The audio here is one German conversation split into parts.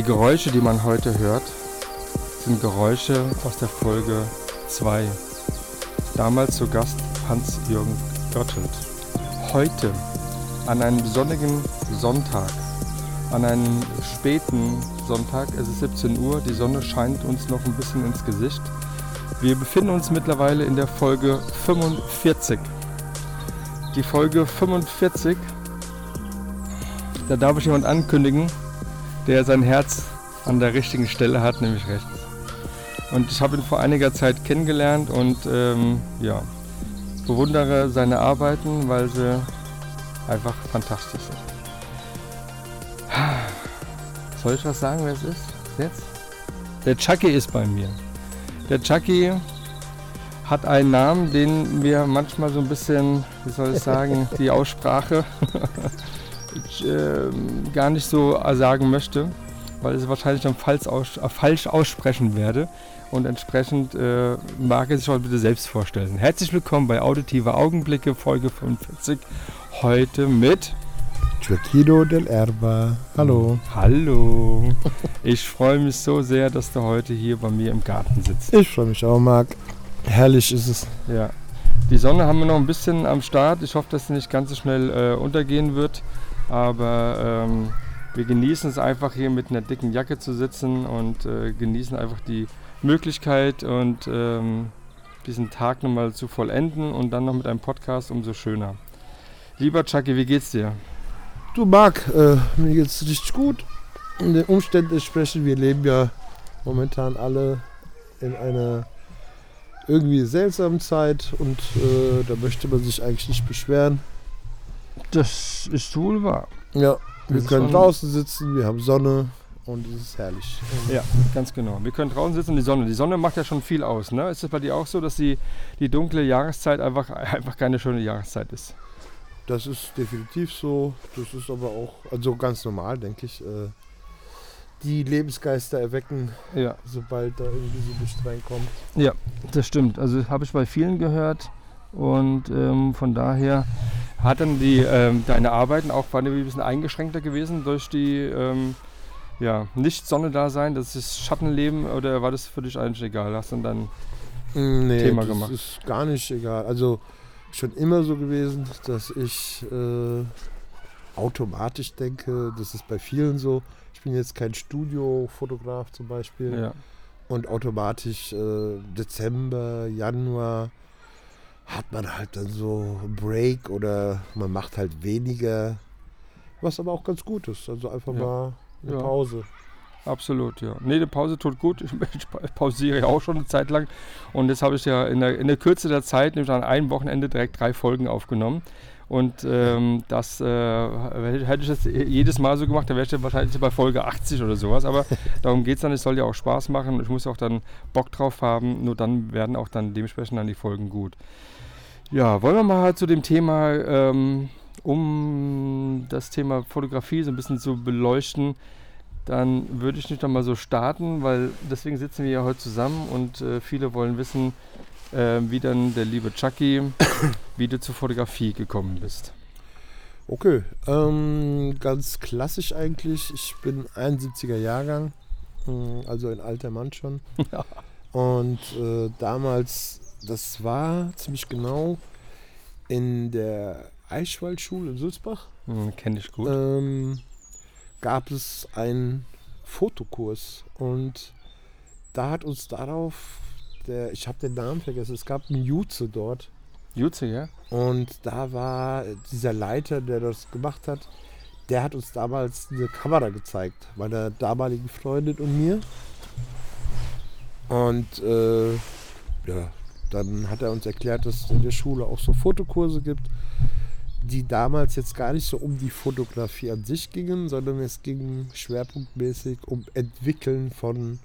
Die Geräusche, die man heute hört, sind Geräusche aus der Folge 2. Damals zu Gast Hans-Jürgen Gottelt. Heute, an einem sonnigen Sonntag, an einem späten Sonntag, es ist 17 Uhr, die Sonne scheint uns noch ein bisschen ins Gesicht. Wir befinden uns mittlerweile in der Folge 45. Die Folge 45, da darf ich jemand ankündigen, der sein Herz an der richtigen Stelle hat, nämlich rechts. Und ich habe ihn vor einiger Zeit kennengelernt und ähm, ja, bewundere seine Arbeiten, weil sie einfach fantastisch sind. Soll ich was sagen, wer es ist? Jetzt? Der Chucky ist bei mir. Der Chucky hat einen Namen, den wir manchmal so ein bisschen, wie soll ich sagen, die Aussprache ich, äh, gar nicht so sagen möchte, weil ich es wahrscheinlich dann falsch, aus, äh, falsch aussprechen werde. Und entsprechend äh, mag er sich heute bitte selbst vorstellen. Herzlich willkommen bei Auditive Augenblicke, Folge 45. Heute mit Joaquino del Erba. Hallo. Hallo. Ich freue mich so sehr, dass du heute hier bei mir im Garten sitzt. Ich freue mich auch, Marc. Herrlich ist es. Ja. Die Sonne haben wir noch ein bisschen am Start. Ich hoffe, dass sie nicht ganz so schnell äh, untergehen wird. Aber ähm, wir genießen es einfach hier mit einer dicken Jacke zu sitzen und äh, genießen einfach die Möglichkeit und ähm, diesen Tag nochmal zu vollenden und dann noch mit einem Podcast umso schöner. Lieber Chucky, wie geht's dir? Du Marc, äh, mir geht's richtig gut. In den Umständen entsprechend, wir leben ja momentan alle in einer irgendwie seltsamen Zeit und äh, da möchte man sich eigentlich nicht beschweren. Das ist wohl wahr. Ja, wir können draußen sitzen, wir haben Sonne und es ist herrlich. Ja, ganz genau. Wir können draußen sitzen und die Sonne. Die Sonne macht ja schon viel aus. Ne? Ist es bei dir auch so, dass die, die dunkle Jahreszeit einfach, einfach keine schöne Jahreszeit ist? Das ist definitiv so. Das ist aber auch also ganz normal, denke ich. Äh, die Lebensgeister erwecken, ja. sobald da irgendwie so Licht reinkommt. Ja, das stimmt. Also habe ich bei vielen gehört. Und ähm, von daher hat dann die, ähm, deine Arbeiten auch waren ein bisschen eingeschränkter gewesen durch die ähm, ja, Nicht-Sonne-Dasein, das ist Schattenleben oder war das für dich eigentlich egal? Hast du dann dein nee, Thema gemacht? Das ist gar nicht egal. Also schon immer so gewesen, dass ich äh, automatisch denke, das ist bei vielen so. Ich bin jetzt kein Studiofotograf zum Beispiel. Ja. Und automatisch äh, Dezember, Januar hat man halt dann so einen Break oder man macht halt weniger, was aber auch ganz gut ist. Also einfach ja. mal eine ja. Pause. Absolut, ja. Nee, die Pause tut gut. Ich, ich pausiere ja auch schon eine Zeit lang. Und jetzt habe ich ja in der, in der Kürze der Zeit, nämlich an einem Wochenende, direkt drei Folgen aufgenommen. Und ähm, das äh, hätte ich jetzt jedes Mal so gemacht, dann wäre ich wahrscheinlich bei Folge 80 oder sowas. Aber darum geht es dann, es soll ja auch Spaß machen. Ich muss auch dann Bock drauf haben. Nur dann werden auch dann dementsprechend dann die Folgen gut. Ja, wollen wir mal zu dem Thema, ähm, um das Thema Fotografie so ein bisschen zu beleuchten, dann würde ich nicht mal so starten, weil deswegen sitzen wir ja heute zusammen und äh, viele wollen wissen, äh, wie dann der liebe Chucky, wie du zur Fotografie gekommen bist. Okay, ähm, ganz klassisch eigentlich. Ich bin 71er Jahrgang, äh, also ein alter Mann schon. Ja. Und äh, damals das war ziemlich genau in der Eichwaldschule in Sulzbach. Hm, Kenne ich gut. Ähm, gab es einen Fotokurs und da hat uns darauf, der, ich habe den Namen vergessen, es gab einen Jutze dort. Jutze, ja? Und da war dieser Leiter, der das gemacht hat, der hat uns damals eine Kamera gezeigt, meiner damaligen Freundin und mir. Und äh, ja, dann hat er uns erklärt, dass es in der Schule auch so Fotokurse gibt. die damals jetzt gar nicht so um die Fotografie an sich gingen, sondern es ging schwerpunktmäßig um Entwickeln von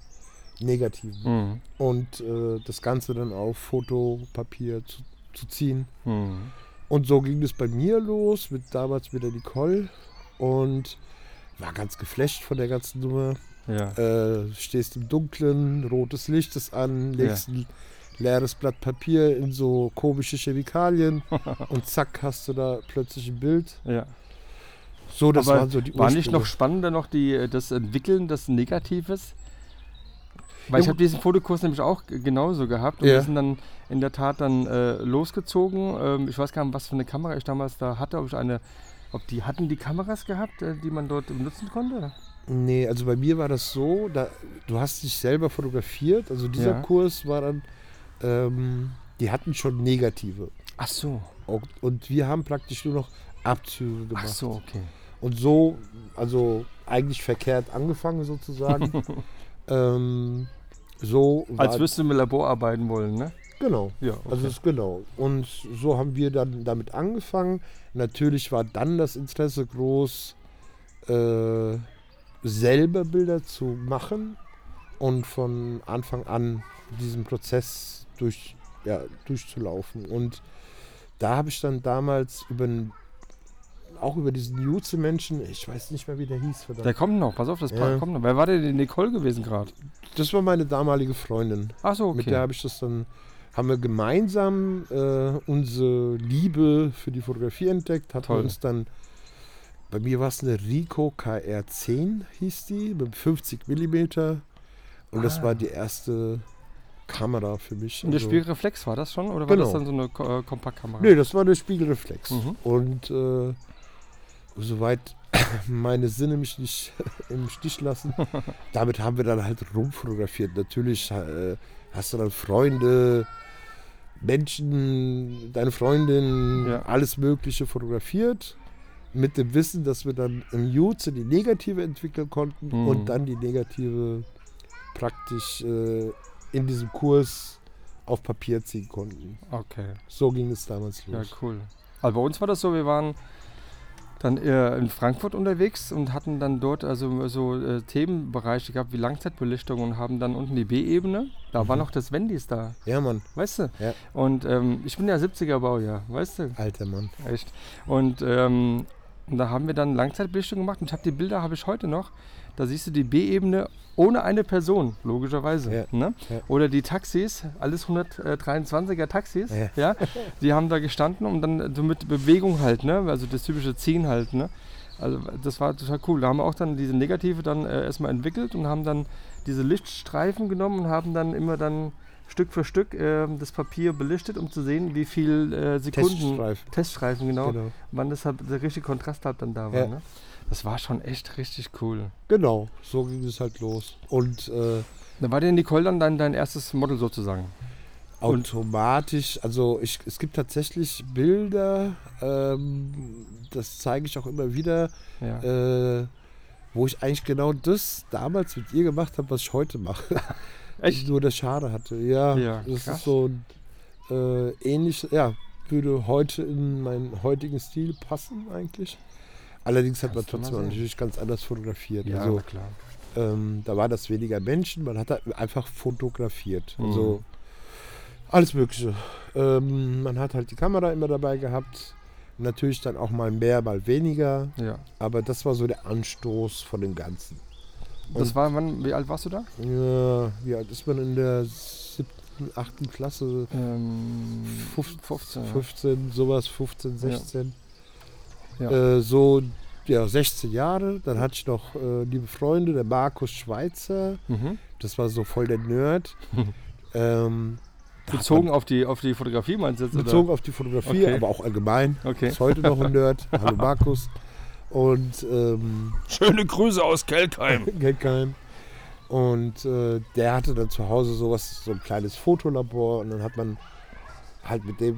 Negativen. Mhm. Und äh, das Ganze dann auf Fotopapier zu, zu ziehen. Mhm. Und so ging es bei mir los, mit damals mit der Nicole. Und war ganz geflasht von der ganzen Nummer. Ja. Äh, stehst im Dunkeln, rotes Licht ist an, legst ein leeres Blatt Papier in so komische Chemikalien und zack hast du da plötzlich ein Bild. ja. So, das Aber waren so die War nicht Ursprünge. noch spannender noch die, äh, das Entwickeln des Negatives? Weil ich habe diesen Fotokurs nämlich auch genauso gehabt und Ja. wir sind dann in der Tat dann äh, losgezogen. Ähm, ich weiß gar nicht, was für eine Kamera ich damals da hatte, ob ich eine, ob die hatten die Kameras gehabt, äh, die man dort benutzen konnte. Nee, also bei mir war das so, da, du hast dich selber fotografiert. Also dieser Ja. Kurs war dann, ähm, die hatten schon Negative. Ach so, Und, und wir haben praktisch nur noch Abzüge gemacht. ach so, okay. Und so, also eigentlich verkehrt angefangen sozusagen. ähm, so Als würdest du mit Labor arbeiten wollen, ne? Genau. Ja, okay. Also ist genau. Und so haben wir dann damit angefangen. Natürlich war dann das Interesse groß, äh, selber Bilder zu machen und von Anfang an diesen Prozess durch, ja, durchzulaufen. Und da habe ich dann damals über auch über diesen Jutze-Menschen, ich weiß nicht mehr, wie der hieß, verdammt. Der kommt noch, pass auf, das Ja. kommt noch. Wer war denn die Nicole gewesen gerade? Das war meine damalige Freundin. Ach so, okay. Mit der habe ich das dann, haben wir gemeinsam äh, unsere Liebe für die Fotografie entdeckt, hatten Toll. uns dann, bei mir war es eine Ricoh KR10, hieß die, mit 50 mm. Und das Ah. war die erste Kamera für mich. Und der also- Spiegelreflex war das schon? Oder war das Genau. dann so eine Ko- äh, Kompaktkamera? Nee, das war eine Spiegelreflex. Mhm. Und äh, soweit meine Sinne mich nicht im Stich lassen, damit haben wir dann halt rumfotografiert. Natürlich äh, hast du dann Freunde, Menschen, deine Freundin, Ja. alles Mögliche fotografiert. Mit dem Wissen, dass wir dann im Jutze die Negative entwickeln konnten Mhm. und dann die Negative praktisch äh, in diesem Kurs auf Papier ziehen konnten. Okay. So ging es damals Ja, los. cool. Also bei uns war das so, wir waren dann äh, in Frankfurt unterwegs und hatten dann dort also so äh, Themenbereiche gehabt wie Langzeitbelichtung und haben dann unten die B-Ebene. Da war Mhm. noch das Wendys da, Ja, Mann. weißt du? Ja. Und ähm, ich bin ja 70er Baujahr, weißt du? Alter Mann. Echt. Und, ähm, und da haben wir dann Langzeitbelichtung gemacht und ich habe die Bilder habe ich heute noch. Da siehst du die B-Ebene ohne eine Person, logischerweise. Ja, Ne? ja. Oder die Taxis, alles 123er Taxis, Ja. ja. die haben da gestanden und dann so mit Bewegung halt, ne? also das typische Ziehen halt. Ne? Also das war total cool. Da haben wir auch dann diese Negative dann äh, erstmal entwickelt und haben dann diese Lichtstreifen genommen und haben dann immer dann Stück für Stück äh, das Papier belichtet, um zu sehen, wie viel äh, Sekunden Teststreifen. Teststreifen, genau, Genau. wann das halt der richtige Kontrast halt dann da war. Ne? Das war schon echt richtig cool. genau, so ging es halt los. Und äh, Da war der Nicole dann dein, dein erstes Model sozusagen. Automatisch, also ich, es gibt tatsächlich Bilder, ähm, das zeige ich auch immer wieder, Ja. äh, wo ich eigentlich genau das damals mit ihr gemacht habe, was ich heute mache. Echt? Nur das Schade hatte. Ja, Ja, das krass. ist so ein äh, ähnlich, ja, würde heute in meinen heutigen Stil passen eigentlich. Allerdings hat man Kannst mal trotzdem natürlich ganz anders fotografiert. ja, also klar. ähm, da war das weniger Menschen, man hat da einfach fotografiert. Mhm. Also alles Mögliche. Ähm, man hat halt die Kamera immer dabei gehabt. Natürlich dann auch mal mehr, mal weniger. Ja. Aber das war so der Anstoß von dem Ganzen. Das Und- war, wann, wie alt warst du da? Ja, wie alt ist man in der siebten, achten Klasse? Ähm, Fuf- 15. ja. 15, sowas, 15, 16. Ja. Äh, so, ja, 16 Jahre. Dann hatte ich noch äh, liebe Freunde, der Markus Schweizer. Mhm. Das war so voll der Nerd. ähm, Bezogen auf die, auf die Fotografie meinst du jetzt? bezogen auf die Fotografie, Okay. aber auch allgemein. Okay. Ist heute noch ein Nerd. Hallo Markus. Und ähm, Schöne Grüße aus Kelkheim. Geldgeheim. Und äh, der hatte dann zu Hause sowas, so ein kleines Fotolabor und dann hat man halt mit dem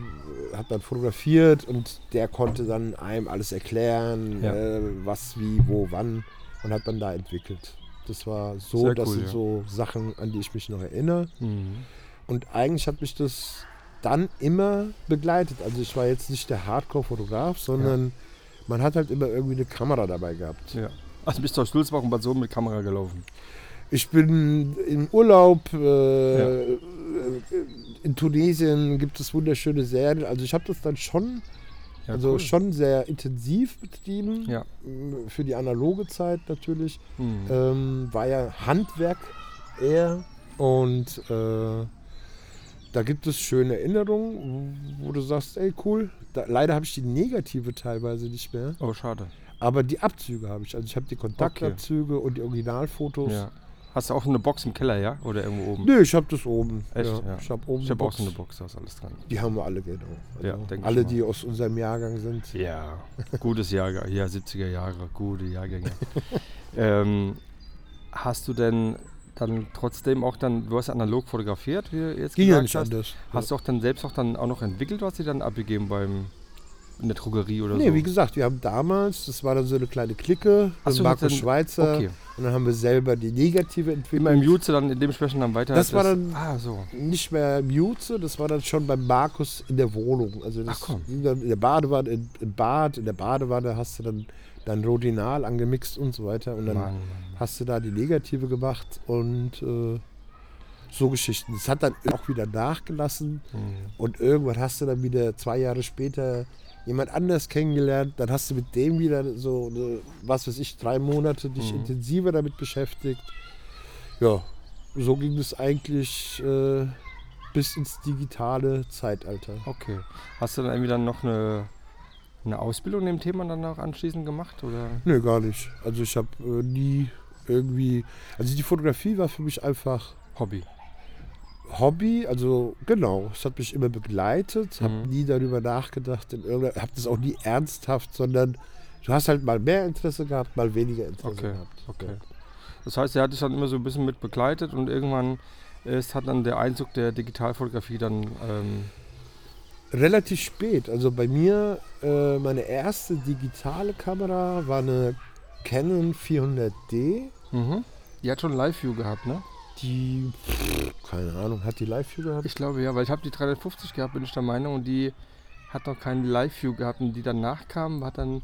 äh, hat man fotografiert und der konnte dann einem alles erklären, Ja. äh, was, wie, wo, wann und hat man da entwickelt. Das war so, Sehr das cool, sind ja. so Sachen, an die ich mich noch erinnere. Mhm. Und eigentlich hat mich das dann immer begleitet. Also ich war jetzt nicht der Hardcore-Fotograf, sondern man hat halt immer irgendwie eine Kamera dabei gehabt. Ja. Also bist du aus Sulzbach und Bad Sohn mit Kamera gelaufen? Ich bin im Urlaub. Äh, In Tunesien gibt es wunderschöne Serien. Also ich habe das dann schon, Ja, also cool. schon sehr intensiv betrieben. Ja. Für die analoge Zeit natürlich. Mhm. Ähm, war ja Handwerk eher. Und äh, da gibt es schöne Erinnerungen, wo du sagst, ey cool. Da, leider habe ich die negative teilweise nicht mehr. Oh, schade. Aber die Abzüge habe ich. Also ich habe die Kontaktabzüge und die Originalfotos. Ja. Hast du auch eine Box im Keller, ja? Oder irgendwo oben? Nee, ich habe das oben. Echt? Ja. Ja. Ich habe oben Ich habe auch so eine Box, da ist alles dran. Die haben wir alle, genau. Ja, Also denk ich alle, mal. die aus unserem Jahrgang sind. Ja, gutes Jahrgang. Ja, 70er Jahre, gute Jahrgänge. ähm, hast du denn dann trotzdem auch dann, du hast analog fotografiert, wie jetzt Ging ja gesagt nicht hast. anders. Hast du auch dann selbst auch dann auch noch entwickelt, was sie dann abgegeben beim in der Drogerie oder Nee, so? wie gesagt, wir haben damals, das war dann so eine kleine Clique, Ach so, Markus dann- Schweizer. Okay. Und dann haben wir selber die negative entwickelt. Immer im Jutze dann dementsprechend dann weiter. Das war dann- Ah, so. Nicht mehr im Jutze, das war dann schon bei Markus in der Wohnung. Also das Ach komm. in der Badewanne, in, im Bad, in der Badewanne hast du dann, dann Rodinal angemixt und so weiter. Und dann Mann. hast du da die negative gemacht und äh, so Geschichten. Das hat dann auch wieder nachgelassen. Mhm. Und irgendwann hast du dann wieder zwei Jahre später jemand anders kennengelernt. Dann hast du mit dem wieder so, eine, was weiß ich, drei Monate dich Mhm. intensiver damit beschäftigt. Ja, so ging es eigentlich äh, bis ins digitale Zeitalter. Okay. Hast du dann irgendwie dann noch eine, eine Ausbildung in dem Thema dann auch anschließend gemacht? Oder? Nö, gar nicht. Also ich habe äh, nie irgendwie, also die Fotografie war für mich einfach Hobby. Hobby, also genau, es hat mich immer begleitet, habe Mhm. nie darüber nachgedacht, in irgendeiner, habe das auch nie ernsthaft, sondern du hast halt mal mehr Interesse gehabt, mal weniger Interesse Okay, gehabt. okay. Ja. Das heißt, er hat dich dann immer so ein bisschen mit begleitet und irgendwann ist, hat dann der Einzug der Digitalfotografie dann. Ähm, Relativ spät, also bei mir, äh, meine erste digitale Kamera war eine Canon 400D, mhm. Die hat schon Live-View gehabt, ne? Die, keine Ahnung, hat die Live-View gehabt? Ich glaube ja, weil ich habe die 350 gehabt, bin ich der Meinung, und die hat noch keine Live-View gehabt und die danach kam, hat dann,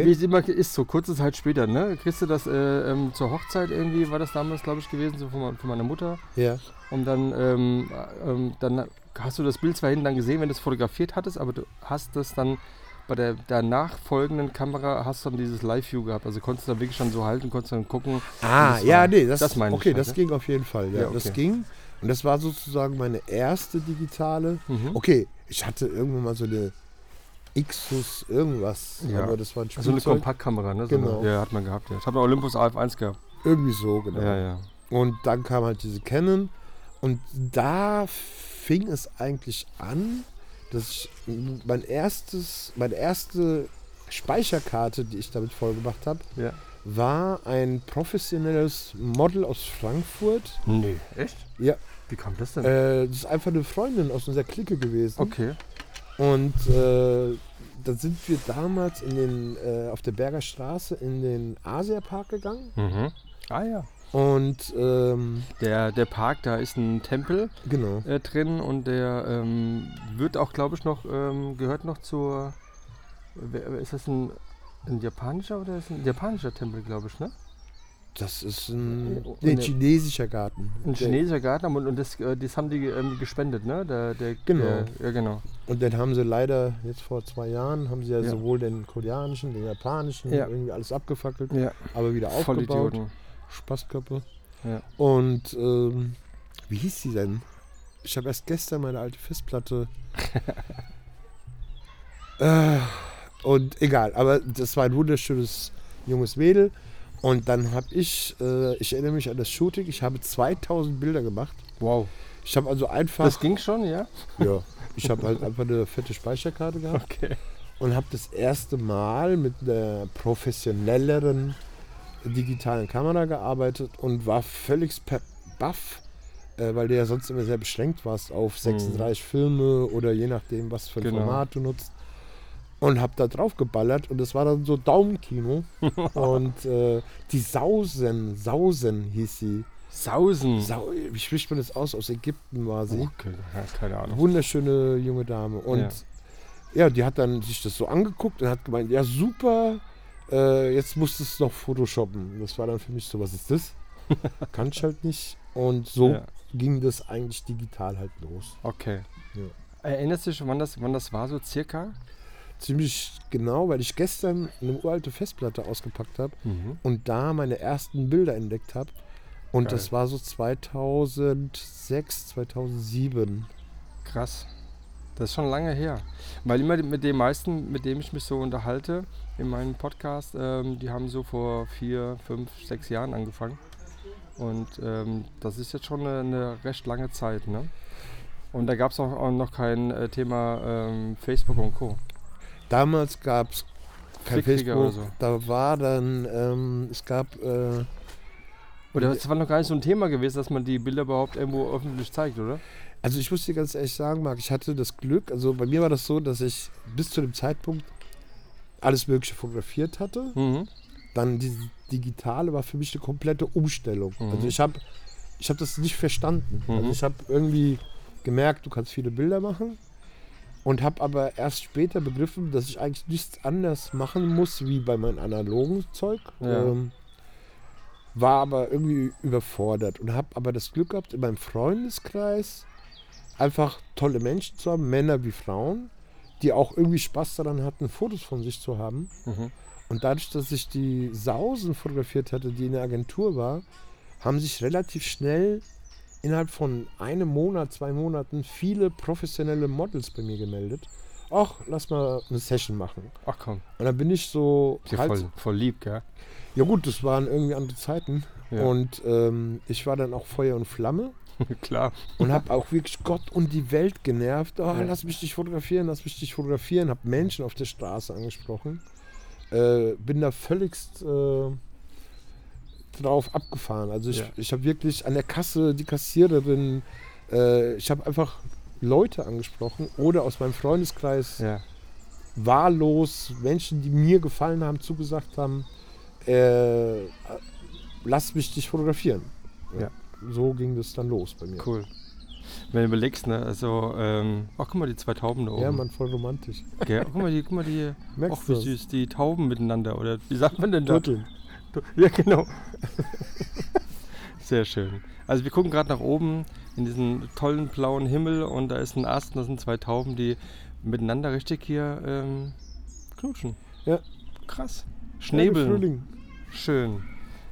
wie Okay, es immer ist, so kurze Zeit später, ne? Kriegst du das äh, ähm, zur Hochzeit irgendwie, war das damals, glaube ich, gewesen, so von, von meiner Mutter. ja, Und dann, ähm, äh, ähm, dann hast du das Bild zwar hinten dann gesehen, wenn du es fotografiert hattest, aber du hast das dann bei der, der nachfolgenden Kamera hast du dann dieses Live-View gehabt. Also konntest du da wirklich schon so halten, konntest dann gucken. Ah, das ja, war- nee, das, das meine ich okay, halt, das ne? ging auf jeden Fall, ja, Ja, das okay. ging. Und das war sozusagen meine erste digitale. Mhm. Okay, ich hatte irgendwann mal so eine Xus irgendwas, Ja. aber das war ein Also eine Spielzeug. Kompaktkamera, ne? So Genau. eine, ja, hat man gehabt. Ja. Ich habe eine Olympus AF1 gehabt. Irgendwie so, genau. Ja, ja. Und dann kam halt diese Canon und da fing es eigentlich an, ich mein erstes, meine erste Speicherkarte, die ich damit voll gemacht habe, ja. war ein professionelles Model aus Frankfurt. Nee, echt? Ja, Wie kam das denn? äh, das ist einfach eine Freundin aus unserer Clique gewesen. okay. Und äh, da sind wir damals in den, äh, auf der Berger Straße in den Asiapark gegangen. Mhm. Ah ja. Und ähm, Der, der Park, da ist ein Tempel genau. äh, drin und der ähm, wird auch, glaube ich, noch, ähm, gehört noch zur. Ist das ein, ein japanischer oder ist ein japanischer Tempel, glaube ich, ne? Das ist ein, Oh, nee, ein ne. chinesischer Garten. Ein chinesischer Garten und, und das, äh, das haben die ähm, gespendet, ne? Der, der, Genau. Der, ja, genau. Und den haben sie leider jetzt vor zwei Jahren, haben sie ja, Ja. sowohl den koreanischen, den japanischen, Ja. irgendwie alles abgefackelt, aber wieder aufgebaut. Idioten. Spaßköpfe. Ja. Und ähm, wie hieß die denn? Ich habe erst gestern meine alte Festplatte. äh, und egal, aber das war ein wunderschönes junges Mädel. Und dann habe ich, äh, ich erinnere mich an das Shooting, ich habe 2000 Bilder gemacht. Wow. Ich habe also einfach, Das ging schon, ja? ja, ich habe halt einfach eine fette Speicherkarte gehabt Okay. und habe das erste Mal mit einer professionelleren digitalen Kamera gearbeitet und war völlig per- baff, äh, weil du ja sonst immer sehr beschränkt warst auf 36 Filme oder je nachdem, was für ein Genau. Format du nutzt. Und habe da drauf geballert und es war dann so Daumenkino. und äh, die Sausen, Sausen hieß sie. Sausen. Sau, wie spricht man das aus? Aus Ägypten war sie. Okay, ja, keine Ahnung. Wunderschöne junge Dame. Und Ja. ja. die hat dann sich das so angeguckt und hat gemeint, ja super, äh, jetzt musst du es noch photoshoppen. Das war dann für mich so, was ist das? Kann ich halt nicht. Und so Ja. ging das eigentlich digital halt los. Okay. Ja. Erinnerst du dich, wann das, wann das war, so circa? Ziemlich genau, weil ich gestern eine uralte Festplatte ausgepackt habe und da meine ersten Bilder entdeckt habe. Und Geil. das war so 2006, 2007. Krass. Das ist schon lange her. Weil immer mit den meisten, mit denen ich mich so unterhalte in meinem Podcast, ähm, die haben so vor vier, fünf, sechs Jahren angefangen. Und ähm, das ist jetzt schon eine, eine recht lange Zeit. Ne? Und da gab es auch, auch noch kein äh, Thema ähm, Facebook und Co. Damals gab es kein Flickflieger Facebook. oder so. Da war dann, ähm, es gab, äh, Oder es war noch gar nicht so ein Thema gewesen, dass man die Bilder überhaupt irgendwo öffentlich zeigt, oder? Also ich muss dir ganz ehrlich sagen, Marc, ich hatte das Glück, also bei mir war das so, dass ich bis zu dem Zeitpunkt alles Mögliche fotografiert hatte. Mhm. Dann diese digitale war für mich eine komplette Umstellung. Mhm. Also ich habe ich hab das nicht verstanden. Mhm. Also ich habe irgendwie gemerkt, du kannst viele Bilder machen und habe aber erst später begriffen, dass ich eigentlich nichts anders machen muss wie bei meinem analogen Zeug. Ja. Ähm, war aber irgendwie überfordert und habe aber das Glück gehabt, in meinem Freundeskreis einfach tolle Menschen zu haben, Männer wie Frauen, die auch irgendwie Spaß daran hatten, Fotos von sich zu haben. Mhm. Und dadurch, dass ich die Sausen fotografiert hatte, die in der Agentur war, haben sich relativ schnell innerhalb von einem Monat, zwei Monaten viele professionelle Models bei mir gemeldet. Ach, lass mal eine Session machen. Ach komm, Und dann bin ich so. halt- voll, voll lieb, gell? ja, gut, das waren irgendwie andere Zeiten. Ja. Und ähm, ich war dann auch Feuer und Flamme Klar. und habe auch wirklich Gott und die Welt genervt. Oh, lass mich dich fotografieren, lass mich dich fotografieren. Habe Menschen auf der Straße angesprochen. Äh, bin da völligst äh, drauf abgefahren. Also ich, Ja. ich habe wirklich an der Kasse die Kassiererin, äh, ich habe einfach Leute angesprochen oder aus meinem Freundeskreis Ja. wahllos Menschen, die mir gefallen haben, zugesagt haben, äh, lass mich dich fotografieren. Ja. So ging das dann los bei mir. Cool. Wenn du überlegst, ne, also, ähm, ach guck mal, die zwei Tauben da oben. Ja, man, voll romantisch. Gell? Guck mal, die, guck mal, die, Merkst ach wie das? süß, die Tauben miteinander, oder wie sagt man denn da? Turteln. Ja, genau. Sehr schön. Also wir gucken gerade nach oben in diesen tollen blauen Himmel und da ist ein Ast und da sind zwei Tauben, die miteinander richtig hier ähm, knutschen. Ja. Krass. Schnäbeln. Schön.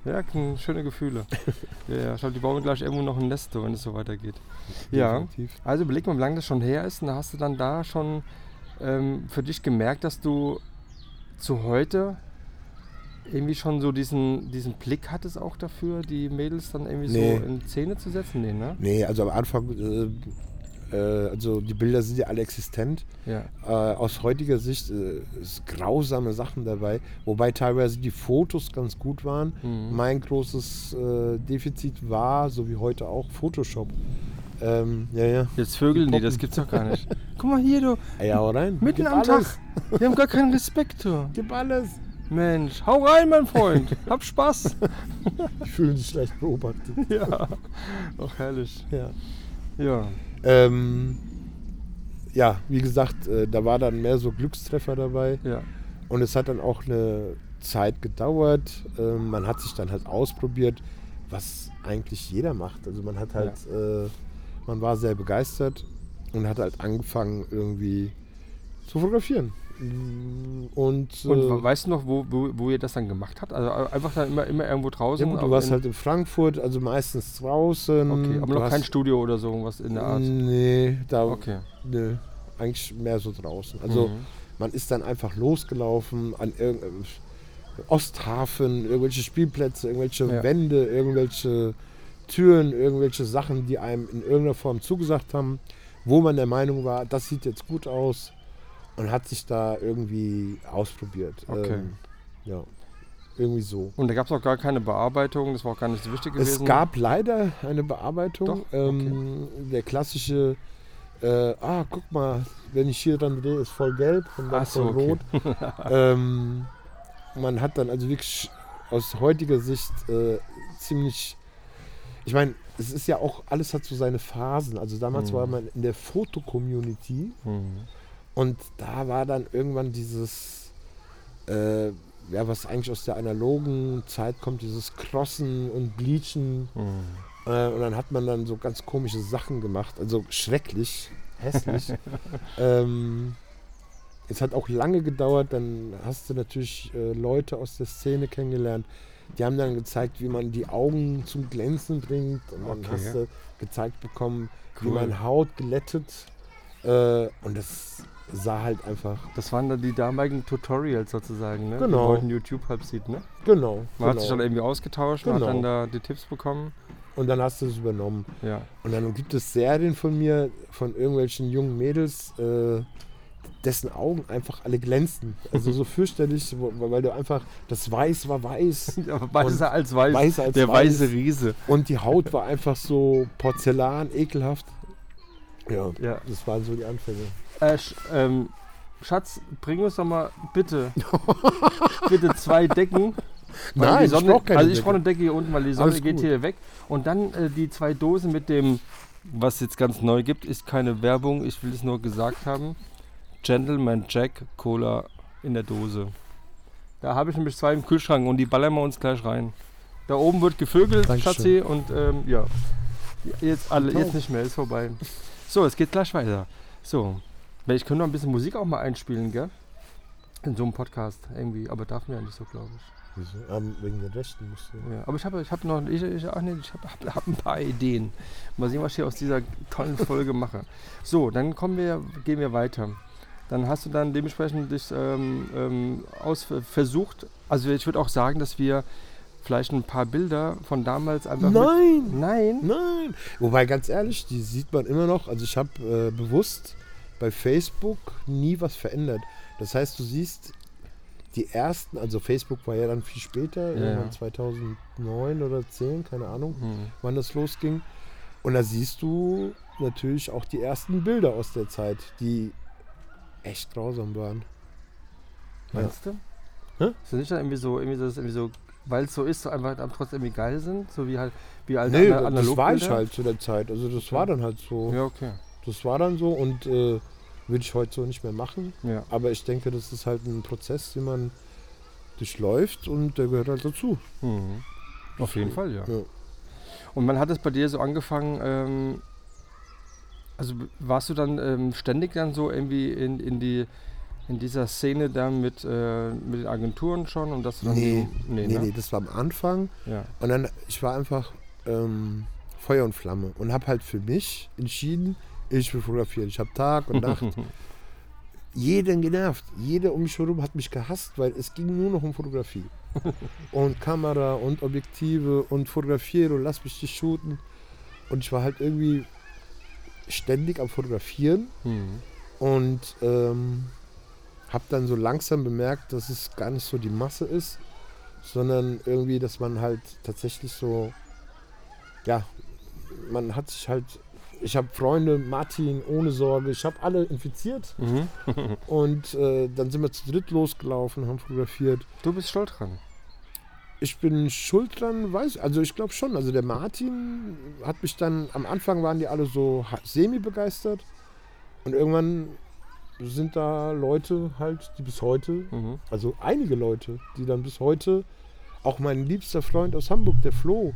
Ja, schöne Gefühle. ja, ja, schau, die bauen gleich irgendwo noch ein Nest, wenn es so weitergeht. Ja. Definitiv. Also überleg mal, wie lange das schon her ist und da hast du dann da schon ähm, für dich gemerkt, dass du zu heute irgendwie schon so diesen, diesen Blick hattest auch dafür, die Mädels dann irgendwie Nee. so in Szene zu setzen? Nee, ne? Nee, also am Anfang, äh, also die Bilder sind ja alle existent. Ja. Äh, aus heutiger Sicht äh, ist grausame Sachen dabei, wobei teilweise die Fotos ganz gut waren. Mhm. Mein großes äh, Defizit war, so wie heute auch, Photoshop. Ähm, ja, ja. Jetzt vögeln die, Die das gibt's doch gar nicht. Guck mal hier, du, Ey, hau rein. mitten Gib am alles. Tag. Wir haben gar keinen Respekt, du. Gib alles. Mensch, hau rein, mein Freund. Hab Spaß. Ich fühle mich schlecht beobachtet. ja. Auch herrlich. Ja. Ja. Ähm, ja, wie gesagt, äh, da war dann mehr so Glückstreffer dabei. Ja. Und es hat dann auch eine Zeit gedauert. Ähm, man hat sich dann halt ausprobiert, was eigentlich jeder macht. Also man hat halt, äh, man war sehr begeistert und hat halt angefangen irgendwie zu fotografieren. Und, Und äh, weißt du noch, wo, wo, wo ihr das dann gemacht habt? Also einfach dann immer, immer irgendwo ja draußen? gut, du warst in- halt in Frankfurt, also meistens draußen. Okay, aber Du noch kein Studio oder so, was in der Art. Nee, da, Okay. nö, eigentlich mehr so draußen. Also Mhm. man ist dann einfach losgelaufen an irgendeinem Osthafen, irgendwelche Spielplätze, irgendwelche Ja. Wände, irgendwelche Türen, irgendwelche Sachen, die einem in irgendeiner Form zugesagt haben, wo man der Meinung war, das sieht jetzt gut aus und hat sich da irgendwie ausprobiert. Okay. Ähm, ja, irgendwie so. Und da gab es auch gar keine Bearbeitung, das war auch gar nicht so wichtig gewesen. Es gab leider eine Bearbeitung. Doch? Ähm, Der klassische, äh, ah, guck mal, wenn ich hier dran drehe, ist voll gelb und dann so, voll okay. rot. ähm, man hat dann also wirklich aus heutiger Sicht äh, ziemlich ich meine, es ist ja auch, alles hat so seine Phasen. Also damals Mhm. war man in der Foto-Community Mhm. Und da war dann irgendwann dieses, äh, ja, was eigentlich aus der analogen Zeit kommt, dieses Crossen und Bleachen. Mhm. Äh, und dann hat man dann so ganz komische Sachen gemacht. Also schrecklich, hässlich. ähm, es hat auch lange gedauert. Dann hast du natürlich äh, Leute aus der Szene kennengelernt. Die haben dann gezeigt, wie man die Augen zum Glänzen bringt. Und dann Okay. hast du gezeigt bekommen, wie Cool. man Haut glättet. Äh, und das sah halt einfach. Das waren dann die damaligen Tutorials sozusagen, ne? Genau. Die heute YouTube halt sieht, ne? Genau. Man hat sich dann genau. irgendwie ausgetauscht, man hat Genau. dann da die Tipps bekommen. Und dann hast du es übernommen. Ja. Und dann gibt es Serien von mir, von irgendwelchen jungen Mädels, äh, dessen Augen einfach alle glänzen. Also so fürchterlich, weil du einfach, das Weiß war weiß Aber weißer als weiß. Weiß als der weiß. weiße Riese. und die Haut war einfach so Porzellan, ekelhaft. Ja, Ja. das waren so die Anfänge. Äh, Sch ähm, Schatz, bring uns doch mal bitte, bitte zwei Decken. weil Nein, die ich Sonne, brauch keine Also ich brauche eine Decke hier unten, weil die Sonne Alles geht gut. hier weg. Und dann äh, die zwei Dosen mit dem, was jetzt ganz neu gibt, ist keine Werbung, ich will es nur gesagt haben. Gentleman Jack Cola in der Dose. Da habe ich nämlich zwei im Kühlschrank und die ballern wir uns gleich rein. Da oben wird gevögelt, Dankeschön. Schatzi, und ähm, ja. Jetzt alle, jetzt nicht mehr, ist vorbei. So, es geht gleich weiter. So, ich könnte noch ein bisschen Musik auch mal einspielen, gell? In so einem Podcast irgendwie, aber darf mir ja nicht so, glaube ich. Wieso? Ähm, wegen den Rechten musst du. Ja, aber ich habe ich hab noch, ich, ich, ach nee, ich habe hab, hab ein paar Ideen. Mal sehen, was ich hier aus dieser tollen Folge mache. So, dann kommen wir, gehen wir weiter. Dann hast du dann dementsprechend dich ähm, ähm, aus, versucht. Also ich würde auch sagen, dass wir vielleicht ein paar Bilder von damals einfach mit, Nein! Nein. Nein! Wobei, ganz ehrlich, die sieht man immer noch. Also ich habe äh, bewusst bei Facebook nie was verändert. Das heißt, du siehst die ersten, also Facebook war ja dann viel später, Ja, irgendwann ja. 2009 oder 10, keine Ahnung, Hm. wann das losging. Und da siehst du natürlich auch die ersten Bilder aus der Zeit, die echt grausam waren. Meinst du? Hä? Ist das nicht irgendwie so, irgendwie so, dass irgendwie so weil es so ist, so einfach trotzdem irgendwie geil sind? So wie halt, wie alte Nee, Ana- das war ich halt zu der Zeit. Also das war dann halt so. Ja, okay. Das war dann so und äh, würde ich heute so nicht mehr machen. Ja. Aber ich denke, das ist halt ein Prozess, den man durchläuft und der gehört halt dazu. Mhm. Auf jeden Fall, ja. Ja. Und wann hat es bei dir so angefangen, ähm, also warst du dann ähm, ständig dann so irgendwie in, in die in dieser Szene da mit, äh, mit den Agenturen schon und dass du dann Nee, so, nee, ne? nee, das war am Anfang. Ja. Und dann, ich war einfach ähm, Feuer und Flamme und habe halt für mich entschieden, ich will fotografieren. Ich habe Tag und Nacht jeden genervt. Jeder um mich herum hat mich gehasst, weil es ging nur noch um Fotografie. und Kamera und Objektive und fotografiere und lass mich dich shooten. Und ich war halt irgendwie ständig am Fotografieren Mhm. und ähm, habe dann so langsam bemerkt, dass es gar nicht so die Masse ist, sondern irgendwie, dass man halt tatsächlich so, ja, man hat sich halt, ich habe Freunde, Martin, ohne Sorge, ich habe alle infiziert Mhm. und äh, dann sind wir zu dritt losgelaufen, haben fotografiert. Du bist stolz dran. Ich bin schuld dran, weiß also ich glaube schon. Also der Martin hat mich dann, am Anfang waren die alle so semi-begeistert und irgendwann sind da Leute halt, die bis heute, Mhm. also einige Leute, die dann bis heute, auch mein liebster Freund aus Hamburg, der Flo,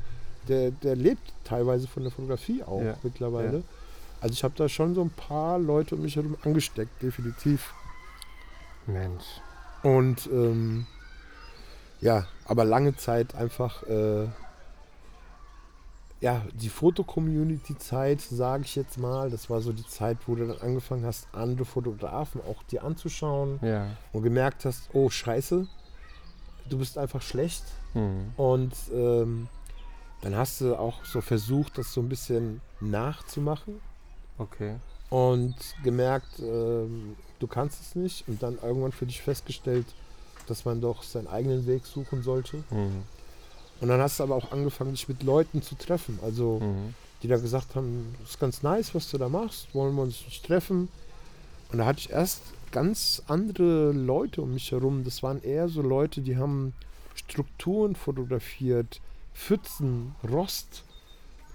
der, der lebt teilweise von der Fotografie auch Ja, mittlerweile. ja. Also ich habe da schon so ein paar Leute um mich herum angesteckt, definitiv. Mensch. Und ähm, ja, aber lange Zeit einfach, äh, ja, die Foto-Community-Zeit, sage ich jetzt mal, das war so die Zeit, wo du dann angefangen hast, andere Fotografen auch dir anzuschauen Ja. und gemerkt hast, oh scheiße, du bist einfach schlecht. Mhm. Und ähm, dann hast du auch so versucht, das so ein bisschen nachzumachen Okay. und gemerkt, ähm, du kannst es nicht und dann irgendwann für dich festgestellt, dass man doch seinen eigenen Weg suchen sollte. Mhm. Und dann hast du aber auch angefangen, dich mit Leuten zu treffen. Also, Mhm. die da gesagt haben, das ist ganz nice, was du da machst, wollen wir uns nicht treffen. Und da hatte ich erst ganz andere Leute um mich herum. Das waren eher so Leute, die haben Strukturen fotografiert, Pfützen, Rost,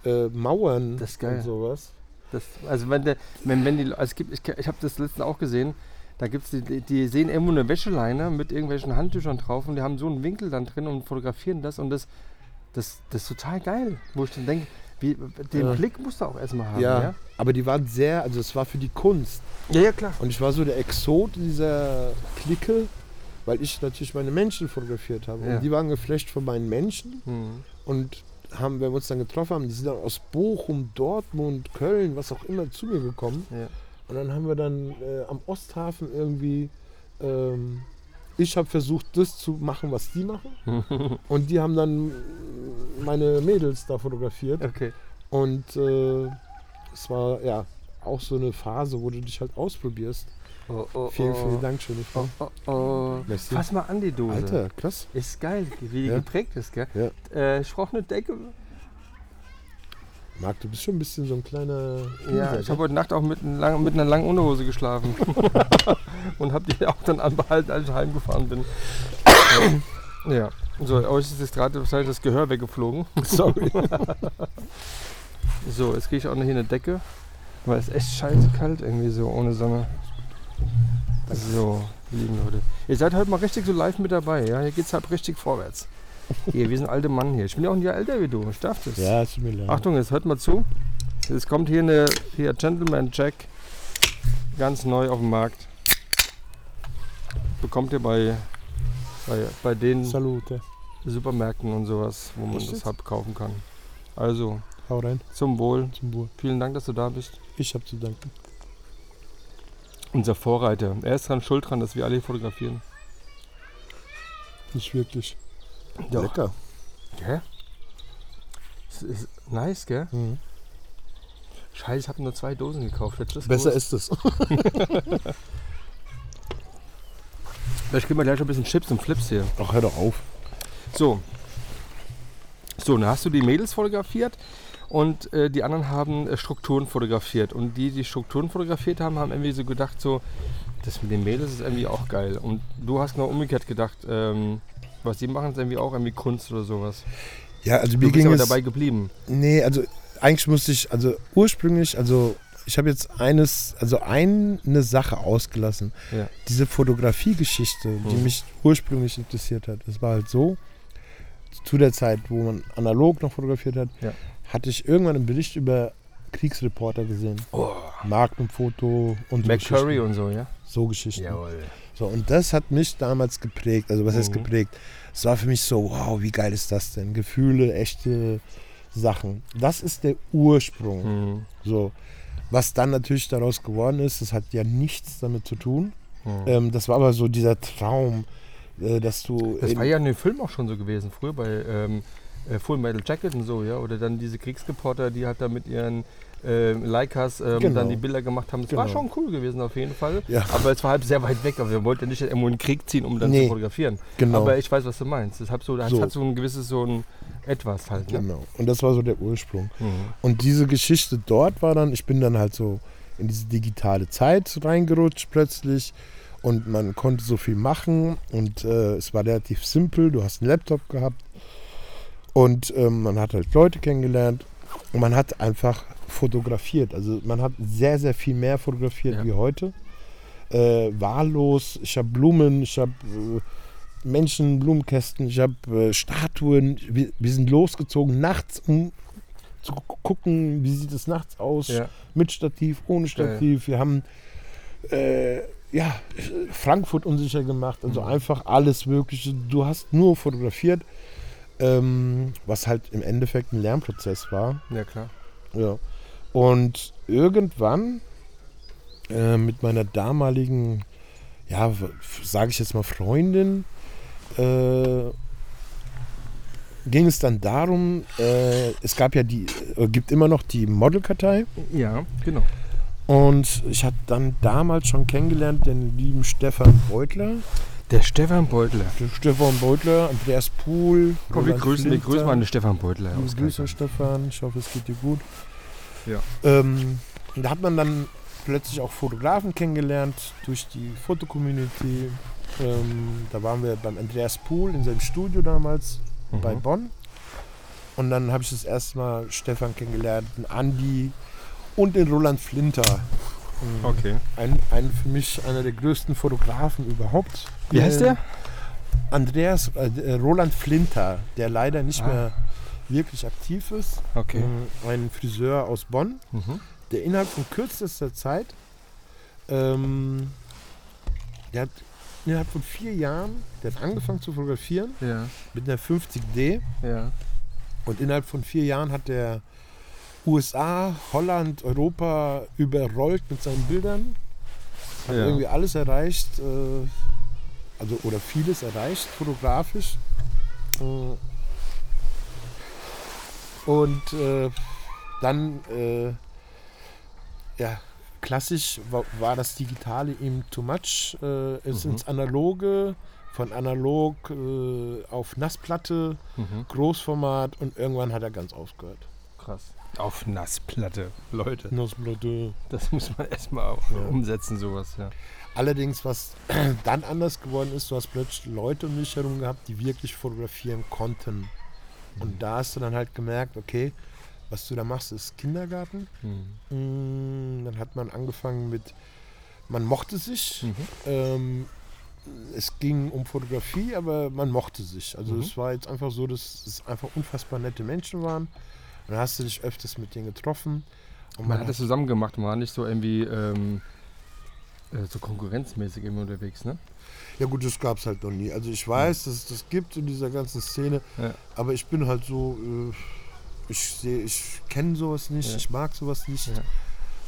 äh, Mauern Das ist geil. und sowas. Das, also wenn der, wenn, wenn die, also es gibt, ich, ich habe das letztens auch gesehen, da gibt's die, die, die sehen irgendwo eine Wäscheleine mit irgendwelchen Handtüchern drauf und die haben so einen Winkel dann drin und fotografieren das und das, das, das ist total geil. Wo ich dann denke, wie, den Ja. Blick musst du auch erstmal haben. Ja, Ja, aber die waren sehr, also es war für die Kunst. ja, ja klar. Und ich war so der Exot dieser Clique, weil ich natürlich meine Menschen fotografiert habe. Ja. Und die waren geflasht von meinen Menschen. Hm. Und haben, wenn wir uns dann getroffen haben, die sind dann aus Bochum, Dortmund, Köln, was auch immer zu mir gekommen. Ja. Und dann haben wir dann äh, am Osthafen irgendwie, ähm, ich habe versucht, das zu machen, was die machen. und die haben dann meine Mädels da fotografiert. Okay. Und äh, es war ja auch so eine Phase, wo du dich halt ausprobierst. Oh, oh, Vielen, oh. vielen Dank, schöne Frau. Oh, oh, oh. Merci. Fass mal an die Dose. Alter, krass. Ist geil, wie die Ja. geprägt ist, gell? Ja. Äh, ich brauche eine Decke. Marc, du bist schon ein bisschen so ein kleiner. Ja, Loser, ich habe gell? heute Nacht auch mit, lang, mit einer langen Unterhose geschlafen. und habe die auch dann anbehalten, als ich heimgefahren bin. ja, so, euch ist jetzt gerade wahrscheinlich das Gehör weggeflogen. Sorry. So, jetzt kriege ich auch noch hier eine Decke, weil es echt scheiße kalt irgendwie so ohne Sonne. So, lieben Leute. Ihr seid heute mal richtig so live mit dabei, ja? Hier geht's halt richtig vorwärts. Hier, wir sind alte Mann hier. Ich bin ja auch ein Jahr älter wie du, ich darf das. ja, es tut mir leid. Achtung, jetzt hört mal zu. Es kommt hier eine hier Gentleman Jack, ganz neu auf dem Markt. Bekommt ihr bei, bei, bei den Salute. Supermärkten und sowas, wo man das halt kaufen kann. Also, Hau rein. zum Wohl. Zum Wohl. Vielen Dank, dass du da bist. Ich habe zu danken. Unser Vorreiter. Er ist dran schuld dran, dass wir alle hier fotografieren. Nicht wirklich. Doch. Lecker. Gell? Das ist nice, gell? Mhm. Scheiße, ich habe nur zwei Dosen gekauft. Besser gewusst? ist es. Vielleicht geben wir gleich ein bisschen Chips und Flips hier. Ach, hör doch auf. So. So, dann hast du die Mädels fotografiert und äh, die anderen haben äh, Strukturen fotografiert. Und die, die Strukturen fotografiert haben, haben irgendwie so gedacht, so, das mit den Mädels ist irgendwie auch geil. Und du hast genau umgekehrt gedacht, ähm, was die machen, ist irgendwie auch irgendwie Kunst oder sowas. Ja, also Du mir bist ging aber es. dabei geblieben. Nee, also eigentlich musste ich, also ursprünglich, also ich habe jetzt eines, also eine Sache ausgelassen. Ja. Diese Fotografiegeschichte, die Mhm. mich ursprünglich interessiert hat. Es war halt so, zu der Zeit, wo man analog noch fotografiert hat, Ja. Hatte ich irgendwann einen Bericht über Kriegsreporter gesehen. Oh, Markenfoto und so McCurry und so, ja? So Geschichten. Jawohl. So, und das hat mich damals geprägt. Also was heißt Mhm. geprägt? Es war für mich so, wow, wie geil ist das denn? Gefühle, echte Sachen. Das ist der Ursprung. Mhm. So. Was dann natürlich daraus geworden ist, das hat ja nichts damit zu tun. Mhm. Ähm, das war aber so dieser Traum, äh, dass du. Das war ja in dem Film auch schon so gewesen, früher bei ähm, äh, Full Metal Jacket und so, ja. Oder dann diese Kriegsreporter, die halt da mit ihren ähm, Leicas ähm, Genau. dann die Bilder gemacht haben. Das war Genau. schon cool gewesen auf jeden Fall. Ja. Aber es war halt sehr weit weg. Aber wir wollten nicht irgendwo in den Krieg ziehen, um dann Nee. zu fotografieren. genau. Aber ich weiß, was du meinst. Das hat so, So. hat so ein gewisses so ein etwas halt. Ne? genau. Und das war so der Ursprung. Mhm. Und diese Geschichte dort war dann, ich bin dann halt so in diese digitale Zeit reingerutscht plötzlich und man konnte so viel machen und äh, es war relativ simpel. Du hast einen Laptop gehabt und ähm, man hat halt Leute kennengelernt und man hat einfach fotografiert. Also man hat sehr, sehr viel mehr fotografiert Ja. wie heute. Äh, wahllos, ich habe Blumen, ich habe äh, Menschen, Blumenkästen, ich habe äh, Statuen. Wir, wir sind losgezogen nachts, um zu gu- gucken, wie sieht es nachts aus, Ja. mit Stativ, ohne Stativ. Wir haben äh, ja, Frankfurt unsicher gemacht, also Mhm. einfach alles Mögliche. Du hast nur fotografiert, ähm, was halt im Endeffekt ein Lernprozess war. ja, klar. Ja. Und irgendwann äh, mit meiner damaligen, ja, sage ich jetzt mal Freundin, äh, ging es dann darum, äh, es gab ja die, äh, gibt immer noch die Modelkartei Ja, genau. und ich hatte dann damals schon kennengelernt den lieben Stefan Beutler. Der Stefan Beutler. Der Stefan Beutler, Andreas Pohl. Komm, wir grüßen, wir grüßen mal den Stefan Beutler. Grüße. Stefan. Ich hoffe, es geht dir gut. Ja. Ähm, da hat man dann plötzlich auch Fotografen kennengelernt durch die Fotocommunity. Ähm, da waren wir beim Andreas Pohl in seinem Studio damals Mhm. bei Bonn. Und dann habe ich das erste Mal Stefan kennengelernt, den Andi und den Roland Flinter. Mhm. Okay. Ein, ein für mich einer der größten Fotografen überhaupt. Wie heißt der? Andreas äh, Roland Flinter, der leider nicht Ah. mehr wirklich aktiv ist. Okay. Ähm, Ein Friseur aus Bonn, Mhm. der innerhalb von kürzester Zeit, ähm, der hat innerhalb von vier Jahren, der hat angefangen zu fotografieren Ja, mit einer 50D ja. und innerhalb von vier Jahren hat der USA, Holland, Europa überrollt mit seinen Bildern. Hat Ja. irgendwie alles erreicht, äh, also oder vieles erreicht, fotografisch. Äh, Und äh, dann, äh, ja, klassisch war, war das Digitale ihm too much. Äh, ist Mhm. ins Analoge, von analog äh, auf Nassplatte, Mhm. Großformat und irgendwann hat er ganz aufgehört. Krass. Auf Nassplatte, Leute. Nassplatte. Das muss man erstmal auch Ja. umsetzen, sowas, ja. Allerdings, was dann anders geworden ist, du hast plötzlich Leute um dich herum gehabt, die wirklich fotografieren konnten. Und da hast du dann halt gemerkt, okay, was du da machst, ist Kindergarten. Mhm. Mm, Dann hat man angefangen mit, man mochte sich. Mhm. Ähm, es ging um Fotografie, aber man mochte sich. Also Mhm. es war jetzt einfach so, dass es einfach unfassbar nette Menschen waren. Und dann hast du dich öfters mit denen getroffen. Und Man hat das zusammen gemacht, man war nicht so irgendwie ähm, äh, so konkurrenzmäßig immer unterwegs, ne? Ja gut, das gab es halt noch nie. Also ich weiß, dass es das gibt in dieser ganzen Szene, Ja. aber ich bin halt so, äh, ich sehe, ich kenne sowas nicht, Ja. ich mag sowas nicht. Ja.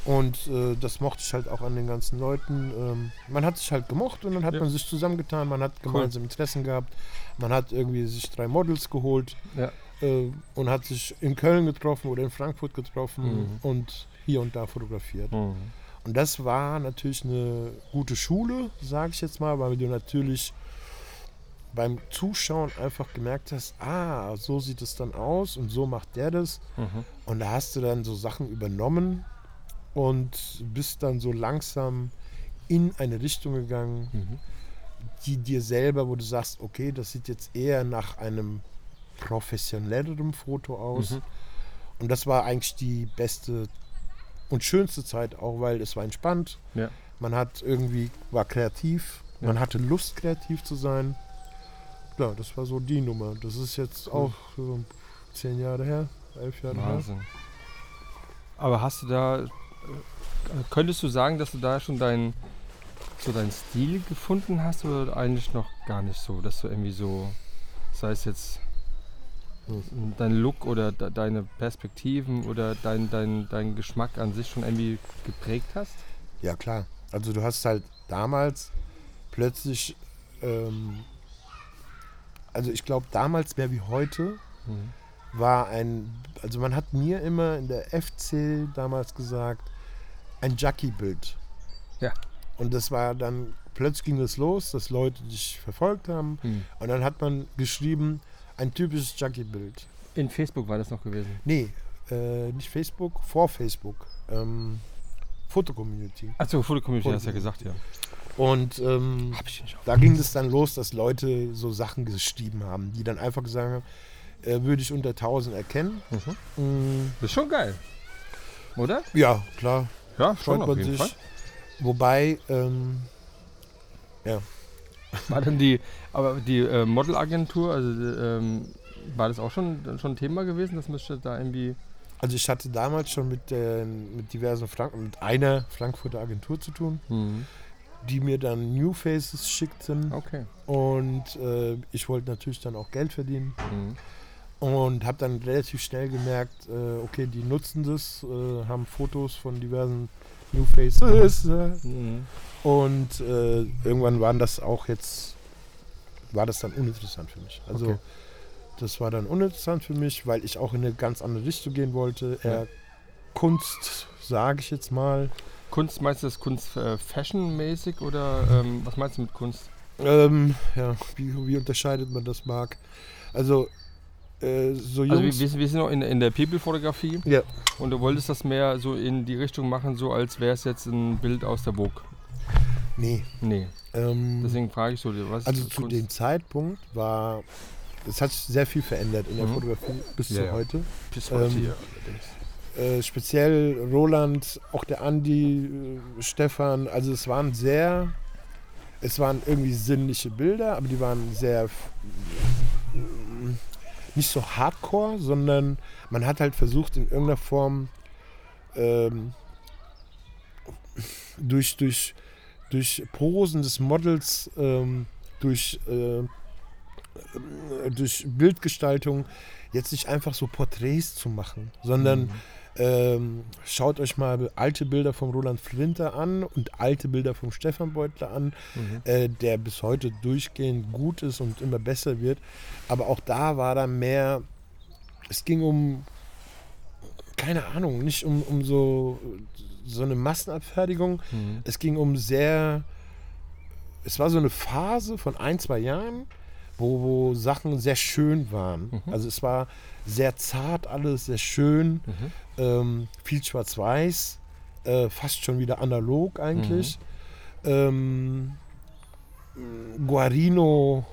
Und äh, das mochte ich halt auch an den ganzen Leuten. Ähm, man hat sich halt gemocht und dann hat Ja. man sich zusammengetan, man hat gemeinsame Interessen gehabt, man hat irgendwie sich drei Models geholt Ja. Äh, und hat sich in Köln getroffen oder in Frankfurt getroffen Mhm. und hier und da fotografiert. Mhm. Und das war natürlich eine gute Schule, sage ich jetzt mal, weil du natürlich beim Zuschauen einfach gemerkt hast, ah, so sieht es dann aus und so macht der das. Mhm. Und da hast du dann so Sachen übernommen und bist dann so langsam in eine Richtung gegangen, Mhm. die dir selber, wo du sagst, okay, das sieht jetzt eher nach einem professionelleren Foto aus. Mhm. Und das war eigentlich die beste und schönste Zeit auch, weil es war entspannt. Ja. Man hat irgendwie, war kreativ, Ja. man hatte Lust, kreativ zu sein. Ja, das war so die Nummer. Das ist jetzt auch so zehn Jahre her, elf Jahre her. Wahnsinn. Aber hast du da, äh, könntest du sagen, dass du da schon deinen so deinen Stil gefunden hast oder eigentlich noch gar nicht so, dass du irgendwie so, sei es jetzt dein Look oder de deine Perspektiven oder dein, dein, dein Geschmack an sich schon irgendwie geprägt hast? Ja, klar. Also du hast halt damals plötzlich, ähm, also ich glaube damals mehr wie heute, Mhm. war ein, also man hat mir immer in der FC damals gesagt, ein Jackie-Bild. Ja. Und das war dann, plötzlich ging es los, dass Leute dich verfolgt haben. Mhm. Und dann hat man geschrieben, ein typisches Jackie-Bild. In Facebook war das noch gewesen. Nee, äh, nicht Facebook, vor Facebook. Ähm, Foto-Community. Achso, Fotocommunity hast du ja gesagt, ja. Und ähm, auf. da ging es dann los, dass Leute so Sachen geschrieben haben, die dann einfach gesagt haben, äh, würde ich unter 1000 erkennen. Mhm. Mm, Das ist schon geil. Oder? ja, klar, Ja, freut man sich. Wobei, ähm, War dann die, aber die äh, Modelagentur, also ähm, war das auch schon, schon Thema gewesen? Das müsste da irgendwie. also ich hatte damals schon mit, äh, mit diversen Frank mit einer Frankfurter Agentur zu tun, Mhm. die mir dann New Faces schickten Okay. und äh, ich wollte natürlich dann auch Geld verdienen Mhm. und habe dann relativ schnell gemerkt, äh, okay, die nutzen das, äh, haben Fotos von diversen New Faces äh, Mhm. und äh, irgendwann waren das auch jetzt, war das dann uninteressant für mich. Also Okay. das war dann uninteressant für mich, weil ich auch in eine ganz andere Richtung gehen wollte. Eher Ja. Kunst, sage ich jetzt mal. Kunst, meinst du das Kunst äh, fashionmäßig oder ähm, was meinst du mit Kunst? Ähm, ja, wie, wie unterscheidet man das, Marc? Also, äh, so Also wir, Jungs... wir, wir sind noch in, in der People-Fotografie ja, und du wolltest das mehr so in die Richtung machen, so als wäre es jetzt ein Bild aus der Vogue. Nee. Nee, Ähm, deswegen frage ich so, was also zu Kunst? dem Zeitpunkt war es hat sich sehr viel verändert in der Mhm. Fotografie bis Ja, zu ja. heute. Bis heute, heute, ja. Äh, speziell Roland, auch der Andi, äh, Stefan, also es waren sehr, es waren irgendwie sinnliche Bilder, aber die waren sehr m- nicht so hardcore, sondern man hat halt versucht in irgendeiner Form ähm, durch, durch, durch Posen des Models, ähm, durch, äh, durch Bildgestaltung jetzt nicht einfach so Porträts zu machen, sondern Mhm. ähm, schaut euch mal alte Bilder vom Roland Flinter an und alte Bilder vom Stefan Beutler an, Mhm. äh, der bis heute durchgehend gut ist und immer besser wird. Aber auch da war da mehr, es ging um, keine Ahnung, nicht um, um so, so eine Massenabfertigung. Mhm. Es ging um sehr, es war so eine Phase von ein, zwei Jahren, wo, wo Sachen sehr schön waren. Mhm. Also es war sehr zart alles, sehr schön, Mhm. ähm, viel schwarz-weiß, äh, fast schon wieder analog eigentlich. Ähm, Guarino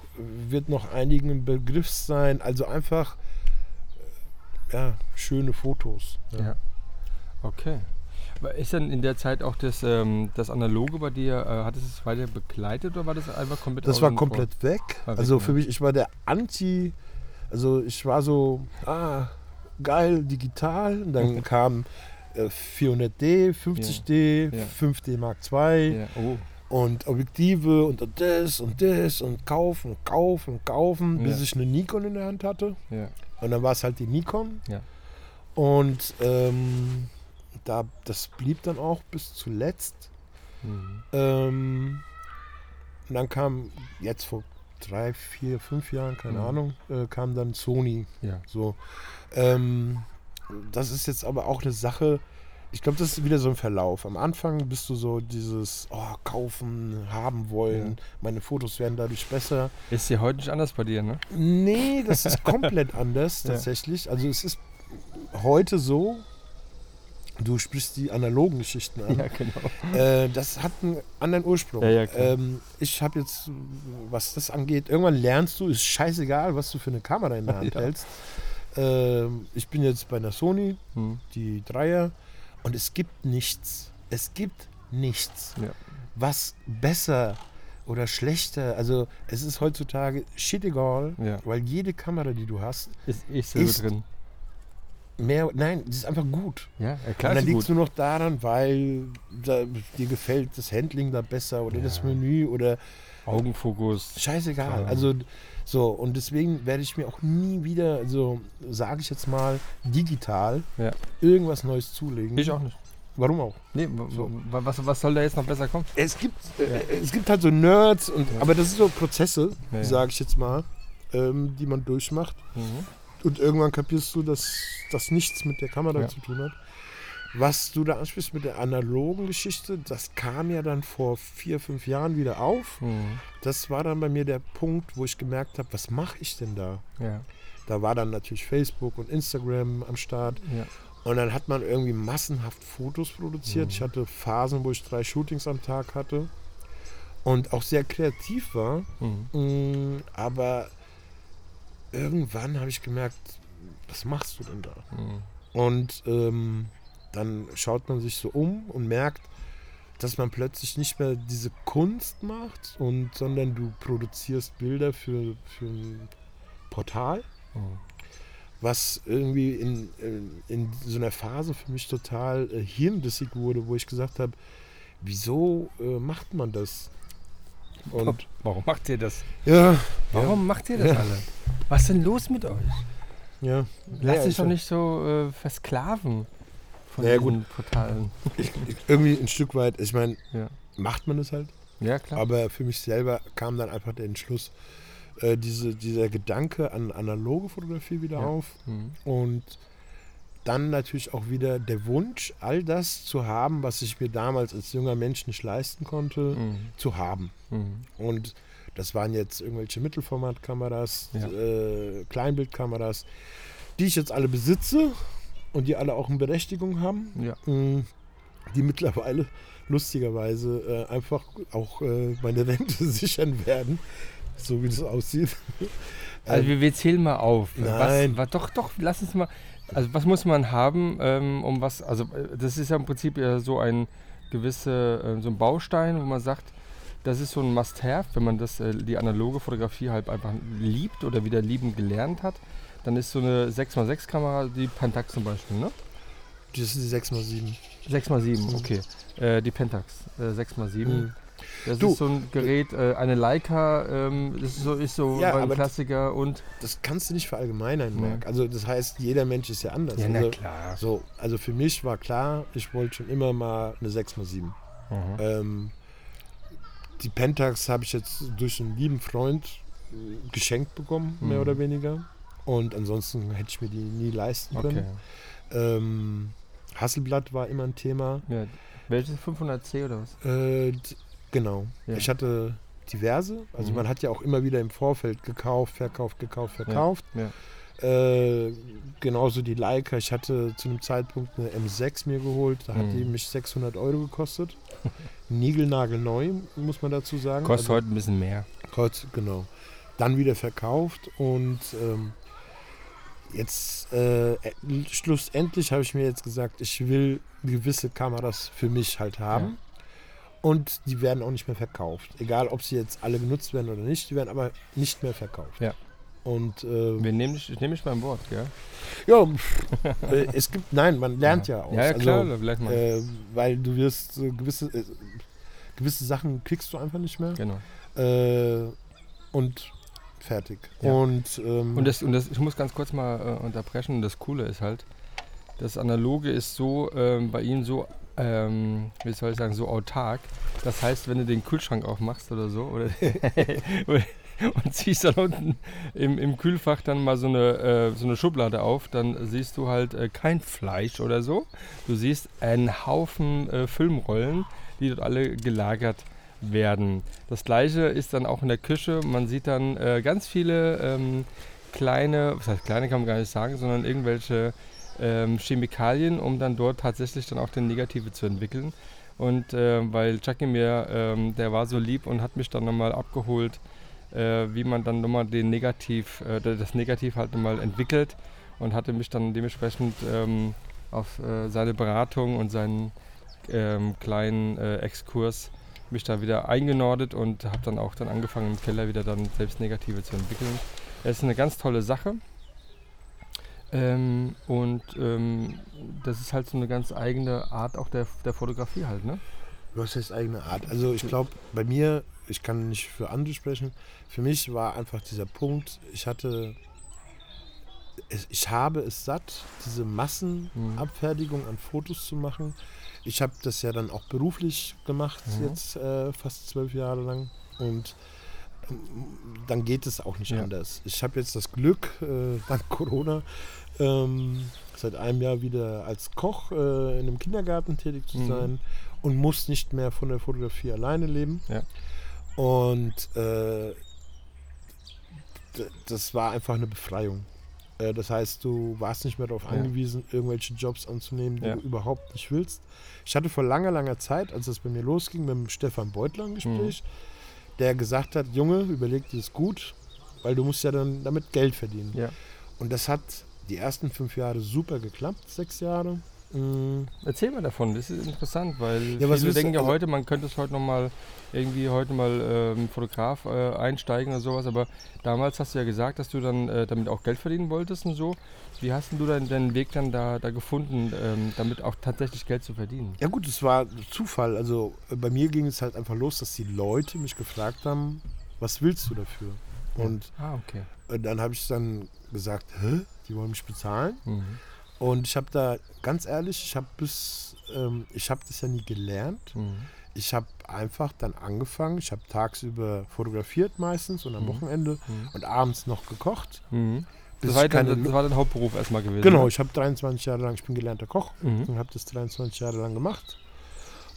wird noch einigen ein Begriff sein, also einfach äh, ja, schöne Fotos. Ja. Okay. Aber Ist dann in der Zeit auch das, ähm, das Analoge bei dir, äh, hat es es weiter begleitet oder war das einfach komplett Das war außen vor? komplett weg. War weg, also ne? für mich, ich war der Anti, also ich war so, ah, geil, digital. Und dann kam äh, 400D, 50D, Ja. 5D Mark II Ja. Oh. und Objektive und das und das und kaufen, kaufen, kaufen, bis Ja. ich eine Nikon in der Hand hatte. Ja. Und dann war es halt die Nikon. Ja. Und ähm, da, das blieb dann auch bis zuletzt. Mhm. Ähm, und dann kam jetzt vor drei, vier, fünf Jahren, keine Mhm. Ahnung, äh, kam dann Sony. Ja. So. Ähm, das ist jetzt aber auch eine Sache. Ich glaube, das ist wieder so ein Verlauf. Am Anfang bist du so dieses oh, kaufen, haben wollen. Meine Fotos werden dadurch besser. Ist ja heute nicht anders bei dir, ne? Nee, das ist komplett anders Ja. tatsächlich. Also es ist heute so, du sprichst die analogen Geschichten an. genau. Äh, das hat einen anderen Ursprung. Ja, ja, ähm, ich habe jetzt, was das angeht, irgendwann lernst du, ist scheißegal, was du für eine Kamera in der Hand Ja. hältst. Ähm, ich bin jetzt bei einer Sony, Mhm. die Dreier, und es gibt nichts. Es gibt nichts, Ja. was besser oder schlechter. Also es ist heutzutage shit egal, Ja. weil jede Kamera, die du hast, Ist, ist so Ist- drin. Mehr, nein, die ist einfach gut. Ja, ja Und klar. dann liegt es nur noch daran, weil da, dir gefällt das Handling da besser oder das Ja. Menü oder Augenfokus. scheißegal. Ja. Also so, und deswegen werde ich mir auch nie wieder, also sage ich jetzt mal, digital Ja. irgendwas Neues zulegen. Ich auch nicht. Warum auch? Nee, So. was, was soll da jetzt noch besser kommen? Es gibt, äh, es gibt halt so Nerds, und, Ja. aber das sind so Prozesse, Ja, ja. sage ich jetzt mal, ähm, die man durchmacht. Mhm. Und irgendwann kapierst du, dass das nichts mit der Kamera Ja. zu tun hat. Was du da ansprichst mit der analogen Geschichte, das kam ja dann vor vier, fünf Jahren wieder auf. Mhm. Das war dann bei mir der Punkt, wo ich gemerkt habe, was mache ich denn da? Ja. Da war dann natürlich Facebook und Instagram am Start. Ja. Und dann hat man irgendwie massenhaft Fotos produziert. Mhm. Ich hatte Phasen, wo ich drei Shootings am Tag hatte und auch sehr kreativ war. Mhm. Mm, Aber irgendwann habe ich gemerkt, was machst du denn da? Mhm. Und ähm, dann schaut man sich so um und merkt, dass man plötzlich nicht mehr diese Kunst macht, und, sondern du produzierst Bilder für, für ein Portal, Mhm. was irgendwie in, in, in so einer Phase für mich total äh, hirnrissig wurde, wo ich gesagt habe, wieso äh, macht man das? Und Warum macht ihr das? ja, Warum macht ihr das Ja. alle? Was ist denn los mit euch? ja, ja. Lass Ja, dich ich- doch nicht so äh, versklaven von Ja, diesen Portalen. ich, ich, irgendwie ein Stück weit, ich meine, Ja. macht man das halt. Ja, klar. Aber für mich selber kam dann einfach der Entschluss, äh, diese, dieser Gedanke an analoge Fotografie wieder Ja. auf Mhm. und dann natürlich auch wieder der Wunsch, all das zu haben, was ich mir damals als junger Mensch nicht leisten konnte, Mhm. zu haben. Mhm. Und das waren jetzt irgendwelche Mittelformatkameras, Ja. äh, Kleinbildkameras, die ich jetzt alle besitze und die alle auch eine Berechtigung haben. Ja. Mm, die mittlerweile lustigerweise äh, einfach auch äh, meine Rente sichern werden. so wie das aussieht. Also wir, wir zählen mal auf. Nein. Was, was, doch, doch, lass uns mal. Also was muss man haben, ähm, um was, also äh, das ist ja im Prinzip ja so ein gewisse, äh, so ein Baustein, wo man sagt, das ist so ein Must-Have, wenn man das, äh, die analoge Fotografie halt einfach liebt oder wieder lieben gelernt hat, dann ist so eine 6x6 Kamera die Pentax zum Beispiel, ne? Das ist die 6x7. 6x7, okay. Äh, die Pentax, äh, 6x7. Mhm. Das Du, ist so ein Gerät, äh, eine Leica, ähm, das ist so, ist so Ja, ein Klassiker und. Das kannst du nicht verallgemeinern. Marc. Also das heißt, jeder Mensch ist ja anders. Ja, na also, klar. So, also für mich war klar, ich wollte schon immer mal eine 6x7. Mhm. Ähm, die Pentax habe ich jetzt durch einen lieben Freund äh, geschenkt bekommen, mehr Mhm. oder weniger. Und ansonsten hätte ich mir die nie leisten Okay. können. Ähm, Hasselblatt war immer ein Thema. Ja. Welches 500C oder was? Äh, genau. Ja. Ich hatte diverse. Also Mhm. man hat ja auch immer wieder im Vorfeld gekauft, verkauft, gekauft, verkauft. Ja. Äh, genauso die Leica. Ich hatte zu einem Zeitpunkt eine M6 mir geholt. Da hat Mhm. die mich 600 Euro gekostet. Niegelnagelneu, muss man dazu sagen. Kostet Also, heute ein bisschen mehr. Kostet, genau. Dann wieder verkauft und ähm, jetzt äh, äh, schlussendlich habe ich mir jetzt gesagt, ich will gewisse Kameras für mich halt haben. Ja. Und die werden auch nicht mehr verkauft. Egal, ob sie jetzt alle genutzt werden oder nicht, die werden aber nicht mehr verkauft. Ja. Und äh, Wir nehmen ich nehme dich beim Wort, gell? ja, pff, äh, es gibt, nein, man lernt ja. Ja, ja klar, Also, vielleicht mal. äh, weil du wirst äh, gewisse, äh, gewisse Sachen kriegst du einfach nicht mehr. genau. Äh, und fertig. Ja. Und, ähm, Und, das, und das, ich muss ganz kurz mal äh, unterbrechen. Das Coole ist halt, das Analoge ist so ähm, bei Ihnen so, ähm, wie soll ich sagen, so autark. Das heißt, wenn du den Kühlschrank aufmachst oder so, oder und ziehst dann unten im, im Kühlfach dann mal so eine, äh, so eine Schublade auf, dann siehst du halt äh, kein Fleisch oder so. Du siehst einen Haufen äh, Filmrollen, die dort alle gelagert werden. Das gleiche ist dann auch in der Küche. Man sieht dann äh, ganz viele ähm, kleine, was heißt kleine kann man gar nicht sagen, sondern irgendwelche ähm, Chemikalien, um dann dort tatsächlich dann auch den Negative zu entwickeln. Und äh, weil Chucky mir, ähm, der war so lieb und hat mich dann nochmal abgeholt, äh, wie man dann nochmal den Negativ, äh, das Negativ halt nochmal entwickelt und hatte mich dann dementsprechend ähm, auf äh, seine Beratung und seinen ähm, kleinen äh, Exkurs mich da wieder eingenordet und habe dann auch dann angefangen im Keller wieder dann selbst Negative zu entwickeln. Es ist eine ganz tolle Sache. Ähm, und ähm, das ist halt so eine ganz eigene Art auch der, der Fotografie halt, ne? was heißt eigene Art? Also ich glaube, bei mir, ich kann nicht für andere sprechen, für mich war einfach dieser Punkt, ich hatte, ich habe es satt, diese Massenabfertigung an Fotos zu machen. Ich habe das ja dann auch beruflich gemacht, Mhm. jetzt äh, fast zwölf Jahre lang. Und ähm, dann geht es auch nicht Ja. anders. Ich habe jetzt das Glück, äh, dank Corona, ähm, seit einem Jahr wieder als Koch äh, in einem Kindergarten tätig zu Mhm. sein und muss nicht mehr von der Fotografie alleine leben. Ja. Und äh, das war einfach eine Befreiung. Äh, das heißt, du warst nicht mehr darauf Ja. angewiesen, irgendwelche Jobs anzunehmen, die Ja. du überhaupt nicht willst. Ich hatte vor langer, langer Zeit, als es bei mir losging, mit dem Stefan Beutler ein Gespräch, Mhm. der gesagt hat, Junge, überleg dir das gut, weil du musst ja dann damit Geld verdienen. Ja. Und das hat die ersten fünf Jahre super geklappt, sechs Jahre. Mm, Erzähl mal davon, das ist interessant, weil Ja, viele denken ja also- heute, man könnte es heute nochmal irgendwie heute mal ähm, Fotograf äh, einsteigen oder sowas, aber damals hast du ja gesagt, dass du dann äh, damit auch Geld verdienen wolltest und so. Wie hast denn du dann deinen Weg dann da, da gefunden, ähm, damit auch tatsächlich Geld zu verdienen? Ja gut, es war Zufall. Also äh, bei mir ging es halt einfach los, dass die Leute mich gefragt haben, was willst du dafür? Und Ah, okay. äh, dann habe ich dann gesagt, hä, die wollen mich bezahlen? Mhm. Und ich habe da, ganz ehrlich, ich habe bis, ähm, ich habe das ja nie gelernt. Mhm. Ich habe einfach dann angefangen, ich habe tagsüber fotografiert meistens und am Mhm. Wochenende Mhm. und abends noch gekocht. Mhm. Das, war ich dein, das war dein Hauptberuf erstmal gewesen. Genau, ne? ich habe 23 Jahre lang, ich bin gelernter Koch Mhm. und habe das 23 Jahre lang gemacht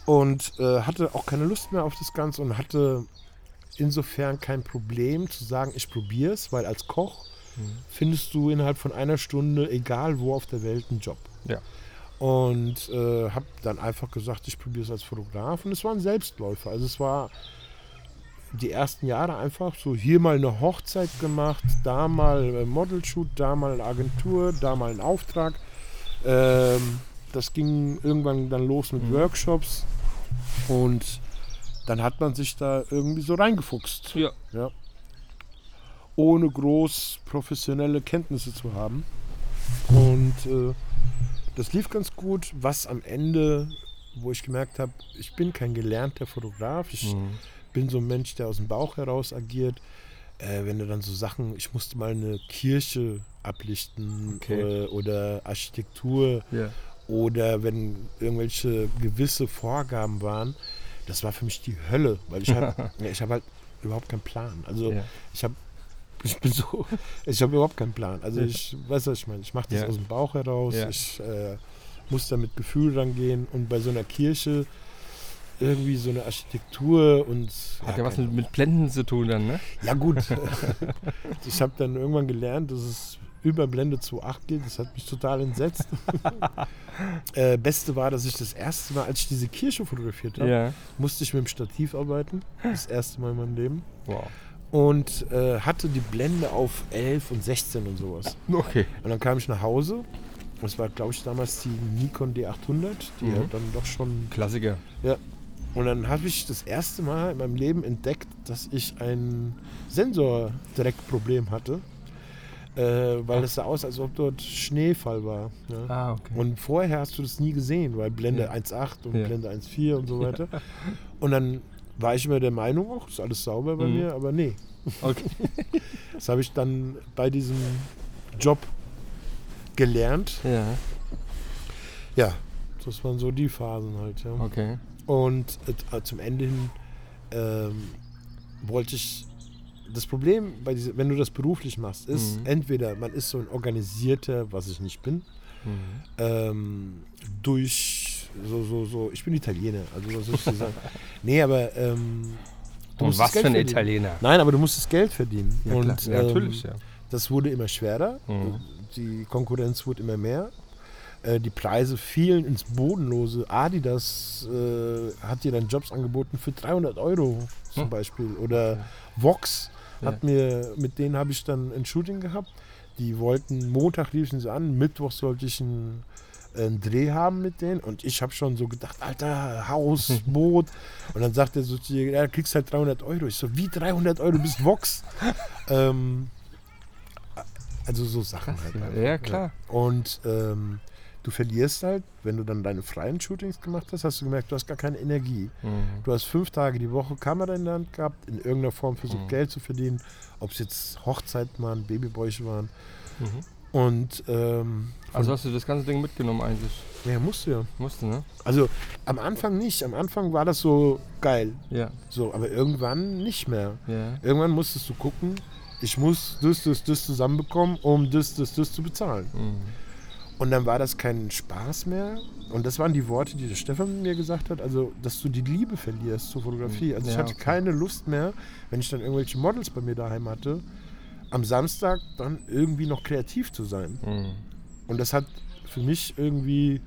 und äh, hatte auch keine Lust mehr auf das Ganze und hatte insofern kein Problem zu sagen, ich probiere es, weil als Koch Mhm. findest du innerhalb von einer Stunde, egal wo auf der Welt, einen Job. Ja. Und äh, habe dann einfach gesagt, ich probiere es als Fotograf und es war ein Selbstläufer. Also es war die ersten Jahre einfach so hier mal eine Hochzeit gemacht, da mal ein Modelshoot, da mal eine Agentur, da mal einen Auftrag. Ähm, das ging irgendwann dann los mit Mhm. Workshops und dann hat man sich da irgendwie so reingefuchst, Ja. ja. ohne groß professionelle Kenntnisse zu haben. Und äh, das lief ganz gut, was am Ende, wo ich gemerkt habe, ich bin kein gelernter Fotograf, ich Mhm. bin so ein Mensch, der aus dem Bauch heraus agiert. Äh, wenn du dann so Sachen, ich musste mal eine Kirche ablichten Okay. äh, oder Architektur Ja. oder wenn irgendwelche gewisse Vorgaben waren, das war für mich die Hölle, weil ich habe ja, ich hab halt überhaupt keinen Plan. Also Ja. ich habe ich bin so, ich habe überhaupt keinen Plan. Also ich weiß, was ich meine. Ich mache das Ja. aus dem Bauch heraus. Ja. Ich äh, muss da mit Gefühl rangehen und bei so einer Kirche irgendwie so eine Architektur und Hat ja was mit, mit Blenden zu tun dann, ne? ja gut. ich habe dann irgendwann gelernt, dass es über Blende 2.8 geht. Das hat mich total entsetzt. äh, Beste war, dass ich das erste Mal, als ich diese Kirche fotografiert habe, Ja. musste ich mit dem Stativ arbeiten. Das erste Mal in meinem Leben. Wow. Und äh, hatte die Blende auf 11 und 16 und sowas. Okay. Und dann kam ich nach Hause. Das war, glaube ich, damals die Nikon D800, die Mhm. ja dann doch schon Klassiker. und dann habe ich das erste Mal in meinem Leben entdeckt, dass ich ein Sensordreckproblem hatte. Äh, weil es sah aus, als ob dort Schneefall war. Ja. Ah, okay. Und vorher hast du das nie gesehen, weil Blende Ja. 1.8 und Ja. Blende 1.4 und so weiter. Und dann war ich immer der Meinung, auch ist alles sauber bei Mhm. mir, aber nee. okay. Das habe ich dann bei diesem Job gelernt. Ja, Ja, das waren so die Phasen halt. Ja. okay. Und äh, zum Ende hin ähm, wollte ich. Das Problem, bei diese, wenn du das beruflich machst, ist Mhm. entweder man ist so ein organisierter, was ich nicht bin, Mhm. ähm, durch so, so, so, ich bin Italiener, also was soll ich dir sagen? nee, aber ähm, du Und musst was Geld für ein verdienen. Italiener? Nein, aber du musst das Geld verdienen. Ja, und ja, ähm, natürlich, ja. das wurde immer schwerer. Mhm. Die Konkurrenz wurde immer mehr. Äh, Die Preise fielen ins Bodenlose. Adidas äh, hat dir dann Jobs angeboten für 300 Euro zum Hm. Beispiel. Oder Vox hat mir, mit denen habe ich dann ein Shooting gehabt. Die wollten, Montag riefen sie an, Mittwoch sollte ich einen, einen Dreh haben mit denen. Und ich habe schon so gedacht, Alter, Haus, Boot. Und dann sagt er so zu dir, ja, du kriegst halt 300 Euro. Ich so, wie 300 Euro? Du bist Vox. ähm, also so Sachen Krass, halt. ja. Ja, klar. Und ähm, du verlierst halt, wenn du dann deine freien Shootings gemacht hast, hast du gemerkt, du hast gar keine Energie. Mhm. Du hast fünf Tage die Woche Kamera in der Hand gehabt, in irgendeiner Form versucht Mhm. Geld zu verdienen, ob es jetzt Hochzeiten waren, Babybäuche waren. Mhm. Und ähm, Also hast du das ganze Ding mitgenommen eigentlich? ja, musst du ja. Musste, ne? Also am Anfang nicht. Am Anfang war das so geil. Ja, So, aber irgendwann nicht mehr. ja. Irgendwann musstest du gucken, ich muss das, das, das zusammenbekommen, um das, das, das zu bezahlen. Mhm. Und dann war das kein Spaß mehr. Und das waren die Worte, die der Stefan mir gesagt hat, also dass du die Liebe verlierst zur Fotografie. Also ich Ja, hatte okay. keine Lust mehr, wenn ich dann irgendwelche Models bei mir daheim hatte, am Samstag dann irgendwie noch kreativ zu sein. Mhm. Und das hat für mich irgendwie,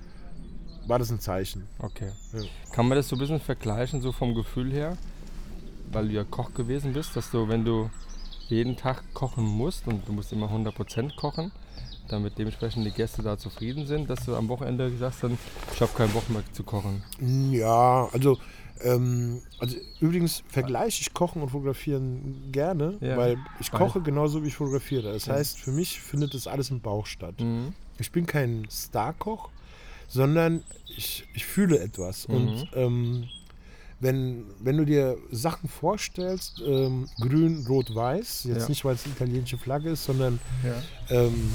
war das ein Zeichen. Okay. Ja. Kann man das so ein bisschen vergleichen, so vom Gefühl her? Weil du ja Koch gewesen bist, dass du, wenn du jeden Tag kochen musst und du musst immer 100% kochen, damit dementsprechend die Gäste da zufrieden sind, dass du am Wochenende gesagt hast, dann, ich habe keinen Bock mehr zu kochen. Ja, also, ähm, also übrigens vergleiche ich Kochen und Fotografieren gerne, Ja. weil ich koche genauso wie ich fotografiere. Das heißt, für mich findet das alles im Bauch statt. Mhm. Ich bin kein Starkoch, sondern ich, ich fühle etwas. Mhm. Und ähm, wenn, wenn du dir Sachen vorstellst, ähm, grün, rot, weiß, jetzt Ja. nicht, weil es eine italienische Flagge ist, sondern Ja. ähm,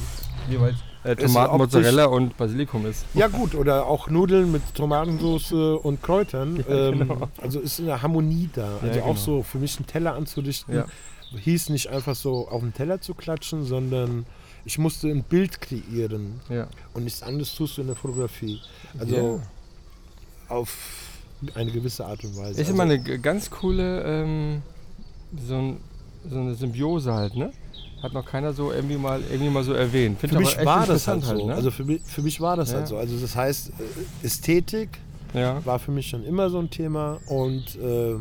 Jeweils äh, Tomaten, Mozzarella und Basilikum ist. ja gut, oder auch Nudeln mit Tomatensauce und Kräutern. Ja, ähm, genau. Also ist eine Harmonie da. Also Ja, auch genau. so für mich einen Teller anzurichten, Ja. hieß nicht einfach so auf den Teller zu klatschen, sondern ich musste ein Bild kreieren. Ja. Und nichts anderes tust du in der Fotografie. Also auf eine gewisse Art und Weise. Ist also, immer eine g- ganz coole, ähm, so, ein, so eine Symbiose halt, ne? Hat noch keiner so irgendwie mal, irgendwie mal so erwähnt. Find für ich mich war das halt so. ne? Also für mich, für mich war das Ja. halt so. Also das heißt, äh, Ästhetik ja. war für mich schon immer so ein Thema und äh,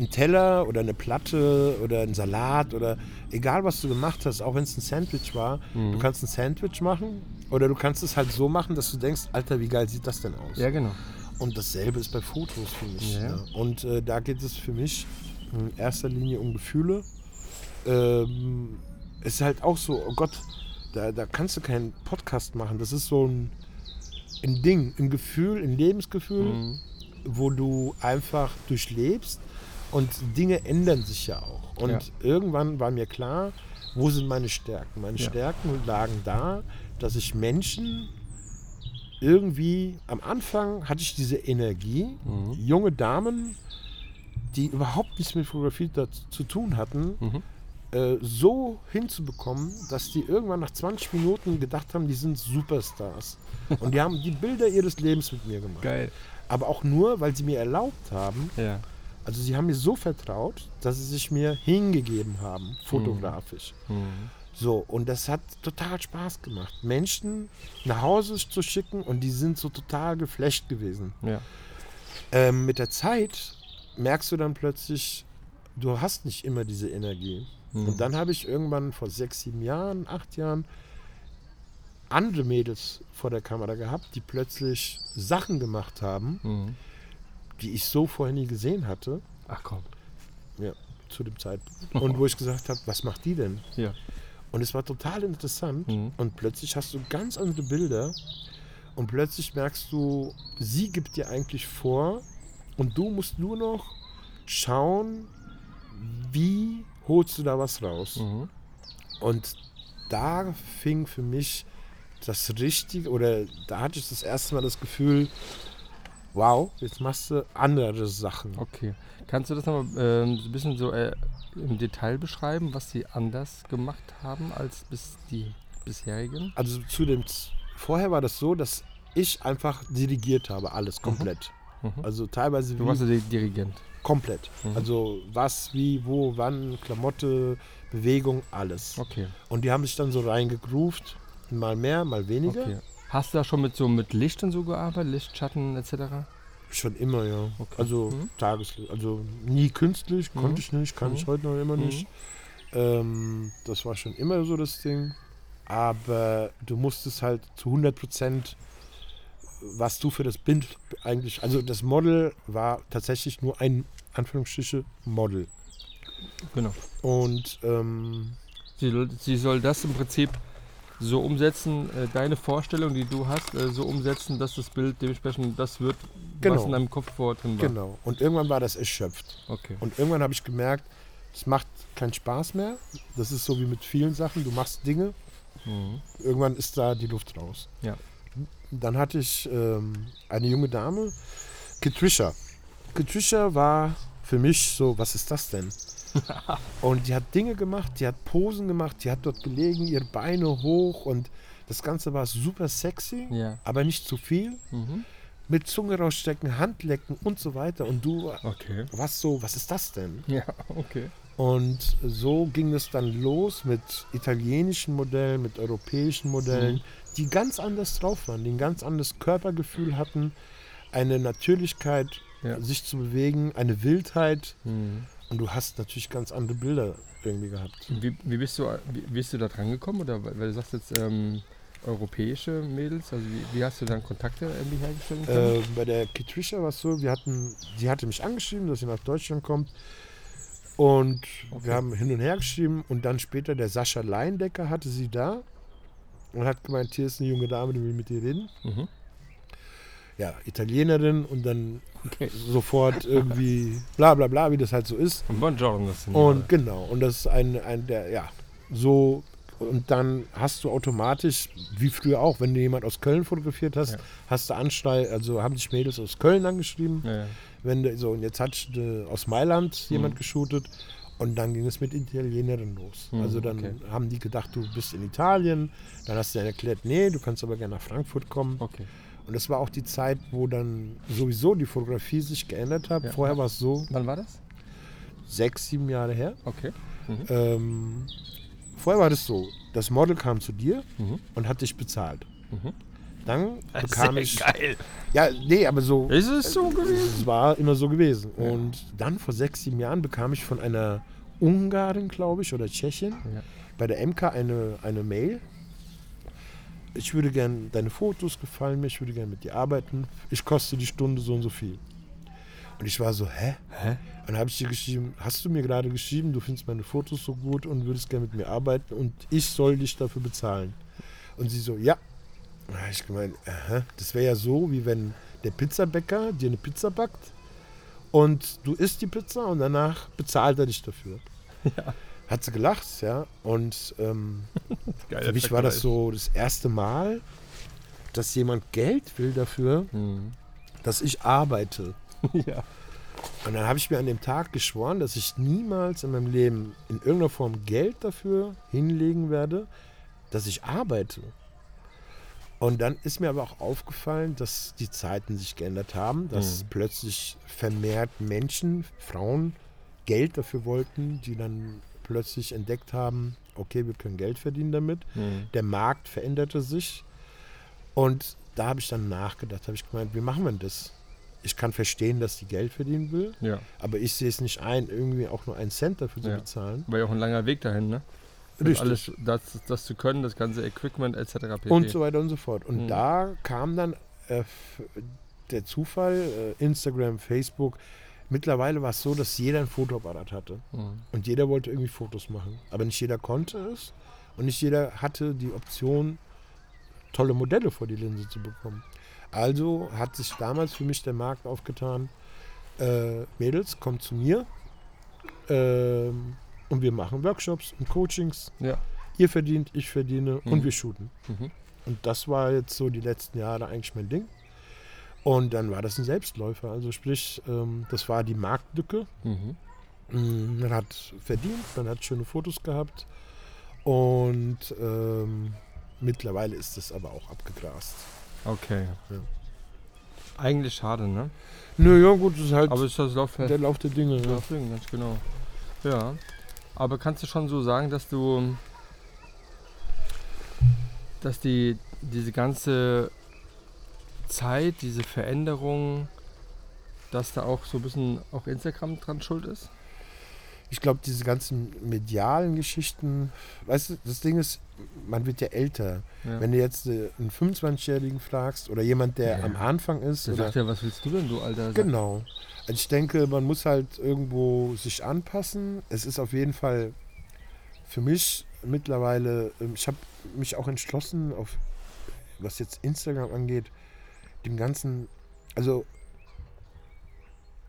ein Teller oder eine Platte oder ein Salat oder egal was du gemacht hast, auch wenn es ein Sandwich war, Mhm. du kannst ein Sandwich machen oder du kannst es halt so machen, dass du denkst, Alter, wie geil sieht das denn aus? Ja, genau. Und dasselbe ist bei Fotos für mich. Ja. Ja. Und äh, da geht es für mich in erster Linie um Gefühle. Ähm, es ist halt auch so, oh Gott, da, da kannst du keinen Podcast machen. Das ist so ein, ein Ding, ein Gefühl, ein Lebensgefühl, Mhm. wo du einfach durchlebst und Dinge ändern sich ja auch. Und Ja. irgendwann war mir klar, wo sind meine Stärken? Meine. Stärken lagen da, dass ich Menschen irgendwie, am Anfang hatte ich diese Energie, Mhm. junge Damen, die überhaupt nichts mit Fotografie zu tun hatten, Mhm. äh, so hinzubekommen, dass die irgendwann nach 20 Minuten gedacht haben, die sind Superstars. Und die haben die Bilder ihres Lebens mit mir gemacht. Geil. Aber auch nur, weil sie mir erlaubt haben, Ja. also sie haben mir so vertraut, dass sie sich mir hingegeben haben, fotografisch. Mhm. So, und das hat total Spaß gemacht, Menschen nach Hause zu schicken und die sind so total geflasht gewesen. Ja. Ähm, mit der Zeit merkst du dann plötzlich, du hast nicht immer diese Energie. Mhm. Und dann habe ich irgendwann vor sechs, sieben Jahren, acht Jahren andere Mädels vor der Kamera gehabt, die plötzlich Sachen gemacht haben, Mhm. die ich so vorher nie gesehen hatte, Ach komm. ja, zu dem Zeitpunkt. Und wo ich gesagt habe, was macht die denn? Ja. Und es war total interessant. Mhm. Und plötzlich hast du ganz andere Bilder. Und plötzlich merkst du, sie gibt dir eigentlich vor. Und du musst nur noch schauen, wie holst du da was raus. Mhm. Und da fing für mich das Richtige, oder da hatte ich das erste Mal das Gefühl, wow, jetzt machst du andere Sachen. Okay. Kannst du das nochmal ähm, ein bisschen so äh, im Detail beschreiben, was sie anders gemacht haben als bis die bisherigen? Also zu dem vorher war das so, dass ich einfach dirigiert habe, alles komplett. Mhm. Also teilweise Du wie, warst ja der Dirigent. komplett. Mhm. Also was, wie, wo, wann, Klamotte, Bewegung, alles. Okay. Und die haben sich dann so reingegroovt, mal mehr, mal weniger. okay. Hast du da schon mit so mit Licht und so gearbeitet? Licht, Schatten etc.? Schon immer, ja. Okay. Also Mhm. Tageslicht. Also nie künstlich, Mhm. konnte ich nicht, kann Mhm. ich heute noch immer Mhm. nicht. Ähm, das war schon immer so das Ding. Aber du musstest halt zu 100 Prozent, was du für das Bild eigentlich, also das Model war tatsächlich nur ein, Anführungsstriche, Model. Genau. Und ähm, Sie, soll- sie soll das im Prinzip so umsetzen, äh, deine Vorstellung, die du hast, äh, so umsetzen, dass das Bild dementsprechend das wird, was Genau. in deinem Kopf vor drin war. genau. Und irgendwann war das erschöpft. Okay. Und irgendwann habe ich gemerkt, es macht keinen Spaß mehr. Das ist so wie mit vielen Sachen. Du machst Dinge, Mhm. irgendwann ist da die Luft raus. Ja. Dann hatte ich ähm, eine junge Dame, Katrisha. Katrisha war für mich so, was ist das denn? und die hat Dinge gemacht, die hat Posen gemacht, die hat dort gelegen, ihre Beine hoch und das Ganze war super sexy, Ja. aber nicht zu viel. Mhm. Mit Zunge rausstecken, Handlecken und so weiter. Und du Okay. warst so, was ist das denn? Ja, okay. Und so ging es dann los mit italienischen Modellen, mit europäischen Modellen, Mhm. die ganz anders drauf waren, die ein ganz anderes Körpergefühl hatten, eine Natürlichkeit, Ja. sich zu bewegen, eine Wildheit. Mhm. Und du hast natürlich ganz andere Bilder irgendwie gehabt. Wie, wie, bist du, wie bist du da dran gekommen? Oder weil weil du sagst jetzt ähm, europäische Mädels, also wie, wie hast du dann Kontakte irgendwie hergestellt? Äh, bei der Kitrisha war es so, wir hatten, sie hatte mich angeschrieben, dass sie nach Deutschland kommt. Und Okay. wir haben hin und her geschrieben und dann später der Sascha Leindecker hatte sie da und hat gemeint, hier ist eine junge Dame, die will mit dir reden. Mhm. Ja, Italienerin und dann Okay. sofort irgendwie bla bla bla, wie das halt so ist. Buongiorno. Signore. Und genau, und das ist ein, ein der, ja, so, und dann hast du automatisch, wie früher auch, wenn du jemand aus Köln fotografiert hast, Ja. hast du Anschrei, also haben dich Mädels aus Köln angeschrieben. ja, ja. Wenn du, so, und jetzt hat äh, aus Mailand jemand Mhm. geshootet und dann ging es mit Italienerinnen los. Mhm, also dann okay. haben die gedacht, du bist in Italien. Dann hast du denen erklärt, nee, du kannst aber gerne nach Frankfurt kommen. Okay. Und das war auch die Zeit, wo dann sowieso die Fotografie sich geändert hat. Ja. Vorher war es so, Wann war das? sechs, sieben Jahre her. Okay. Mhm. Ähm, vorher war das so, das Model kam zu dir Mhm. und hat dich bezahlt. Mhm. dann bekam Sehr ich. geil. Ja, nee, aber so. Ist es so gewesen? Es war immer so gewesen. Und dann vor sechs, sieben Jahren bekam ich von einer Ungarin, glaube ich, oder Tschechin, Ja. bei der MK eine, eine Mail. Ich würde gern, deine Fotos gefallen mir, ich würde gern mit dir arbeiten. Ich koste die Stunde so und so viel. Und ich war so, hä? Hä? Und dann habe ich dir geschrieben, hast du mir gerade geschrieben, du findest meine Fotos so gut und würdest gerne mit mir arbeiten und ich soll dich dafür bezahlen. Und sie so, ja. Da habe ich gemeint, aha, das wäre ja so, wie wenn der Pizzabäcker dir eine Pizza backt und du isst die Pizza und danach bezahlt er dich dafür. Hat sie gelacht, ja. Und ähm, für mich war das Vergleich. so das erste Mal, dass jemand Geld will dafür, Mhm. dass ich arbeite. ja. Und dann habe ich mir an dem Tag geschworen, dass ich niemals in meinem Leben in irgendeiner Form Geld dafür hinlegen werde, dass ich arbeite. Und dann ist mir aber auch aufgefallen, dass die Zeiten sich geändert haben, dass Mhm. plötzlich vermehrt Menschen, Frauen Geld dafür wollten, die dann plötzlich entdeckt haben, okay, wir können Geld verdienen damit. Mhm. Der Markt veränderte sich. Und da habe ich dann nachgedacht, habe ich gemeint, wie machen wir das? Ich kann verstehen, dass die Geld verdienen will, Ja. aber ich sehe es nicht ein, irgendwie auch nur einen Cent dafür zu Ja. bezahlen. War ja auch ein langer Weg dahin, ne? Richtig. Alles das, das zu können, das ganze Equipment etc. pp. Und so weiter und so fort. Und Mhm. da kam dann äh, der Zufall, äh, Instagram, Facebook. Mittlerweile war es so, dass jeder ein Fotoapparat hatte. Mhm. Und jeder wollte irgendwie Fotos machen. Aber nicht jeder konnte es. Und nicht jeder hatte die Option, tolle Modelle vor die Linse zu bekommen. Also hat sich damals für mich der Markt aufgetan, äh, Mädels, kommt zu mir ähm, und wir machen Workshops und Coachings. Ja. Ihr verdient, ich verdiene und Mhm. wir shooten. Mhm. Und das war jetzt so die letzten Jahre eigentlich mein Ding. Und dann war das ein Selbstläufer. Also sprich, ähm, das war die Marktlücke. Mhm. Mm, Man hat verdient, man hat schöne Fotos gehabt. Und ähm, mittlerweile ist es aber auch abgegrast. Okay. Ja. Eigentlich schade, ne? Nö, ja gut, das ist halt Aber ist das Lauf der Lauf der Dinge. Ja, Ja. fliegen, ganz genau. Ja. Aber kannst du schon so sagen, dass du dass die diese ganze Zeit, diese Veränderung, dass da auch so ein bisschen auch Instagram dran schuld ist? Ich glaube, diese ganzen medialen Geschichten, weißt du, das Ding ist, man wird ja älter. Ja. Wenn du jetzt äh, einen 25-Jährigen fragst oder jemand, der Ja. am Anfang ist, Der oder sagt ja, was willst du denn, du Alter? Genau. Also ich denke, man muss halt irgendwo sich anpassen. Es ist auf jeden Fall für mich mittlerweile, ähm, ich habe mich auch entschlossen, auf was jetzt Instagram angeht, dem Ganzen, also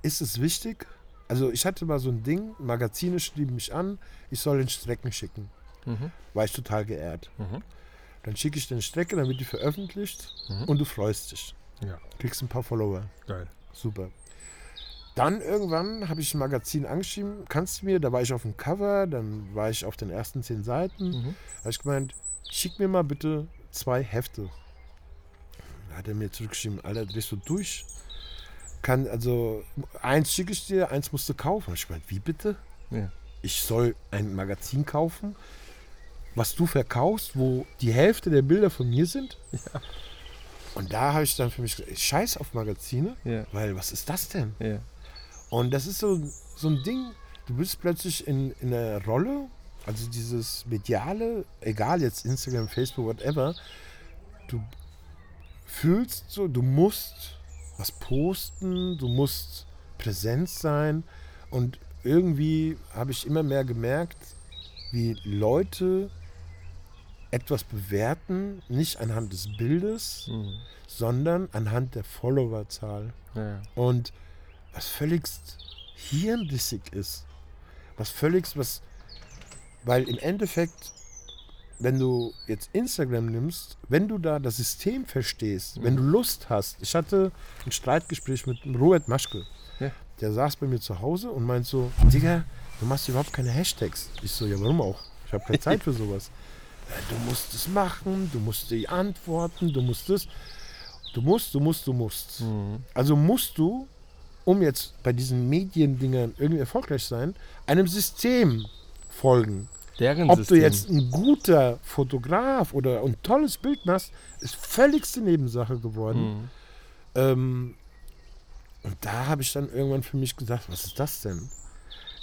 ist es wichtig? Also ich hatte mal so ein Ding, Magazine schrieben mich an, ich soll den Strecken schicken. Mhm. War ich total geehrt. Mhm. Dann schicke ich den Strecke, dann wird die veröffentlicht Mhm. und du freust dich. Ja, Kriegst ein paar Follower. geil. Super. Dann irgendwann habe ich ein Magazin angeschrieben, kannst du mir, da war ich auf dem Cover, dann war ich auf den ersten zehn Seiten, Mhm. habe ich gemeint, schick mir mal bitte zwei Hefte. Da hat er mir zurückgeschrieben, Alter, drehst du durch? Kann, also, eins schicke ich dir, eins musst du kaufen. Ich gemeint, wie bitte? Ja. Ich soll ein Magazin kaufen, was du verkaufst, wo die Hälfte der Bilder von mir sind? Und da habe ich dann für mich gesagt, scheiß auf Magazine, Ja. weil was ist das denn? Ja. Und das ist so, so ein Ding, du bist plötzlich in, in einer Rolle, also dieses mediale, egal jetzt Instagram, Facebook, whatever, du fühlst so, du musst was posten, du musst präsent sein und irgendwie habe ich immer mehr gemerkt, wie Leute etwas bewerten, nicht anhand des Bildes, Mhm. sondern anhand der Followerzahl. Ja. Und was völligst hirnrissig ist. Was völligst, was. Weil im Endeffekt, wenn du jetzt Instagram nimmst, wenn du da das System verstehst, wenn du Lust hast. Ich hatte ein Streitgespräch mit Robert Maschke. Ja. Der saß bei mir zu Hause und meint so: Digga, du machst überhaupt keine Hashtags. Ich so: Ja, warum auch? Ich habe keine Zeit für sowas. "Ja, Du musst es machen, du musst die antworten, du musst es. Du musst, du musst, du musst. Mhm. Also musst du, um jetzt bei diesen Mediendingern irgendwie erfolgreich sein, einem System folgen. Deren Ob System. du jetzt ein guter Fotograf oder ein tolles Bild machst, ist völligste Nebensache geworden. Mhm. Ähm, und da habe ich dann irgendwann für mich gesagt, was ist das denn?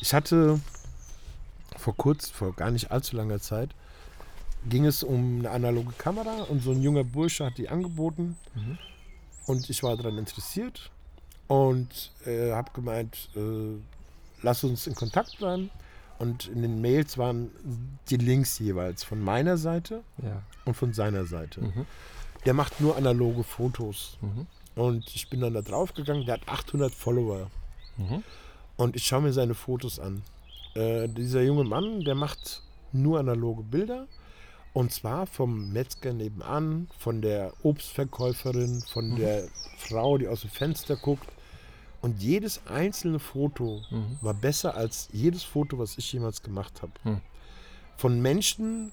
Ich hatte vor kurz, vor gar nicht allzu langer Zeit, ging es um eine analoge Kamera und so ein junger Bursche hat die angeboten Mhm. und ich war daran interessiert und äh, habe gemeint, äh, lass uns in Kontakt bleiben. Und in den Mails waren die Links jeweils von meiner Seite Ja. und von seiner Seite. Mhm. Der macht nur analoge Fotos. Mhm. Und ich bin dann da drauf gegangen, der hat 800 Follower. Mhm. Und ich schaue mir seine Fotos an. Äh, dieser junge Mann, der macht nur analoge Bilder. Und zwar vom Metzger nebenan, von der Obstverkäuferin, von Mhm. der Frau, die aus dem Fenster guckt. Und jedes einzelne Foto Mhm. war besser als jedes Foto, was ich jemals gemacht habe. Mhm. Von Menschen,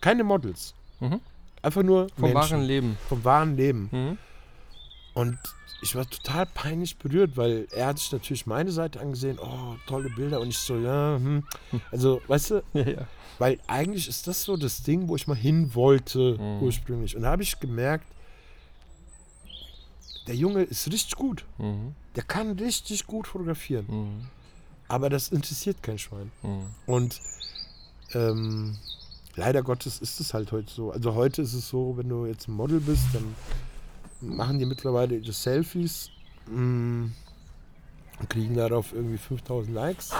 keine Models. Mhm. Einfach nur Vom Menschen, wahren Leben. vom wahren Leben. Mhm. Und ich war total peinlich berührt, weil er hat sich natürlich meine Seite angesehen, oh, tolle Bilder. Und ich so, ja, hm. Also, weißt du, Ja, ja. weil eigentlich ist das so das Ding, wo ich mal hin wollte Mhm. ursprünglich. Und da habe ich gemerkt, der Junge ist richtig gut. Mhm. Der kann richtig gut fotografieren. Mhm. Aber das interessiert kein Schwein. Mhm. Und ähm, leider Gottes ist es halt heute so. Also heute ist es so, wenn du jetzt ein Model bist, dann machen die mittlerweile ihre Selfies mm, und kriegen darauf irgendwie 5000 Likes.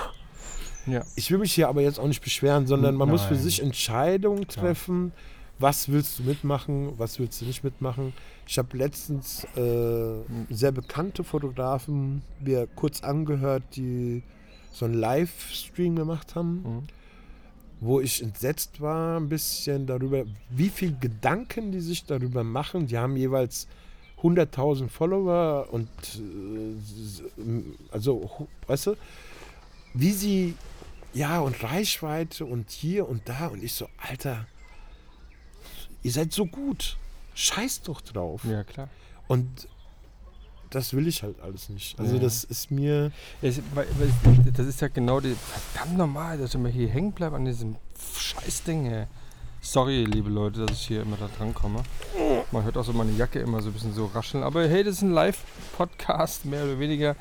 Ja. Ich will mich hier aber jetzt auch nicht beschweren, sondern man muss für Nein. sich Entscheidungen treffen. Was willst du mitmachen, was willst du nicht mitmachen? Ich habe letztens äh, sehr bekannte Fotografen mir kurz angehört, die so einen Livestream gemacht haben, Mhm. wo ich entsetzt war ein bisschen darüber, wie viel Gedanken die sich darüber machen. Die haben jeweils 100.000 Follower und äh, also, weißt du, wie sie, ja, und Reichweite und hier und da und ich so, Alter, ihr seid so gut, scheiß doch drauf. ja, klar. Und das will ich halt alles nicht. Also Ja. das ist mir, das ist ja genau die, verdammt normal, dass ich immer hier hängen bleibe an diesem Scheißding. Ey. Sorry, liebe Leute, dass ich hier immer da dran komme. Man hört auch so meine Jacke immer so ein bisschen so rascheln. Aber hey, das ist ein Live-Podcast, mehr oder weniger.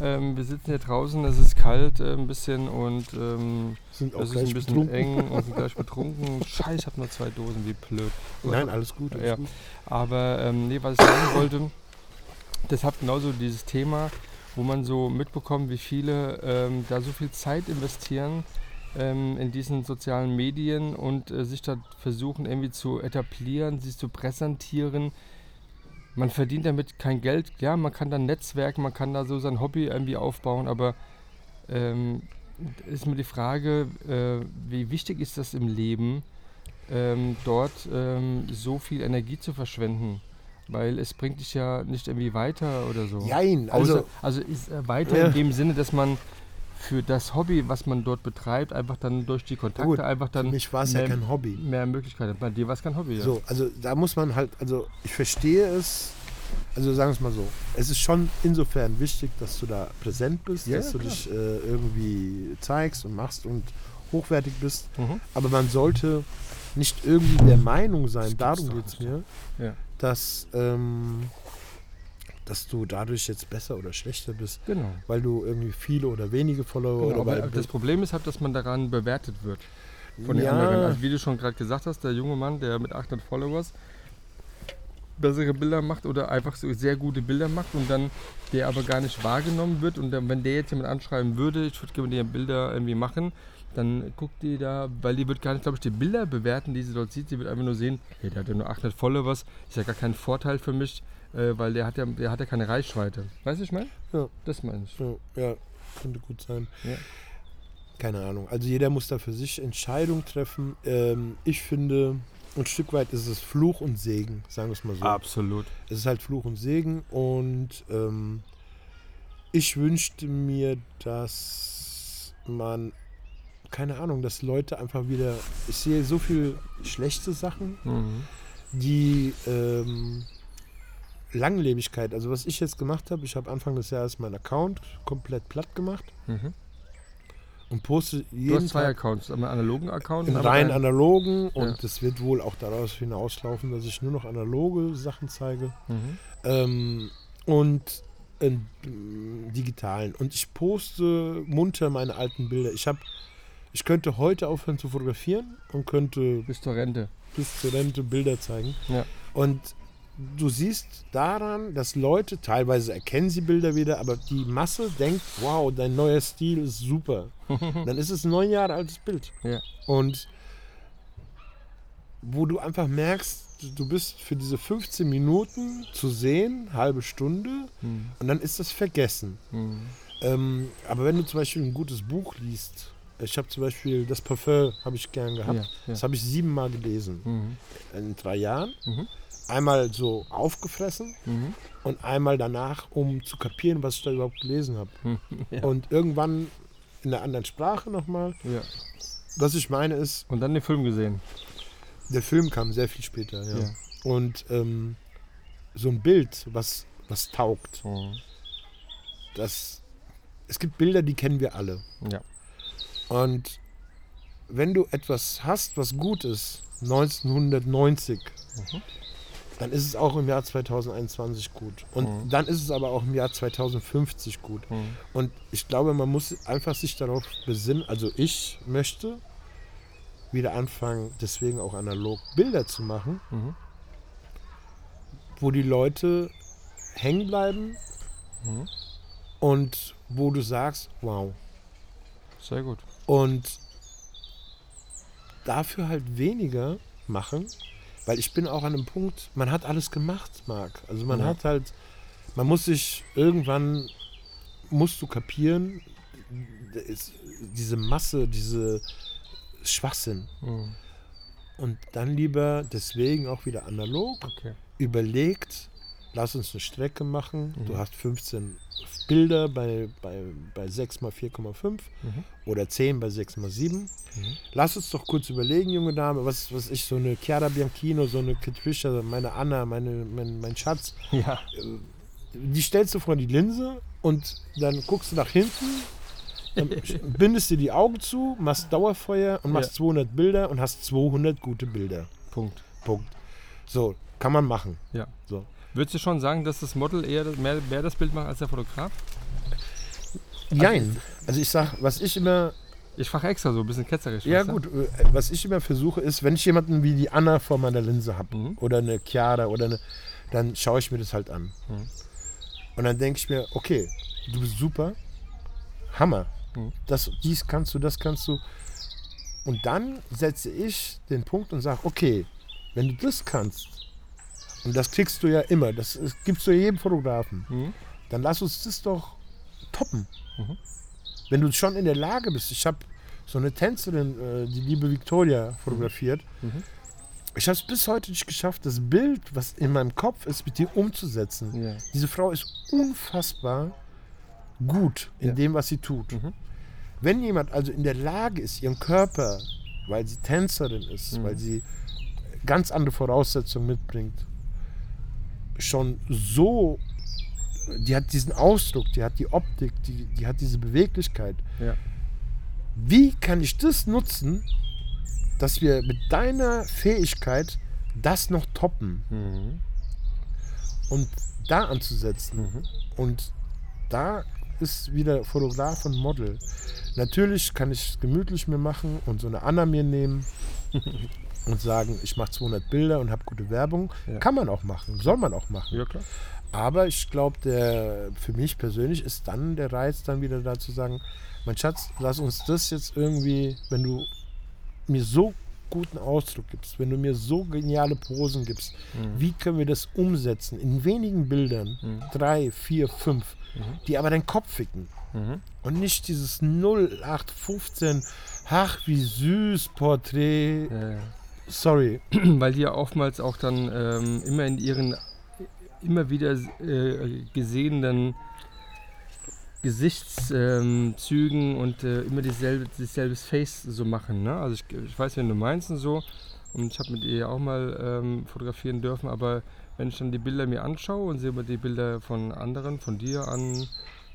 Ähm, wir sitzen hier draußen, es ist kalt äh, ein bisschen und ähm, sind auch es ist ein bisschen betrunken. eng und sind gleich betrunken. Scheiße, ich habe nur zwei Dosen, wie blöd. Nein, alles gut. Alles Ja. gut. Aber ähm, nee, was ich sagen wollte, deshalb genauso dieses Thema, wo man so mitbekommt, wie viele ähm, da so viel Zeit investieren ähm, in diesen sozialen Medien und äh, sich da versuchen irgendwie zu etablieren, sich zu präsentieren. Man verdient damit kein Geld, ja, man kann da netzwerken, man kann da so sein Hobby irgendwie aufbauen, aber ähm, ist mir die Frage, äh, wie wichtig ist das im Leben, ähm, dort ähm, so viel Energie zu verschwenden? Weil es bringt dich ja nicht irgendwie weiter oder so. Jein, Also, also also ist äh, weiter Ja. in dem Sinne, dass man für das Hobby, was man dort betreibt, einfach dann durch die Kontakte Gut, einfach für dann mich war es ja mehr- kein Hobby. mehr Möglichkeiten. Bei dir war es kein Hobby. Ja. So, also da muss man halt, also ich verstehe es, also sagen wir es mal so, es ist schon insofern wichtig, dass du da präsent bist, Ja, dass du klar. dich äh, irgendwie zeigst und machst und hochwertig bist, Mhm. aber man sollte nicht irgendwie der Meinung sein, darum geht es mir, Ja. dass, ähm, dass du dadurch jetzt besser oder schlechter bist, Genau. weil du irgendwie viele oder wenige Follower genau oder aber das Problem ist halt, dass man daran bewertet wird. Von den ja, anderen. Also wie du schon gerade gesagt hast, der junge Mann, der mit 800 Followers bessere Bilder macht oder einfach so sehr gute Bilder macht und dann der aber gar nicht wahrgenommen wird und dann, wenn der jetzt jemand anschreiben würde, ich würde gerne mit dir Bilder irgendwie machen, dann guckt die da, weil die wird gar nicht, glaube ich, die Bilder bewerten, die sie dort sieht, sie wird einfach nur sehen, hey, der hat ja nur 800 Followers, ist ja gar kein Vorteil für mich, äh, weil der hat ja, der hat ja keine Reichweite. Weißt du, ich meine? Ja. Das meine ich. Ja, ja, könnte gut sein. Ja. Keine Ahnung. Also jeder muss da für sich Entscheidungen treffen. Ähm, ich finde, ein Stück weit ist es Fluch und Segen, sagen wir es mal so. Absolut. Es ist halt Fluch und Segen und ähm, ich wünschte mir, dass man, keine Ahnung, dass Leute einfach wieder, ich sehe so viel schlechte Sachen, Mhm. die ähm, Langlebigkeit, also was ich jetzt gemacht habe, ich habe Anfang des Jahres meinen Account komplett platt gemacht Mhm. und poste jeden Du hast zwei Tag Accounts, einen analogen Account einen und rein analogen und Ja. das wird wohl auch daraus hinauslaufen, dass ich nur noch analoge Sachen zeige Mhm. ähm, und mm, digitalen. Und ich poste munter meine alten Bilder. Ich habe, ich könnte heute aufhören zu fotografieren und könnte Bis zur Rente. bis zur Rente Bilder zeigen. Ja. Und du siehst daran, dass Leute, teilweise erkennen sie Bilder wieder, aber die Masse denkt, wow, dein neuer Stil ist super. Dann ist es ein neun Jahre altes Bild. Ja. Und wo du einfach merkst, du bist für diese 15 Minuten zu sehen, halbe Stunde, Mhm. und dann ist das vergessen. Mhm. Ähm, aber wenn du zum Beispiel ein gutes Buch liest, ich habe zum Beispiel das Parfum, habe ich gern gehabt. Ja, ja. Das habe ich siebenmal gelesen Mhm. in drei Jahren. Einmal so aufgefressen Mhm. und einmal danach, um zu kapieren, was ich da überhaupt gelesen habe. Ja. Und irgendwann in einer anderen Sprache nochmal. ja. Was ich meine ist, Und dann den Film gesehen. der Film kam sehr viel später. Ja. Ja. Und ähm, so ein Bild, was, was taugt, Mhm. das, es gibt Bilder, die kennen wir alle. Ja. Und wenn du etwas hast, was gut ist, 1990, Mhm. Dann ist es auch im Jahr 2021 gut. Und Mhm. dann ist es aber auch im Jahr 2050 gut. Mhm. Und ich glaube, man muss einfach sich darauf besinnen, also ich möchte wieder anfangen, deswegen auch analog Bilder zu machen, Mhm. wo die Leute hängen bleiben Mhm. und wo du sagst, wow. Sehr gut. Und dafür halt weniger machen, weil ich bin auch an einem Punkt, man hat alles gemacht, Marc. Also man Ja. hat halt, man muss sich irgendwann, musst du kapieren, diese Masse, diese Schwachsinn. Mhm. Und dann lieber deswegen auch wieder analog, Okay. überlegt, lass uns eine Strecke machen. Mhm. Du hast 15 Bilder bei, bei, bei 6 mal 4,5 Mhm. oder 10 bei 6 mal 7. Mhm. Lass uns doch kurz überlegen, junge Dame, was, was ich, so eine Chiara Bianchino, so eine Patricia, meine Anna, meine, mein, mein Schatz, Ja. die stellst du vor die Linse und dann guckst du nach hinten, dann bindest dir die Augen zu, machst Dauerfeuer und machst Ja. 200 Bilder und hast 200 gute Bilder. Punkt. Punkt. So, kann man machen. Ja. So. Würdest du schon sagen, dass das Model eher das- mehr, mehr das Bild macht als der Fotograf? Nein. Also ich sag, was ich immer, Ich frage extra so ein bisschen ketzerisch. ja gut, äh, was ich immer versuche ist, wenn ich jemanden wie die Anna vor meiner Linse habe Mhm. oder eine Chiara oder eine, dann schaue ich mir das halt an. Mhm. Und dann denke ich mir, okay, du bist super, Hammer. Mhm. Das, dies kannst du, das kannst du. Und dann setze ich den Punkt und sage, okay, wenn du das kannst, und das kriegst du ja immer, das gibst du jedem Fotografen, Mhm. dann lass uns das doch toppen. Mhm. Wenn du schon in der Lage bist, ich habe so eine Tänzerin, äh, die liebe Victoria, fotografiert. Mhm. Ich habe es bis heute nicht geschafft, das Bild, was in meinem Kopf ist, mit dir umzusetzen. Ja. Diese Frau ist unfassbar gut in Ja. dem, was sie tut. Mhm. Wenn jemand also in der Lage ist, ihren Körper, weil sie Tänzerin ist, Mhm. weil sie ganz andere Voraussetzungen mitbringt, schon so, die hat diesen Ausdruck, die hat die Optik, die, die hat diese Beweglichkeit. Ja. Wie kann ich das nutzen, dass wir mit deiner Fähigkeit das noch toppen Mhm. und da anzusetzen? Mhm. Und da ist wieder Fotograf und Model. Natürlich kann ich es gemütlich mir machen und so eine Anna mir nehmen und sagen, ich mache 200 Bilder und habe gute Werbung. Ja. Kann man auch machen, soll man auch machen. Ja, klar. Aber ich glaube, der für mich persönlich ist dann der Reiz, dann wieder da zu sagen, mein Schatz, lass uns das jetzt irgendwie, wenn du mir so guten Ausdruck gibst, wenn du mir so geniale Posen gibst, Mhm. wie können wir das umsetzen in wenigen Bildern, Mhm. drei, vier, fünf, Mhm. die aber deinen Kopf ficken Mhm. und nicht dieses 0815, ach wie süß Porträt, Ja, ja. Sorry, Weil die ja oftmals auch dann ähm, immer in ihren immer wieder äh, gesehenen Gesichtszügen und äh, immer dieselbe, dieselbe Face so machen. Ne? Also ich, ich weiß, wenn du meinst und so, und ich habe mit ihr auch mal ähm, fotografieren dürfen, aber wenn ich dann die Bilder mir anschaue und sehe mir die Bilder von anderen, von dir an,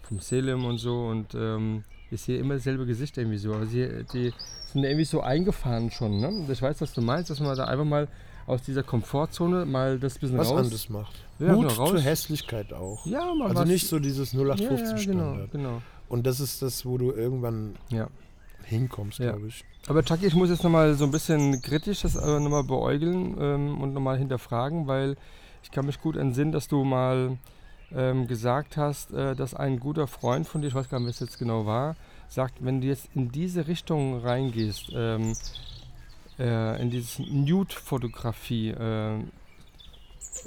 vom Selim und so und ähm, ich sehe immer dasselbe Gesicht irgendwie so. Aber sie, die sind irgendwie so eingefahren schon. Ne? Ich weiß, was du meinst, dass man da einfach mal aus dieser Komfortzone mal das bisschen was raus... anderes macht. Ja, Mut genau, zur Hässlichkeit auch. Ja, mal Also was... nicht so dieses 0815 ja, ja, genau, genau. Und das ist das, wo du irgendwann Ja. hinkommst, glaube ich. Aber Chucky, ich muss jetzt nochmal so ein bisschen kritisch das äh, nochmal beäugeln ähm, und nochmal hinterfragen, weil ich kann mich gut entsinnen, dass du mal ähm, gesagt hast, äh, dass ein guter Freund von dir, ich weiß gar nicht, was jetzt genau war, sagt, wenn du jetzt in diese Richtung reingehst, ähm, äh, in dieses Nude-Fotografie, äh,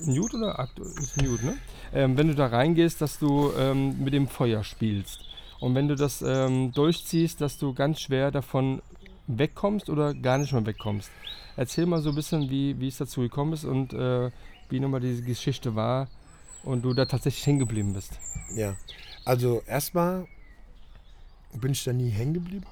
Nude oder Akt ist Nude, ne? Ähm, wenn du da reingehst, dass du ähm, mit dem Feuer spielst. Und wenn du das ähm, durchziehst, dass du ganz schwer davon wegkommst oder gar nicht mehr wegkommst. Erzähl mal so ein bisschen, wie, wie es dazu gekommen ist und äh, wie nochmal diese Geschichte war und du da tatsächlich hängen geblieben bist. Ja. Also erstmal bin ich da nie hängen geblieben,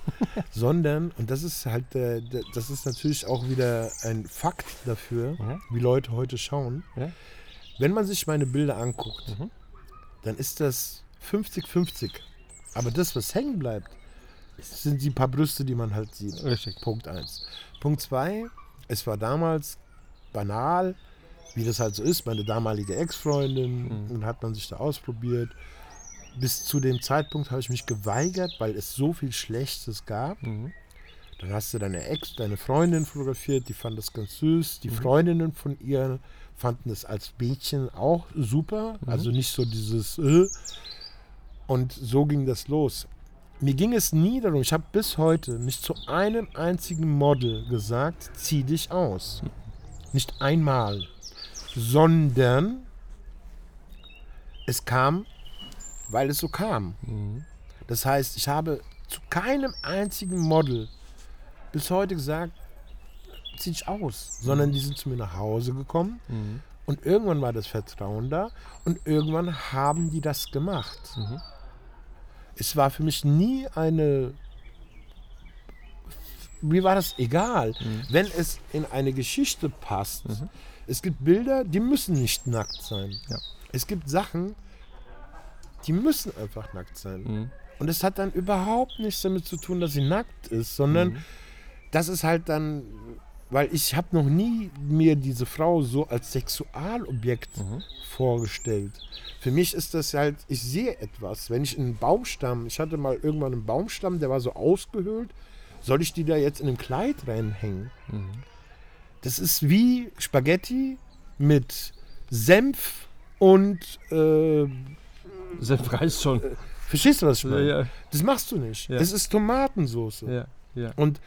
sondern, und das ist halt, der, das ist natürlich auch wieder ein Fakt dafür, Ja. wie Leute heute schauen. Ja. Wenn man sich meine Bilder anguckt, Mhm. dann ist das 50-50. Aber das, was hängen bleibt, sind die paar Brüste, die man halt sieht. Richtig. Punkt 1. Punkt 2, es war damals banal, wie das halt so ist, meine damalige Ex-Freundin, Mhm. und hat man sich da ausprobiert. Bis zu dem Zeitpunkt habe ich mich geweigert, weil es so viel Schlechtes gab. Mhm. Dann hast du deine Ex, deine Freundin fotografiert, die fand das ganz süß. Mhm. Die Freundinnen von ihr fanden es als Mädchen auch super. Mhm. Also nicht so dieses äh. Und so ging das los. Mir ging es nie darum, ich habe bis heute nicht zu einem einzigen Model gesagt, zieh dich aus. Nicht einmal. Sondern es kam, weil es so kam. Mhm. Das heißt, ich habe zu keinem einzigen Model bis heute gesagt, zieh dich aus, sondern die sind zu mir nach Hause gekommen Mhm. und irgendwann war das Vertrauen da und irgendwann haben die das gemacht. Mhm. Es war für mich nie eine. Mir war das egal, Mhm. wenn es in eine Geschichte passt. Es gibt Bilder, die müssen nicht nackt sein. Ja. Es gibt Sachen, die müssen einfach nackt sein. Mhm. Und es hat dann überhaupt nichts damit zu tun, dass sie nackt ist, sondern Mhm. das ist halt dann, weil ich habe noch nie mir diese Frau so als Sexualobjekt Mhm. vorgestellt. Für mich ist das halt, ich sehe etwas. Wenn ich einen Baumstamm, ich hatte mal irgendwann einen Baumstamm, der war so ausgehöhlt, soll ich die da jetzt in einem Kleid reinhängen? Mhm. Das ist wie Spaghetti mit Senf und, äh, Senf reicht schon. verstehst du, was ich Ja, meine? ja, Das machst du nicht. Ja. Es ist Tomatensauce. ja, ja. Und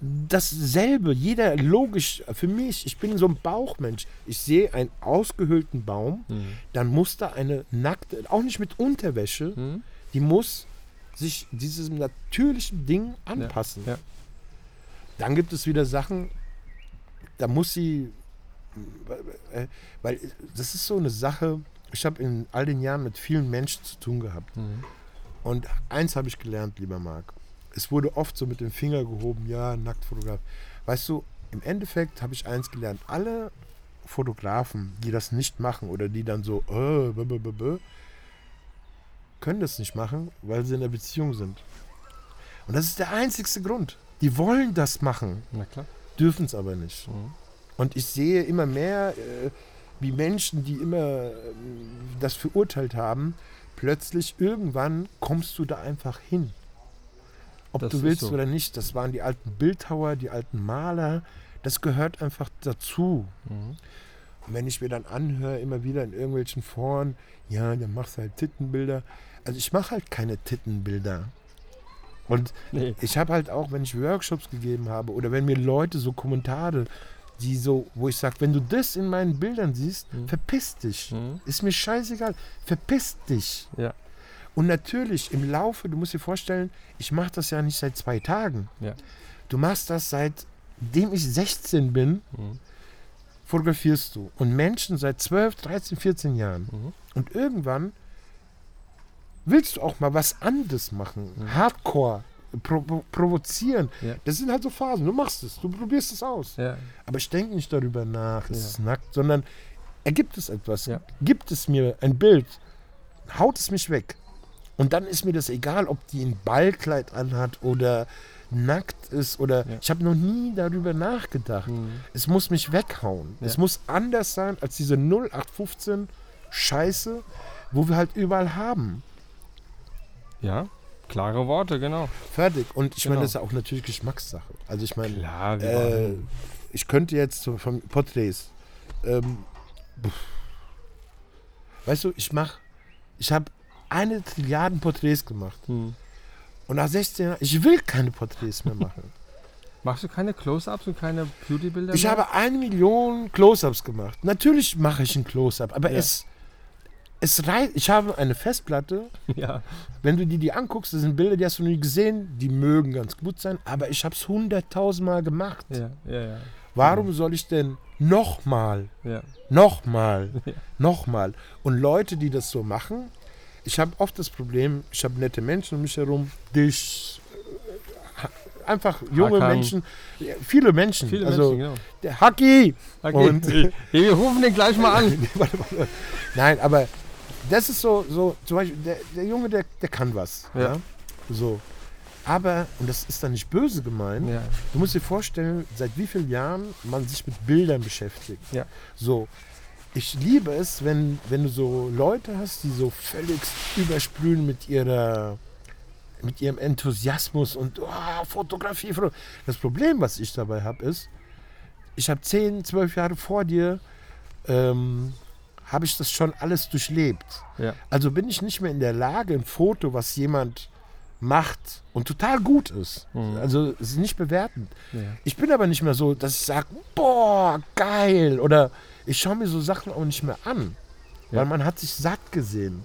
dasselbe, jeder logisch, für mich, ich bin so ein Bauchmensch. Ich sehe einen ausgehöhlten Baum, Mhm. dann muss da eine nackte, auch nicht mit Unterwäsche, Mhm. die muss sich diesem natürlichen Ding anpassen. ja. Dann gibt es wieder Sachen, da muss sie, äh, weil das ist so eine Sache, ich habe in all den Jahren mit vielen Menschen zu tun gehabt. Mhm. Und eins habe ich gelernt, lieber Marc. Es wurde oft so mit dem Finger gehoben, ja, Nacktfotograf. Weißt du, im Endeffekt habe ich eins gelernt. Alle Fotografen, die das nicht machen oder die dann so, äh, bö, bö, bö, können das nicht machen, weil sie in einer Beziehung sind. Und das ist der einzigste Grund. Die wollen das machen, Na klar. Dürfen es aber nicht. Mhm. Und ich sehe immer mehr, äh, wie Menschen, die immer ähm, das verurteilt haben, plötzlich irgendwann kommst du da einfach hin. Ob Das du willst so. oder nicht, das waren die alten Bildhauer, die alten Maler, das gehört einfach dazu. Mhm. Und wenn ich mir dann anhöre, immer wieder in irgendwelchen Foren, ja, dann machst du halt Tittenbilder. Also ich mache halt keine Tittenbilder. Und Nee. ich habe halt auch, wenn ich Workshops gegeben habe oder wenn mir Leute so Kommentare, die so, wo ich sage, wenn du das in meinen Bildern siehst, Mhm. verpiss dich. Mhm. Ist mir scheißegal. Verpiss dich. Ja. Und natürlich im Laufe, du musst dir vorstellen, ich mache das ja nicht seit zwei Tagen. Ja. Du machst das seitdem ich 16 bin, Mhm. fotografierst du. Und Menschen seit 12, 13, 14 Jahren. Mhm. Und irgendwann willst du auch mal was anderes machen. Hardcore, provo provozieren. Ja. Das sind halt so Phasen. Du machst es, du probierst es aus. Ja. Aber ich denke nicht darüber nach, es Ja. ist nackt, sondern ergibt es etwas. Gibt es mir ein Bild, haut es mich weg. Und dann ist mir das egal, ob die ein Ballkleid anhat oder nackt ist oder ich habe noch nie darüber nachgedacht. Mhm. Es muss mich weghauen. Es muss anders sein als diese 0815 Scheiße, wo wir halt überall haben. Ja, klare Worte, genau. Fertig. Und ich Genau. meine, das ist ja auch natürlich Geschmackssache. Also ich meine, Klar, äh, ich könnte jetzt so von Porträts. Ähm, weißt du, ich mache, ich habe eine Trilliarden Porträts gemacht. Hm. Und nach 16 Jahren, ich will keine Porträts mehr machen. Machst du keine Close-Ups und keine Beauty-Bilder ich mehr? habe eine Million Close-Ups gemacht. Natürlich mache ich ein Close-Up, aber Ja. es, es reicht. Ich habe eine Festplatte. Ja. Wenn du dir die anguckst, das sind Bilder, die hast du noch nie gesehen. Die mögen ganz gut sein, aber ich habe es hunderttausendmal gemacht. Ja, ja, ja. Warum soll ich denn nochmal, ja. nochmal, Ja. nochmal? Und Leute, die das so machen, ich habe oft das Problem, ich habe nette Menschen um mich herum, dich, äh, einfach junge Hakan. Menschen, viele Menschen. Viele also Menschen, genau. der Haki. Okay. Und- wir rufen den gleich mal an. Nein, aber das ist so, so zum Beispiel, der, der Junge, der, der kann was. Ja. Ja. So. Aber, und das ist dann nicht böse gemeint, Ja. du musst dir vorstellen, seit wie vielen Jahren man sich mit Bildern beschäftigt. Ja. So. Ich liebe es, wenn, wenn du so Leute hast, die so völlig übersprühen mit ihrer mit ihrem Enthusiasmus und oh, Fotografie. Foto- Das Problem, was ich dabei habe, ist, ich habe 10, 12 Jahre vor dir, ähm, habe ich das schon alles durchlebt. Ja. Also bin ich nicht mehr in der Lage, ein Foto, was jemand macht und total gut ist. Mhm. Also es ist nicht bewertend. Ja. Ich bin aber nicht mehr so, dass ich sage, boah, geil. Oder ich schaue mir so Sachen auch nicht mehr an. Ja. Weil man hat sich satt gesehen.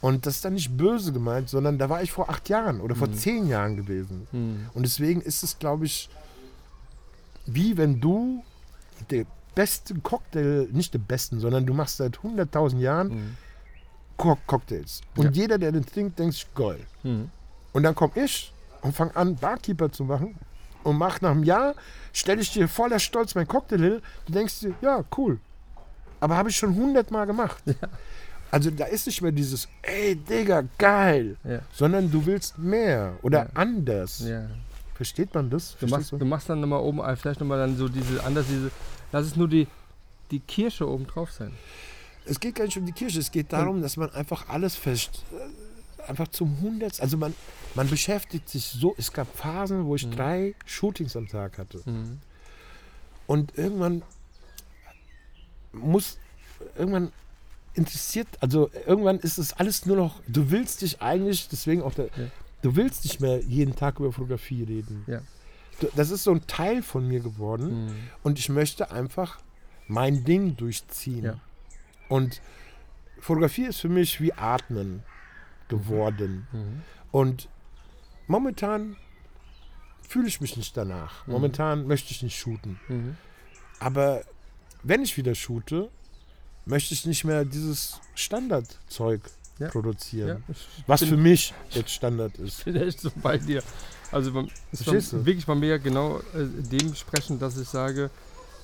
Und das ist dann nicht böse gemeint, sondern da war ich vor acht Jahren oder vor zehn Jahren gewesen. Hm. Und deswegen ist es, glaube ich, wie wenn du besten Cocktail, nicht den besten, sondern du machst seit 100.000 Jahren Hm. Co Cocktails. Und Ja. jeder, der den trinkt, denkt sich, geil. Hm. Und dann komme ich und fange an, Barkeeper zu machen. Und mach nach einem Jahr, stelle ich dir voller Stolz mein Cocktail hin. Du denkst dir, ja, cool. Aber habe ich schon hundertmal gemacht. Also da ist nicht mehr dieses, ey, Digga, geil. Ja. Sondern du willst mehr oder Ja. anders. Ja. Versteht man das? Du machst, Verstehst du machst dann nochmal oben, vielleicht nochmal dann so diese, anders diese, lass es nur die, die Kirsche oben drauf sein. Es geht gar nicht um die Kirche, es geht darum, dass man einfach alles fest, äh, einfach zum Hundert, also man, man beschäftigt sich so, es gab Phasen, wo ich Mhm. drei Shootings am Tag hatte. Mhm. Und irgendwann muss, irgendwann interessiert, also irgendwann ist es alles nur noch, du willst dich eigentlich, deswegen auch der, Ja. du willst nicht mehr jeden Tag über Fotografie reden. Ja. Das ist so ein Teil von mir geworden Mhm. und ich möchte einfach mein Ding durchziehen. Ja. Und Fotografie ist für mich wie Atmen geworden. Mhm. Und momentan fühle ich mich nicht danach. Mhm. Momentan möchte ich nicht shooten. Mhm. Aber wenn ich wieder shoote, möchte ich nicht mehr dieses Standardzeug Ja. produzieren. Ja, Was für mich jetzt Standard ist. Ich bin echt so bei dir. Also beim- es du? wirklich bei mir genau äh, dementsprechend, dass ich sage,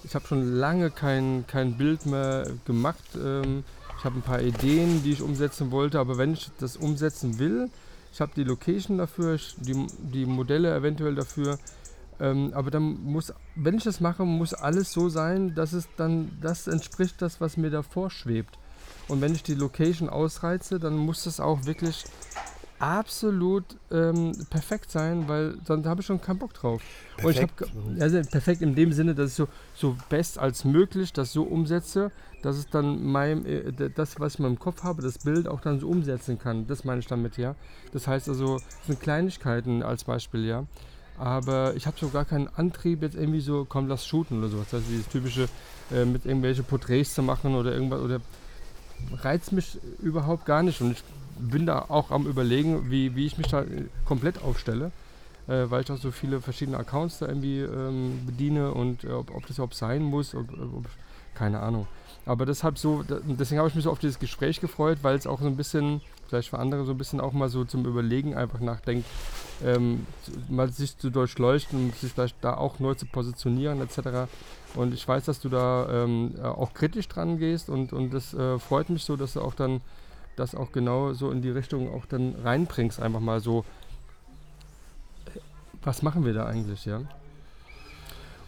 ich habe schon lange kein, kein Bild mehr gemacht. Ähm, ich habe ein paar Ideen, die ich umsetzen wollte, aber wenn ich das umsetzen will, ich habe die Location dafür, die, die Modelle eventuell dafür, ähm, aber dann muss, wenn ich das mache, muss alles so sein, dass es dann das entspricht, das, was mir davor schwebt. Und wenn ich die Location ausreize, dann muss das auch wirklich absolut ähm, perfekt sein, weil sonst habe ich schon keinen Bock drauf. Und ich hab, Perfekt. ge- also perfekt in dem Sinne, dass ich so, so best als möglich das so umsetze, dass es dann mein, äh, das, was ich in meinem Kopf habe, das Bild auch dann so umsetzen kann. Das meine ich damit, ja. Das heißt also, das sind Kleinigkeiten als Beispiel, ja. Aber ich habe so gar keinen Antrieb, jetzt irgendwie so, komm, lass shooten oder sowas. Also dieses typische, äh, mit irgendwelche Porträts zu machen oder irgendwas, oder reizt mich überhaupt gar nicht. Und ich bin da auch am überlegen, wie, wie ich mich da äh, komplett aufstelle, äh, weil ich auch so viele verschiedene Accounts da irgendwie ähm, bediene und äh, ob, ob das überhaupt sein muss, ob, ob, keine Ahnung. Aber deshalb so, deswegen habe ich mich so auf dieses Gespräch gefreut, weil es auch so ein bisschen, vielleicht für andere so ein bisschen auch mal so zum Überlegen einfach nachdenkt, ähm, mal sich zu durchleuchten, sich vielleicht da auch neu zu positionieren etc. Und ich weiß, dass du da ähm, äh, auch kritisch dran gehst und, und das äh, freut mich so, dass du auch dann das auch genau so in die Richtung auch dann reinbringst. Einfach mal so, was machen wir da eigentlich, ja?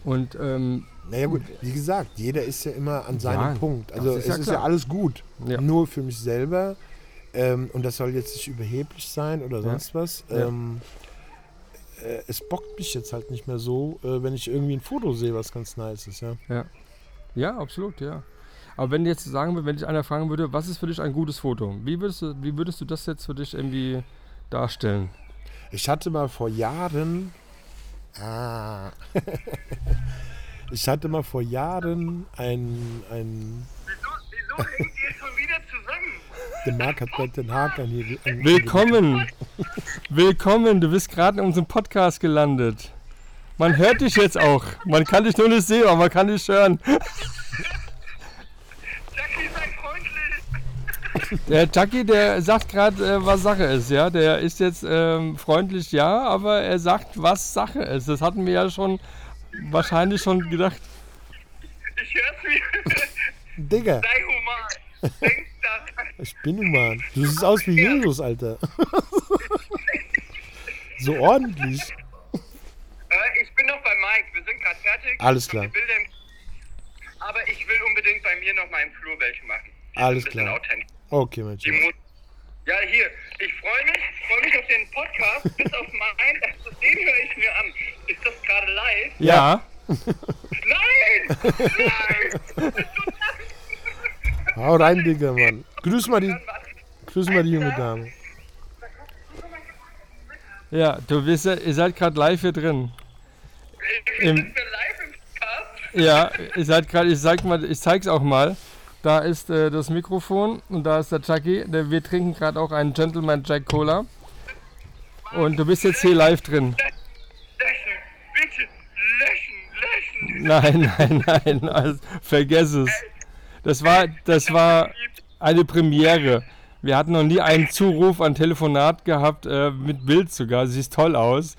Und ähm, naja gut, wie gesagt, jeder ist ja immer an seinem Ja, Punkt. Also ist es ja ist ja alles gut. Ja. Nur für mich selber. Ähm, und das soll jetzt nicht überheblich sein oder sonst was. Ja. Ähm, äh, es bockt mich jetzt halt nicht mehr so, äh, wenn ich irgendwie ein Foto sehe, was ganz nice ist. Ja. ja, absolut, ja. Aber wenn jetzt sagen wir, wenn dich einer fragen würde, was ist für dich ein gutes Foto? Wie würdest du, wie würdest du das jetzt für dich irgendwie darstellen? Ich hatte mal vor Jahren. Ah. ich hatte mal vor Jahren ein. ein Wieso, wieso hängt ihr schon wieder zusammen? der Marc hat gerade den Haken hier. An, Willkommen! Willkommen, du bist gerade in unserem Podcast gelandet. Man hört dich jetzt auch. Man kann dich nur nicht sehen, aber man kann dich hören. Jackie, sei freundlich. Der Chucky, der sagt gerade, äh, was Sache ist, ja. Der ist jetzt ähm, freundlich, ja, aber er sagt, was Sache ist. Das hatten wir ja schon wahrscheinlich schon gedacht. Ich hör's mir. Digga, Sei human. Denk daran. ich bin human. Du siehst aus wie Jesus, Alter. so ordentlich. Äh, ich bin noch bei Mike. Wir sind gerade fertig. Alles klar. Aber ich will unbedingt bei mir noch mal im Flur welche machen. Die Alles klar. authentisch. Okay, mein Die Schatz. muss ja, hier, ich freue mich, freue mich auf den Podcast, bis auf meinen, also den höre ich mir an. Ist das gerade live? Ja. Nein! Nein! Hau rein, Digga, Mann. Grüß mal die, grüß mal die junge Dame. Ja, du bist ja, ihr seid gerade live hier drin. Wir Im- live im Podcast? Ja, ihr seid gerade, ich zeig mal, ich zeig's auch mal. Da ist äh, das Mikrofon und da ist der Chucky. Der, wir trinken gerade auch einen Gentleman Jack Cola. Und du bist jetzt hier live drin. Löschen, bitte, löschen, löschen. Nein, nein, nein, also, vergess es. Das war, das war eine Premiere. Wir hatten noch nie einen Zuruf an Telefonat gehabt äh, mit Bild sogar. Siehst toll aus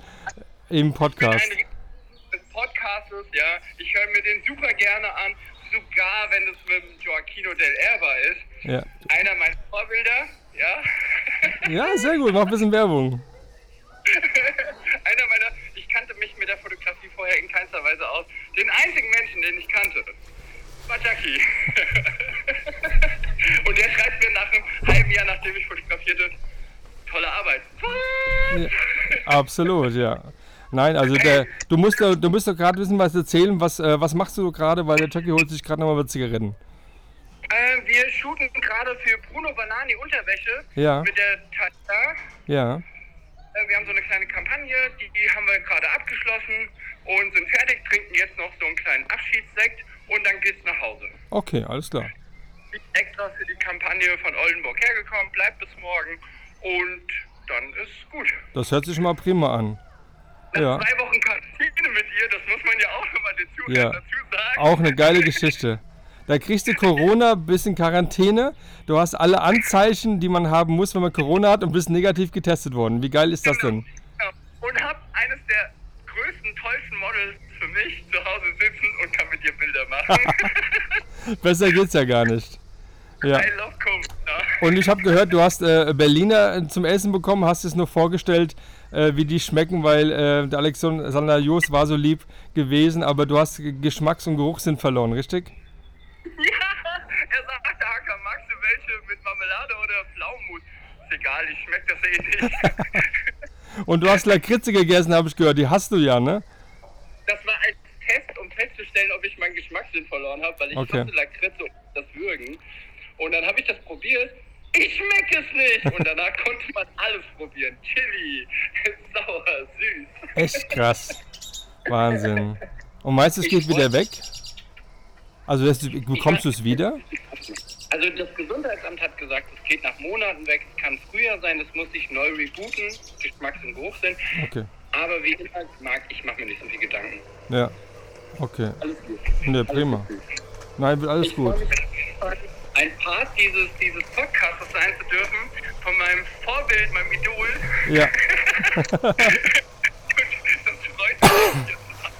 im Podcast. Des Podcastes, ja. Ich höre mir den super gerne an, sogar wenn es mit dem Joaquino del Erba ist. Ja. Einer meiner Vorbilder, ja. ja, sehr gut. Mach ein bisschen Werbung. Einer meiner, ich kannte mich mit der Fotografie vorher in keinster Weise aus. Den einzigen Menschen, den ich kannte, war Jackie. Und der schreibt mir nach einem halben Jahr, nachdem ich fotografierte, tolle Arbeit. Ja, absolut, ja. Nein, also der, du musst doch, du musst doch gerade wissen, was erzählen. Was, äh, was machst du gerade? Weil der Chucky holt sich gerade nochmal Zigaretten. Äh, wir shooten gerade für Bruno Banani Unterwäsche Ja. mit der Tata. Ja. Äh, Wir haben so eine kleine Kampagne, die, die haben wir gerade abgeschlossen und sind fertig, trinken jetzt noch so einen kleinen Abschiedssekt und dann geht's nach Hause. Okay, alles klar. Bin extra für die Kampagne von Oldenburg hergekommen, bleibt bis morgen und dann ist gut. Das hört sich schon mal prima an. Nach Ja. zwei Wochen Quarantäne mit ihr, das muss man ja auch nochmal Zuhörern Ja. dazu sagen. Auch eine geile Geschichte. Da kriegst du Corona, bisschen Quarantäne. Du hast alle Anzeichen, die man haben muss, wenn man Corona hat und bist negativ getestet worden. Wie geil ist das denn? Ja. Und hab eines der größten, tollsten Models für mich zu Hause sitzen und kann mit ihr Bilder machen. Besser geht's ja gar nicht. Ja. I love Corona. Und ich habe gehört, du hast äh, Berliner zum Essen bekommen, hast es nur vorgestellt, äh, wie die schmecken, weil äh, der Alexander Jost war so lieb gewesen, aber du hast Geschmacks- und Geruchssinn verloren, richtig? Ja, er sagte, Hacker, magst du welche mit Marmelade oder Pflaumenmus? Ist egal, ich schmeck das eh nicht. Und du hast Lakritze gegessen, habe ich gehört. Die hast du ja, ne? das war als Test, um festzustellen, ob ich meinen Geschmackssinn verloren habe, weil ich Okay. mochte Lakritze und das Würgen. Und dann habe ich das probiert. Ich schmecke es nicht! Und danach konnte man alles probieren. Chili, sauer, süß. Echt krass. Wahnsinn. Und meinst du, es geht wieder weg? Also das, bekommst du es wieder? Also das Gesundheitsamt hat gesagt, es geht nach Monaten weg, es kann früher sein, es muss sich neu rebooten, Geschmacks- und Geruchssinn. Okay. Aber wie immer, mag ich mache mir nicht so viel Gedanken. Ja. Okay. Alles gut. Ne, prima. Nein, wird alles Ich gut. Ein Part dieses, dieses Podcasts sein zu dürfen, von meinem Vorbild, meinem Idol. Ja. Und das freut mich. jetzt zusammen.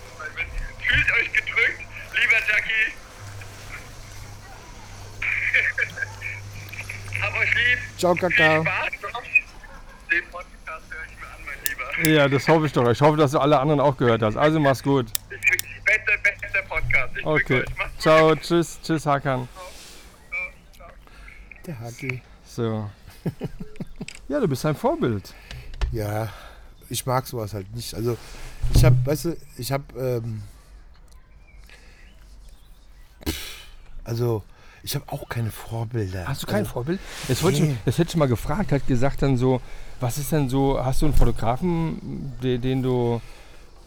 Fühlt euch gedrückt, lieber Jackie. Hab euch lieb. Ciao, Kakao. Den Podcast höre ich mir an, mein Lieber. Ja, das hoffe ich doch. Ich hoffe, dass du alle anderen auch gehört hast. Also mach's gut. Beste, beste Podcast. Ich Okay. Ciao, tschüss, tschüss, Hakan. Der Haki. So. Ja, du bist ein Vorbild. Ja, ich mag sowas halt nicht. Also ich habe, weißt du, ich habe, ähm, also ich habe auch keine Vorbilder. Hast du kein also, Vorbild? Das, wollte Nee. ich, das hätte ich mal gefragt, hat gesagt dann so, was ist denn so, hast du einen Fotografen, den, den du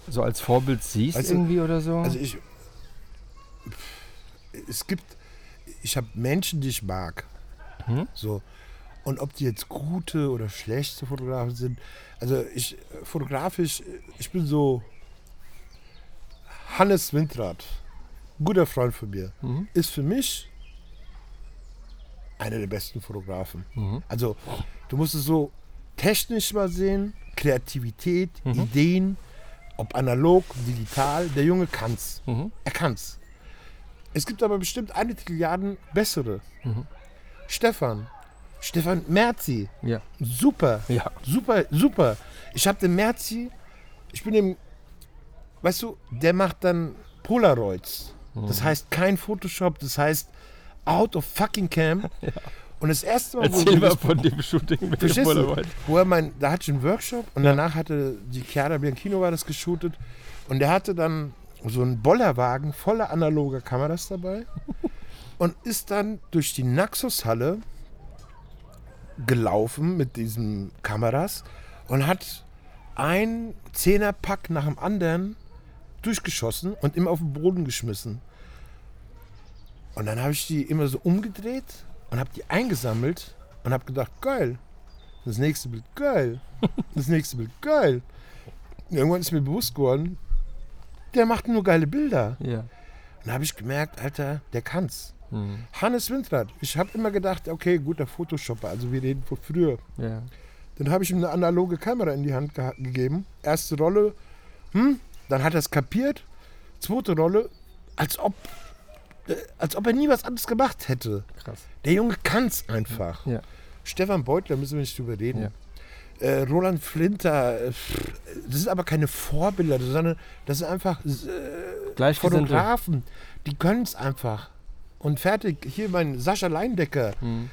so als Vorbild siehst Weißt du, irgendwie oder so? Also ich, es gibt, ich habe Menschen, die ich mag. Mhm. So. Und ob die jetzt gute oder schlechte Fotografen sind, also ich fotografisch, ich bin so Hannes Windrad, guter Freund von mir, Mhm. ist für mich einer der besten Fotografen. Mhm. Also du musst es so technisch mal sehen, Kreativität, Mhm. Ideen, ob analog, digital, der Junge kann's. Mhm. Er kann's. Es gibt aber bestimmt eine Trilliarden bessere. Stefan. Stefan Merzi. Ja. Super. Ja. Super, super. Ich habe den Merzi, ich bin dem, weißt du, der macht dann Polaroids. Mhm. Das heißt kein Photoshop, das heißt out of fucking cam. Und das erste Mal, Erzähl wir mal von dem Shooting mit dem? Polaroid. Wo er mein, da hatte ich einen Workshop und danach hatte die Chiara Bianchino war das geshootet und der hatte dann so einen Bollerwagen voller analoger Kameras dabei und ist dann durch die Naxos-Halle gelaufen mit diesen Kameras und hat ein Zehnerpack nach dem anderen durchgeschossen und immer auf den Boden geschmissen. Und dann habe ich die immer so umgedreht und habe die eingesammelt und habe gedacht, geil. Das nächste Bild, geil. Das nächste Bild, geil. Und irgendwann ist mir bewusst geworden, der macht nur geile Bilder. Ja. Und dann habe ich gemerkt, Alter, der kann's. Mhm. Hannes Windrad. Ich habe immer gedacht, okay, guter Photoshopper. Also wir reden von früher. Ja. Dann habe ich ihm eine analoge Kamera in die Hand geha- gegeben. Erste Rolle, hm, dann hat er es kapiert. Zweite Rolle, als ob, äh, als ob er nie was anderes gemacht hätte. Krass. Der Junge kann's einfach. Ja. Stefan Beutler müssen wir nicht drüber reden. Ja. Äh, Roland Flinter, äh, pff, das sind aber keine Vorbilder, sondern das sind einfach äh. Fotografen. Die können es einfach. Und fertig. Hier mein Sascha Leindecker. Mhm.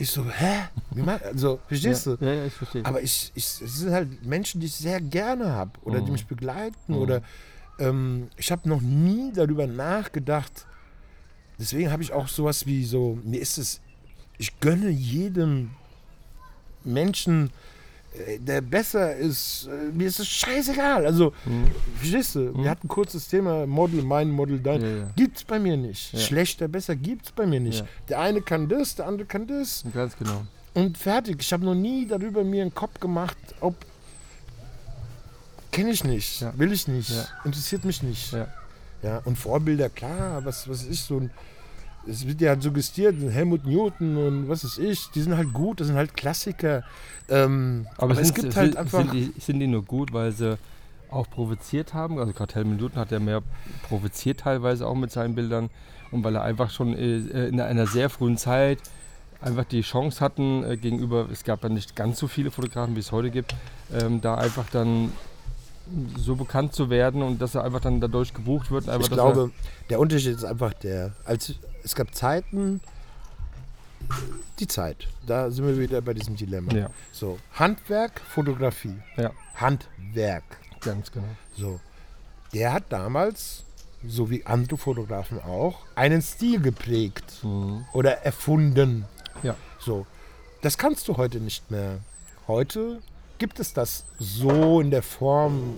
Ich so, hä? Wie man, also, verstehst ja. du? Ja, ja, ich verstehe. Aber ich, ich, es sind halt Menschen, die ich sehr gerne habe oder die Mhm. mich begleiten Mhm. oder ähm, ich habe noch nie darüber nachgedacht. Deswegen habe ich auch sowas wie so, mir ist es, ich gönne jedem Menschen, der besser ist, äh, mir ist es scheißegal. Also, Mhm. verstehst du? Mhm. Wir hatten ein kurzes Thema, Model, mein Model, dein. Ja, ja. Gibt's bei mir nicht. Ja. Schlechter, besser gibt's bei mir nicht. Ja. Der eine kann das, der andere kann das. Ganz genau. Und fertig. Ich habe noch nie darüber mir einen Kopf gemacht, ob. Kenne ich nicht, will ich nicht, interessiert mich nicht. Ja. Ja, und Vorbilder, klar, was, was ist so ein. Es wird ja suggestiert, Helmut Newton und was ist ich, die sind halt gut, das sind halt Klassiker. Ähm, aber, es sind, gibt sind, halt einfach. Sind die, sind die nur gut, weil sie auch provoziert haben? Also gerade Helmut Newton hat ja mehr provoziert teilweise auch mit seinen Bildern. Und weil er einfach schon äh, in einer sehr frühen Zeit einfach die Chance hatten, äh, gegenüber, es gab ja nicht ganz so viele Fotografen, wie es heute gibt, ähm, da einfach dann so bekannt zu werden und dass er einfach dann dadurch gebucht wird. Ich glaube, der Unterschied ist einfach der, als es gab Zeiten, die Zeit. Da sind wir wieder bei diesem Dilemma. Ja, So, Handwerk, Fotografie. Ja. Handwerk. ganz genau. So. Der hat damals, so wie andere Fotografen auch, einen Stil geprägt Mhm. oder erfunden. Ja. So. Das kannst du heute nicht mehr. Heute gibt es das so in der Form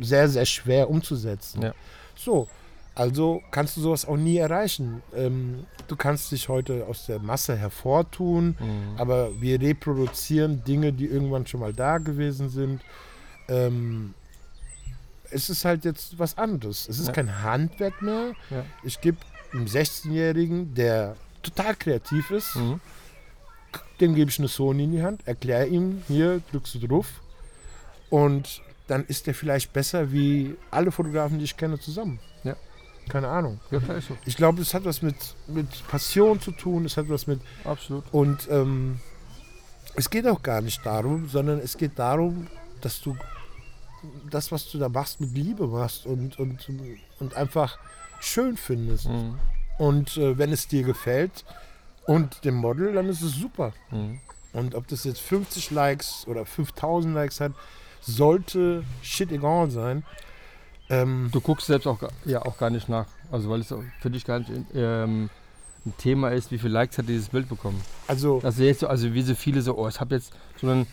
sehr, sehr schwer umzusetzen. Ja. So. Also kannst du sowas auch nie erreichen. Ähm, du kannst dich heute aus der Masse hervortun, Mhm. aber wir reproduzieren Dinge, die irgendwann schon mal da gewesen sind. Ähm, es ist halt jetzt was anderes. Es ist Ja. kein Handwerk mehr. Ja. Ich gebe einem 16-Jährigen, der total kreativ ist, Mhm. dem gebe ich eine Sony in die Hand, erkläre ihm, hier drückst du drauf. Und dann ist der vielleicht besser wie alle Fotografen, die ich kenne, zusammen. Keine Ahnung. Ja, klar ist so. Ich glaube, es hat was mit, mit Passion zu tun, es hat was mit. Absolut. Und ähm, es geht auch gar nicht darum, sondern es geht darum, dass du das, was du da machst, mit Liebe machst und, und, und einfach schön findest. Mhm. Und äh, wenn es dir gefällt und dem Model, dann ist es super. Mhm. Und ob das jetzt 50 Likes oder 5000 Likes hat, sollte shit egal sein. Ähm, Du guckst selbst auch, gar- ja, auch gar nicht nach. Also weil es für dich gar nicht ähm, ein Thema ist, wie viele Likes hat dieses Bild bekommen. also, Also jetzt so, also wie so viele so, oh, ich habe jetzt, sondern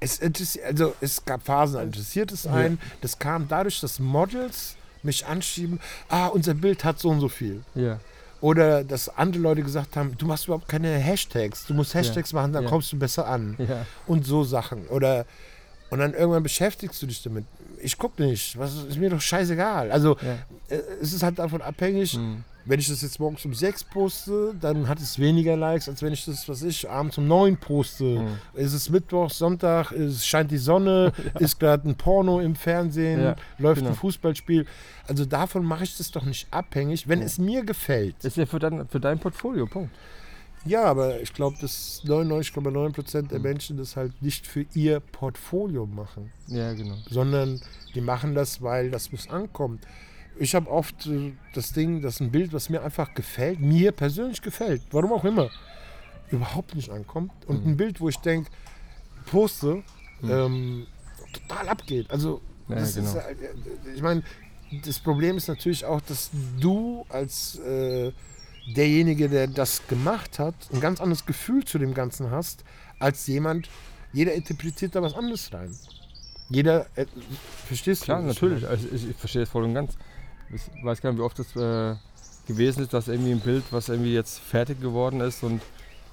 es, also es gab Phasen, da interessiert es einen. Das kam dadurch, dass Models mich anschieben, ah, unser Bild hat so und so viel. ja, Oder dass andere Leute gesagt haben, du machst überhaupt keine Hashtags. Du musst Hashtags machen, dann Ja. kommst du besser an. ja, Und so Sachen. Oder und dann irgendwann beschäftigst du dich damit. Ich guck nicht. Was ist mir doch scheißegal. Also ja. äh, es ist halt davon abhängig, Mhm. wenn ich das jetzt morgens um sechs poste, dann hat es weniger Likes, als wenn ich das, was ich, abends um neun poste. Mhm. Ist es Mittwoch, Sonntag, es scheint die Sonne, ist gerade ein Porno im Fernsehen, Ja, läuft genau. ein Fußballspiel. Also davon mache ich das doch nicht abhängig, wenn es mir gefällt. Das ist ja für dein, für dein Portfolio, Punkt. Ja, aber ich glaube, dass 99,9% Mhm. der Menschen das halt nicht für ihr Portfolio machen, Ja, genau. sondern die machen das, weil das muss ankommt. Ich habe oft äh, das Ding, dass ein Bild, was mir einfach gefällt, mir persönlich gefällt, warum auch immer, überhaupt nicht ankommt. Und Mhm. ein Bild, wo ich denke, poste, ähm, total abgeht. Also, Ja, genau. ist, halt, äh, ich meine, das Problem ist natürlich auch, dass du als äh, derjenige, der das gemacht hat, ein ganz anderes Gefühl zu dem Ganzen hast, als jemand, jeder interpretiert da was anderes rein. Jeder, äh, verstehst Klar, du? ich natürlich. Also ich, ich verstehe das voll und ganz. Ich weiß gar nicht, wie oft das äh, gewesen ist, dass irgendwie ein Bild, was irgendwie jetzt fertig geworden ist und,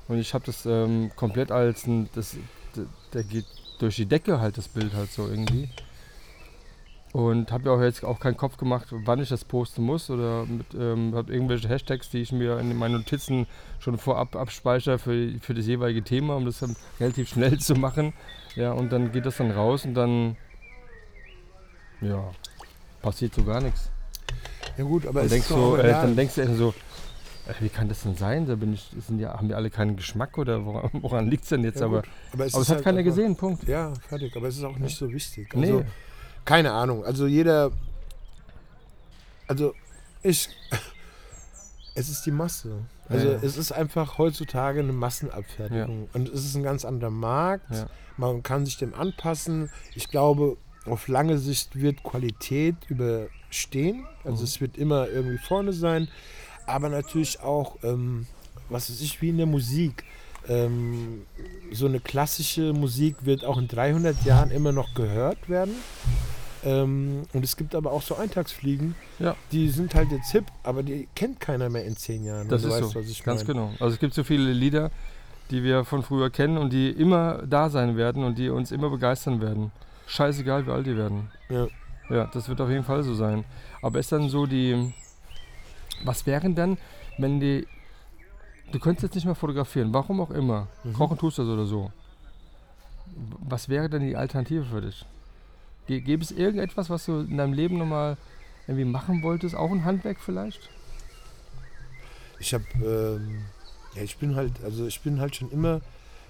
und ich habe das ähm, komplett als ein, das, der, der geht durch die Decke halt das Bild halt so irgendwie. Und habe ja auch jetzt auch keinen Kopf gemacht, wann ich das posten muss oder ähm, habe irgendwelche Hashtags, die ich mir in meinen Notizen schon vorab abspeichere für, für das jeweilige Thema, um das dann relativ schnell zu machen. Ja, und dann geht das dann raus und dann ja, passiert so gar nichts. Ja gut, aber Dann denkst, auch äh, dann denkst du echt so, äh, wie kann das denn sein? Da bin ich, sind ja, haben die alle keinen Geschmack oder woran, woran liegt es denn jetzt? Ja, aber aber es, aber es hat halt keiner gesehen, Punkt. Ja, fertig. Aber es ist auch nicht so wichtig. Nee. Keine Ahnung. Also jeder. Also ich. Es ist die Masse. Also Ja, ja. es ist einfach heutzutage eine Massenabfertigung. Und es ist ein ganz anderer Markt. Ja. Man kann sich dem anpassen. Ich glaube, auf lange Sicht wird Qualität überstehen. Also Mhm. es wird immer irgendwie vorne sein. Aber natürlich auch, ähm, was weiß ich, wie in der Musik. Ähm, so eine klassische Musik wird auch in 300 Jahren immer noch gehört werden. Ähm, und es gibt aber auch so Eintagsfliegen, Ja. die sind halt jetzt hip, aber die kennt keiner mehr in zehn Jahren. Das ist so, weißt, was ich ganz meine. genau. Also es gibt so viele Lieder, die wir von früher kennen und die immer da sein werden und die uns immer begeistern werden. Scheißegal, wie alt die werden. Ja. Ja, das wird auf jeden Fall so sein. Aber ist dann so die, was wären dann, wenn die, du könntest jetzt nicht mehr fotografieren, warum auch immer, Mhm. kochen tust du das oder so. Was wäre denn die Alternative für dich? Gäbe es irgendetwas, was du in deinem Leben nochmal irgendwie machen wolltest? Auch ein Handwerk vielleicht? Ich habe, ähm, ja, ich bin halt, also ich bin halt schon immer,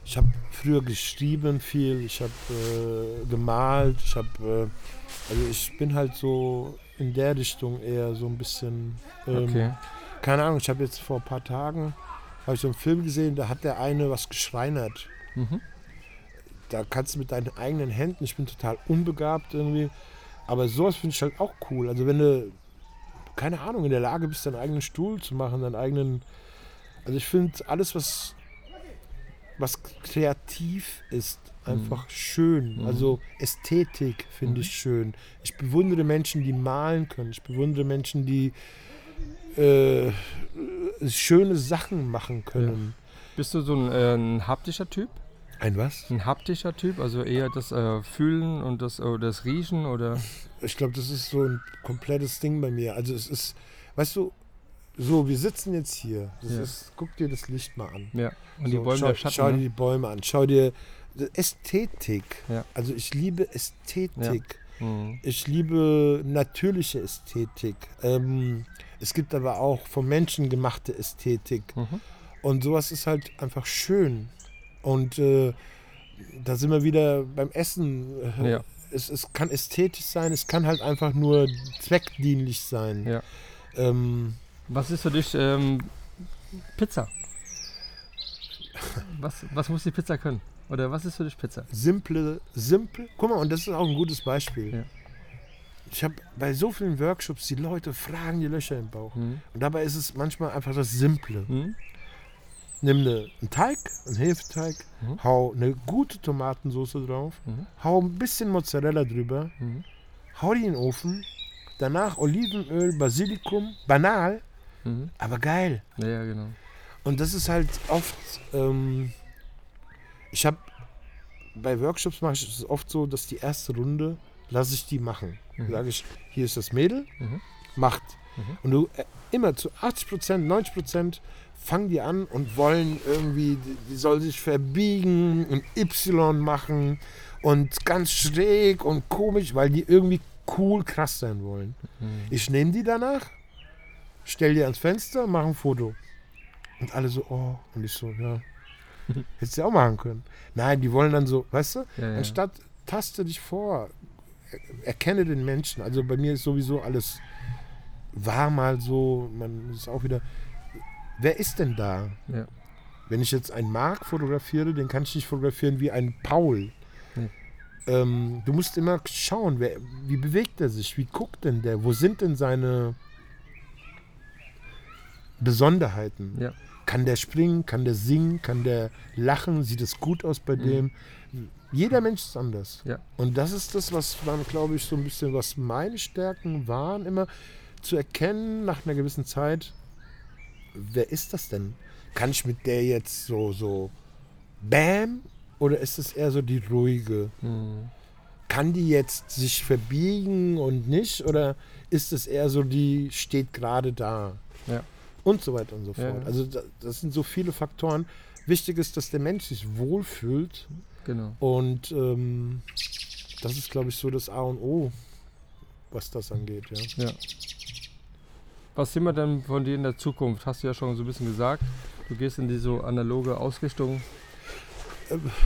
ich habe früher geschrieben viel, ich habe äh, gemalt, ich habe, äh, also ich bin halt so in der Richtung eher so ein bisschen, ähm, Okay. keine Ahnung, ich habe jetzt vor ein paar Tagen, habe ich so einen Film gesehen, da hat der eine was geschreinert. Mhm. Da kannst du mit deinen eigenen Händen, ich bin total unbegabt irgendwie, aber sowas finde ich halt auch cool. Also wenn du, keine Ahnung, in der Lage bist, deinen eigenen Stuhl zu machen, deinen eigenen, also ich finde alles, was, was kreativ ist, einfach schön. Mhm. Also Ästhetik finde ich schön. Ich bewundere Menschen, die malen können. Ich bewundere Menschen, die äh, schöne Sachen machen können. Bist du so ein, äh, ein haptischer Typ? Ein was? Ein haptischer Typ, also eher das äh, Fühlen und das, äh, das Riechen oder. Ich glaube, das ist so ein komplettes Ding bei mir. Also es ist, weißt du, so, wir sitzen jetzt hier. Ja. ist, guck dir das Licht mal an. Ja. Und die so, Bäume schau, Schatten. schau dir ne? die Bäume an. Schau dir die Ästhetik. Ja. Also ich liebe Ästhetik. Mhm. Ich liebe natürliche Ästhetik. Ähm, es gibt aber auch vom Menschen gemachte Ästhetik. Mhm. Und sowas ist halt einfach schön. Und äh, da sind wir wieder beim Essen. Ja. Es, es kann ästhetisch sein, es kann halt einfach nur zweckdienlich sein. Ja. Ähm, was ist für dich ähm, Pizza? Was, was muss die Pizza können? Oder was ist für dich Pizza? Simple, simpel. Guck mal, und das ist auch ein gutes Beispiel. Ja. Ich habe bei so vielen Workshops, die Leute fragen die Löcher im Bauch. Mhm. Und dabei ist es manchmal einfach das Simple. Mhm. Nimm eine, einen Teig, einen Hefeteig, mhm. hau eine gute Tomatensauce drauf, mhm. hau ein bisschen Mozzarella drüber, mhm. hau die in den Ofen, danach Olivenöl, Basilikum, banal, mhm. aber geil. Ja, ja, genau. Und das ist halt oft, ähm, ich habe bei Workshops mache ich es oft so, dass die erste Runde lasse ich die machen. Mhm. Sage ich, hier ist das Mädel, mhm. macht. Mhm. Und du äh, immer zu 80 Prozent, 90 Prozent fangen die an und wollen irgendwie, die, die soll sich verbiegen und Y machen und ganz schräg und komisch, weil die irgendwie cool krass sein wollen. Mhm. Ich nehme die danach, stell die ans Fenster, mache ein Foto. Und alle so, oh, und ich so, ja, hättest du ja auch machen können. Nein, die wollen dann so, weißt du, ja, ja. anstatt taste dich vor, erkenne den Menschen. Also bei mir ist sowieso alles war mal so, man ist auch wieder, wer ist denn da? Ja. Wenn ich jetzt einen Mark fotografiere, den kann ich nicht fotografieren wie einen Paul. Nee. Ähm, du musst immer schauen, wer, wie bewegt er sich, wie guckt denn der, wo sind denn seine Besonderheiten? Ja. Kann der springen, kann der singen, kann der lachen, sieht es gut aus bei mhm. dem? Jeder Mensch ist anders. Ja. Und das ist das, was man, glaube ich, so ein bisschen, was meine Stärken waren, immer zu erkennen nach einer gewissen Zeit, wer ist das denn? Kann ich mit der jetzt so, so Bam? Oder ist es eher so die ruhige? Mhm. Kann die jetzt sich verbiegen und nicht? Oder ist es eher so, die steht gerade da? Ja. Und so weiter und so fort. Ja. Also das sind so viele Faktoren. Wichtig ist, dass der Mensch sich wohlfühlt. Genau. Und ähm, das ist, glaube ich, so das A und O, was das angeht. Ja. ja. Was sind wir denn von dir in der Zukunft? Hast du ja schon so ein bisschen gesagt. Du gehst in diese so analoge Ausrichtung.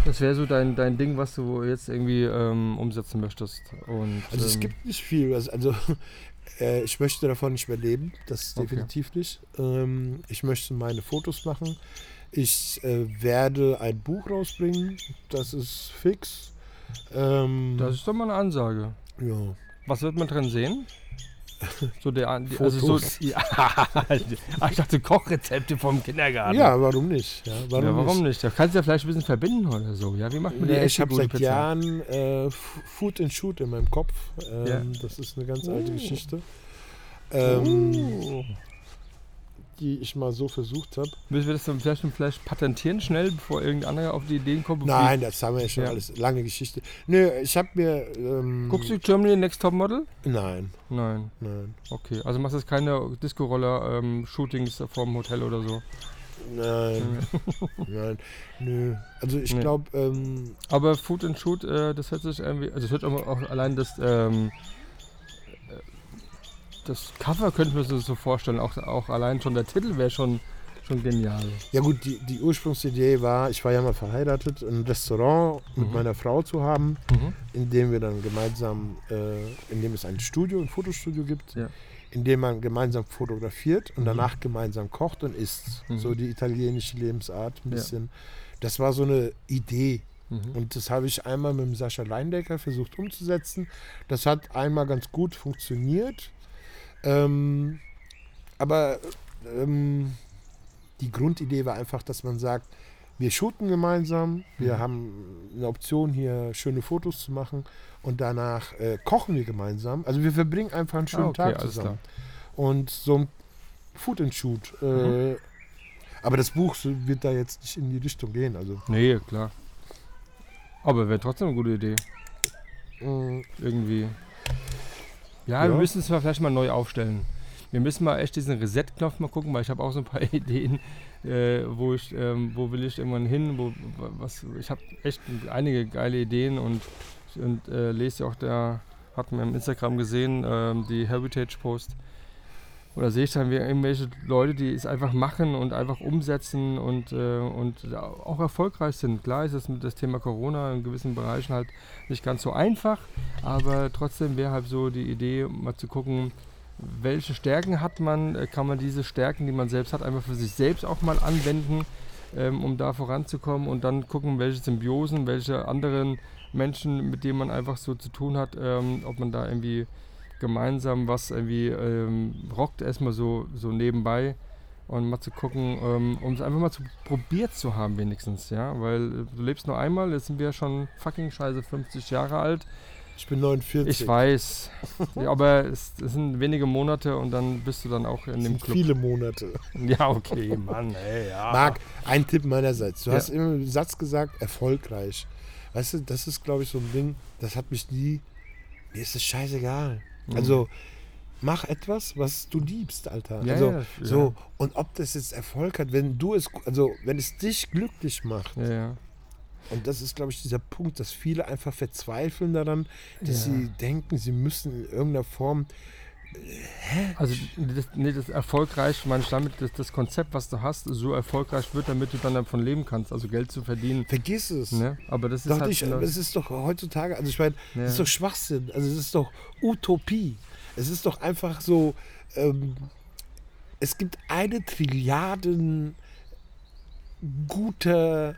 Das wäre so dein, dein Ding, was du jetzt irgendwie ähm, umsetzen möchtest. Und, also es ähm, gibt nicht viel. Also, also äh, ich möchte davon nicht mehr leben. Das ist definitiv okay. nicht. Ähm, ich möchte meine Fotos machen. Ich äh, werde ein Buch rausbringen. Das ist fix. Ähm, das ist doch mal eine Ansage. Ja. Was wird man drin sehen? So der, die, also so, ja, ich dachte Kochrezepte vom Kindergarten. Ja, warum nicht? Ja, warum, ja, warum nicht? nicht? Da kannst du ja vielleicht ein bisschen verbinden oder so. Ja, wie macht man die nee, Ich habe seit Pizza? Jahren äh, Food and Shoot in meinem Kopf. Ähm, ja. Das ist eine ganz alte oh. Geschichte. Ähm, oh die ich mal so versucht habe. Müssen wir das dann vielleicht, vielleicht patentieren schnell, bevor irgendein anderer auf die Ideen kommt? Nein, das haben wir ja schon ja. alles. Lange Geschichte. Nö, ich habe mir. Ähm, Guckst du Germany Next Top Model? Nein. Nein. Nein. Okay, also machst du jetzt keine Disco-Roller-Shootings ähm, vorm Hotel oder so? Nein. Nein. Nö. Also ich nee. glaube. Ähm, Aber Food and Shoot, äh, das hört sich irgendwie. Also es hört auch, auch allein das. Ähm, das Cover könnte man sich so vorstellen, auch, auch allein schon der Titel wäre schon, schon genial. Ja gut, die, die Ursprungsidee war, ich war ja mal verheiratet, ein Restaurant mhm. mit meiner Frau zu haben, mhm. in dem wir dann gemeinsam, äh, in dem es ein Studio, ein Fotostudio gibt, ja. in dem man gemeinsam fotografiert und mhm. danach gemeinsam kocht und isst. Mhm. So die italienische Lebensart ein bisschen. Ja. Das war so eine Idee. Mhm. Und das habe ich einmal mit dem Sascha Leindecker versucht umzusetzen. Das hat einmal ganz gut funktioniert. Ähm, aber ähm, die Grundidee war einfach, dass man sagt, wir shooten gemeinsam, wir mhm. haben eine Option hier schöne Fotos zu machen und danach äh, kochen wir gemeinsam. Also wir verbringen einfach einen schönen ah, okay, Tag zusammen. Und so ein Food and Shoot. Äh, mhm. Aber das Buch wird da jetzt nicht in die Richtung gehen. Also. Nee, klar. Aber wäre trotzdem eine gute Idee. Mhm. Irgendwie. Ja, ja, wir müssen es vielleicht mal neu aufstellen. Wir müssen mal echt diesen Reset-Knopf mal gucken, weil ich habe auch so ein paar Ideen, äh, wo ich, ähm, wo will ich irgendwann hin, wo, was, ich habe echt einige geile Ideen und, und äh, lese auch da hatten wir im Instagram gesehen, ähm, die Heritage-Post. Oder sehe ich dann wie irgendwelche Leute, die es einfach machen und einfach umsetzen und, äh, und auch erfolgreich sind. Klar ist es mit das Thema Corona in gewissen Bereichen halt nicht ganz so einfach, aber trotzdem wäre halt so die Idee, mal zu gucken, welche Stärken hat man, äh, kann man diese Stärken, die man selbst hat, einfach für sich selbst auch mal anwenden, ähm, um da voranzukommen und dann gucken, welche Symbiosen, welche anderen Menschen, mit denen man einfach so zu tun hat, ähm, ob man da irgendwie gemeinsam was irgendwie ähm, rockt, erstmal so, so nebenbei und mal zu gucken, ähm, um es einfach mal zu probiert zu haben wenigstens, ja, weil du lebst nur einmal, jetzt sind wir schon fucking scheiße 50 Jahre alt. Ich bin 49. Ich weiß, ja, aber es, es, sind wenige Monate und dann bist du dann auch in dem Club. Viele Monate. Ja, okay, Mann, ey, ja. Marc, ein Tipp meinerseits. Du ja. hast immer einen Satz gesagt, erfolgreich. Weißt du, das ist, glaube ich, so ein Ding, das hat mich nie. Mir ist es scheißegal. Mhm. Also mach etwas, was du liebst, Alter. Ja, also ja, so und ob das jetzt Erfolg hat, wenn du es, also wenn es dich glücklich macht. Ja, und das ist, glaube ich, dieser Punkt, dass viele einfach verzweifeln daran, dass sie denken, sie müssen in irgendeiner Form Hä? Also das, nee, das erfolgreich, meine ich damit, dass das Konzept, was du hast, so erfolgreich wird, damit du dann davon leben kannst, also Geld zu verdienen. Vergiss es. Ne? Aber das ist doch halt nicht, es ist doch heutzutage, also ich meine, ja. das ist doch Schwachsinn, also es ist doch Utopie. Es ist doch einfach so, ähm, es gibt eine Trilliarden guter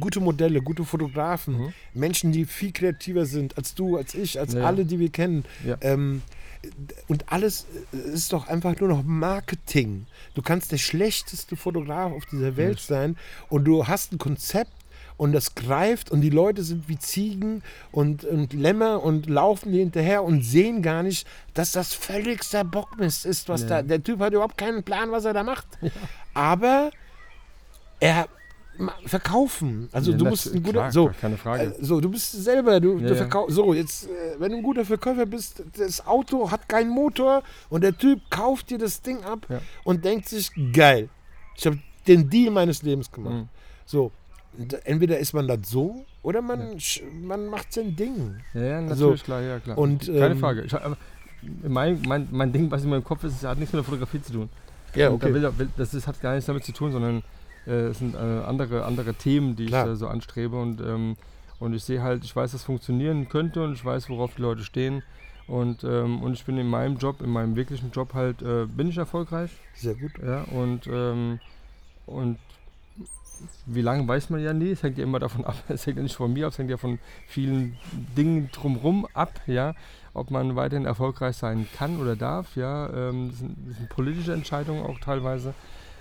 gute Modelle, gute Fotografen, mhm. Menschen, die viel kreativer sind als du, als ich, als ja. alle, die wir kennen. Ja. Ähm, und alles ist doch einfach nur noch Marketing. Du kannst der schlechteste Fotograf auf dieser Welt sein und du hast ein Konzept und das greift und die Leute sind wie Ziegen und, und Lämmer und laufen dir hinterher und sehen gar nicht, dass das völligster Bockmist ist, was ja. da. Der Typ hat überhaupt keinen Plan, was er da macht. Ja. Aber er verkaufen. Also ja, du musst ein guter, klar, so, keine Frage. So, du bist selber, du, ja, du verkaufst, so jetzt, äh, wenn du ein guter Verkäufer bist, das Auto hat keinen Motor und der Typ kauft dir das Ding ab ja. und denkt sich, geil, ich habe den Deal meines Lebens gemacht. Mhm. So, entweder ist man das so oder man, man macht sein Ding. Ja, natürlich, also, klar, ja, klar. Und, keine ähm, Frage. Ich, mein, mein, mein Ding, was in meinem Kopf ist, hat nichts mit der Fotografie zu tun. Ja, okay. Da will, das ist, hat gar nichts damit zu tun, sondern es sind äh, andere, andere Themen, die Klar. ich so anstrebe und, ähm, und ich sehe halt, ich weiß, dass es funktionieren könnte und ich weiß, worauf die Leute stehen. Und, ähm, und ich bin in meinem Job, in meinem wirklichen Job halt, äh, bin ich erfolgreich. Sehr gut. Ja, und, ähm, und wie lange weiß man ja nie, es hängt ja immer davon ab, es hängt ja nicht von mir ab, es hängt ja von vielen Dingen drumherum ab, ja, ob man weiterhin erfolgreich sein kann oder darf, ja, ähm, das, sind, das sind politische Entscheidungen auch teilweise.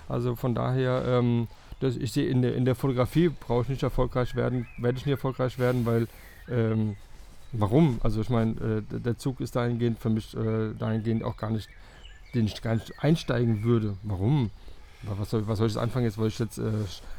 Also von daher, ähm, das, ich sehe in der, in der Fotografie brauche ich nicht erfolgreich werden, werde ich nicht erfolgreich werden, weil ähm, warum? Also ich meine, äh, der Zug ist dahingehend für mich äh, dahingehend auch gar nicht, den ich gar nicht einsteigen würde. Warum? Was soll, was soll ich jetzt anfangen? Jetzt wollte ich jetzt äh,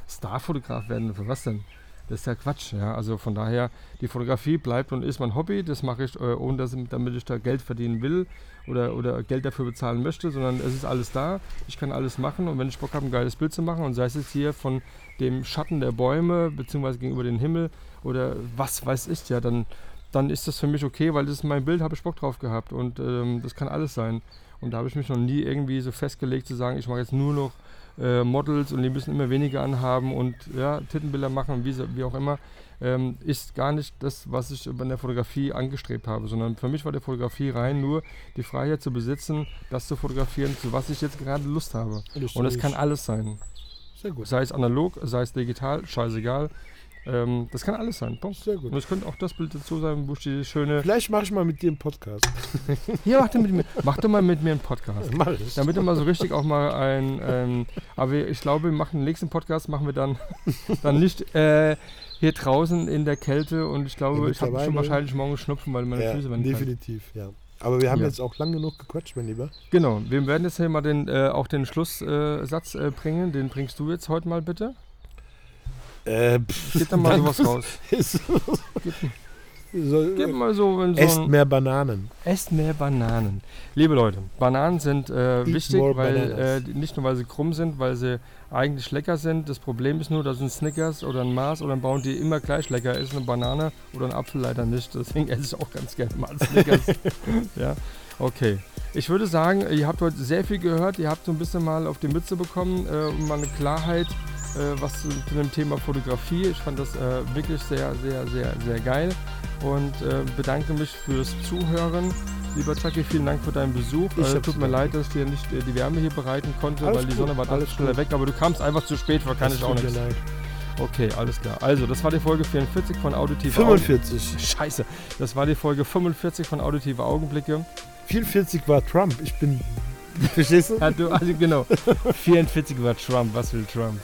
Starfotograf werden. Für was denn? Das ist ja Quatsch. Ja? Also von daher, die Fotografie bleibt und ist mein Hobby. Das mache ich, äh, ohne dass, damit ich da Geld verdienen will oder, oder Geld dafür bezahlen möchte, sondern es ist alles da. Ich kann alles machen und wenn ich Bock habe, ein geiles Bild zu machen und sei es jetzt hier von dem Schatten der Bäume beziehungsweise gegenüber dem Himmel oder was weiß ich, ja, dann, dann ist das für mich okay, weil das ist mein Bild, habe ich Bock drauf gehabt und ähm, das kann alles sein. Und da habe ich mich noch nie irgendwie so festgelegt zu sagen, ich mache jetzt nur noch äh, Models und die müssen immer weniger anhaben und ja, Tittenbilder machen, wie, wie auch immer, ähm, ist gar nicht das, was ich bei der Fotografie angestrebt habe, sondern für mich war der Fotografie rein nur die Freiheit zu besitzen, das zu fotografieren, zu was ich jetzt gerade Lust habe. Und das kann alles sein. Sehr gut. Sei es analog, sei es digital, scheißegal. Ähm, das kann alles sein. Punkt. Sehr gut. Und es könnte auch das Bild dazu sein, wo ich die schöne. Vielleicht mache ich mal mit dir einen Podcast. Hier, mach, mit mir, mach doch mal mit mir einen Podcast. Mach ich. Damit du mal so richtig auch mal ein. Ähm, aber ich glaube, wir machen den nächsten Podcast, machen wir dann, dann nicht äh, hier draußen in der Kälte und ich glaube, ja, ich habe schon wahrscheinlich morgen Schnupfen, weil meine ja, Füße werden Definitiv, kalt. ja. Aber wir haben ja. jetzt auch lang genug gequatscht, mein Lieber. Genau, wir werden jetzt hier mal den, äh, auch den Schlusssatz äh, bringen. Den bringst du jetzt heute mal bitte. Äh, pff, Geht dann mal sowas raus. So, Gib mal so, wenn so esst mehr Bananen. esst mehr Bananen. Liebe Leute, Bananen sind äh, wichtig, weil äh, nicht nur weil sie krumm sind, weil sie eigentlich lecker sind. Das Problem ist nur, dass ein Snickers oder ein Mars oder ein Bounty immer gleich lecker ist, eine Banane oder ein Apfel leider nicht. Deswegen esse ich auch ganz gerne mal Snickers. ja, okay. Ich würde sagen, ihr habt heute sehr viel gehört. Ihr habt so ein bisschen mal auf die Mütze bekommen äh, und mal eine Klarheit, äh, was zu, zu dem Thema Fotografie. Ich fand das äh, wirklich sehr, sehr, sehr, sehr geil und äh, bedanke mich fürs Zuhören. Lieber Chucky, vielen Dank für deinen Besuch. Äh, tut mir leid, dass ich dir nicht äh, die Wärme hier bereiten konnte, Alles weil die gut, Sonne war alles schneller gut. weg, aber du kamst einfach zu spät, kann Das ich auch tut mir nichts. leid. Okay, alles klar. Also, das war die Folge 44 von Auditive 45. Augen. Scheiße, das war die Folge 45 von Auditive Augenblicke. 44 war Trump. Ich bin. Verstehst du? Du, also genau. 44 war Trump, was will Trump?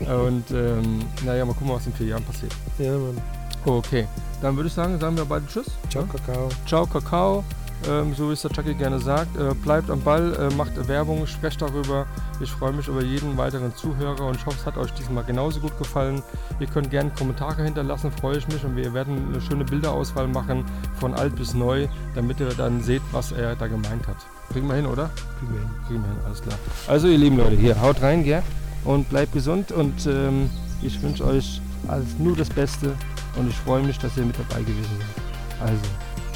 Und ähm, naja, mal gucken, was in vier Jahren passiert. Ja, Mann. Okay, dann würde ich sagen, sagen wir beide Tschüss. Ciao, Kakao. Ciao, Kakao. Ähm, so wie es der Chucky gerne sagt. Äh, bleibt am Ball, äh, macht Werbung, sprecht darüber. Ich freue mich über jeden weiteren Zuhörer und ich hoffe, es hat euch diesmal genauso gut gefallen. Ihr könnt gerne Kommentare hinterlassen, freue ich mich. Und wir werden eine schöne Bilderauswahl machen, von alt bis neu, damit ihr dann seht, was er da gemeint hat. Kriegen wir hin, oder? Kriegen wir hin. Kriegen wir hin, alles klar. Also ihr lieben Leute, hier, haut rein, gell? Und bleibt gesund und ähm, ich wünsche euch alles nur das Beste und ich freue mich, dass ihr mit dabei gewesen seid. Also,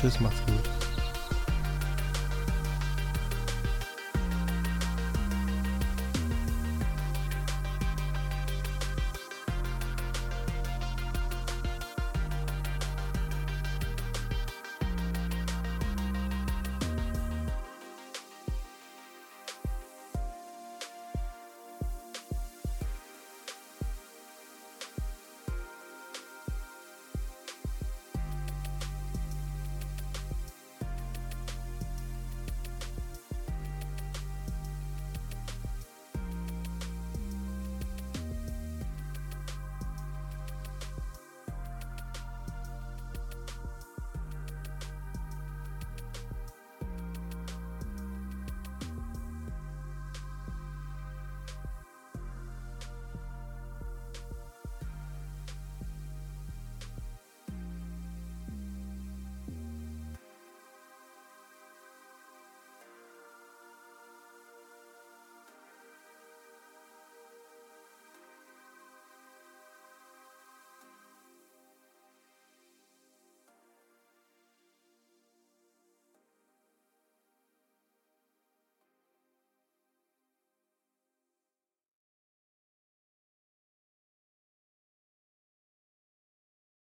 tschüss, macht's gut.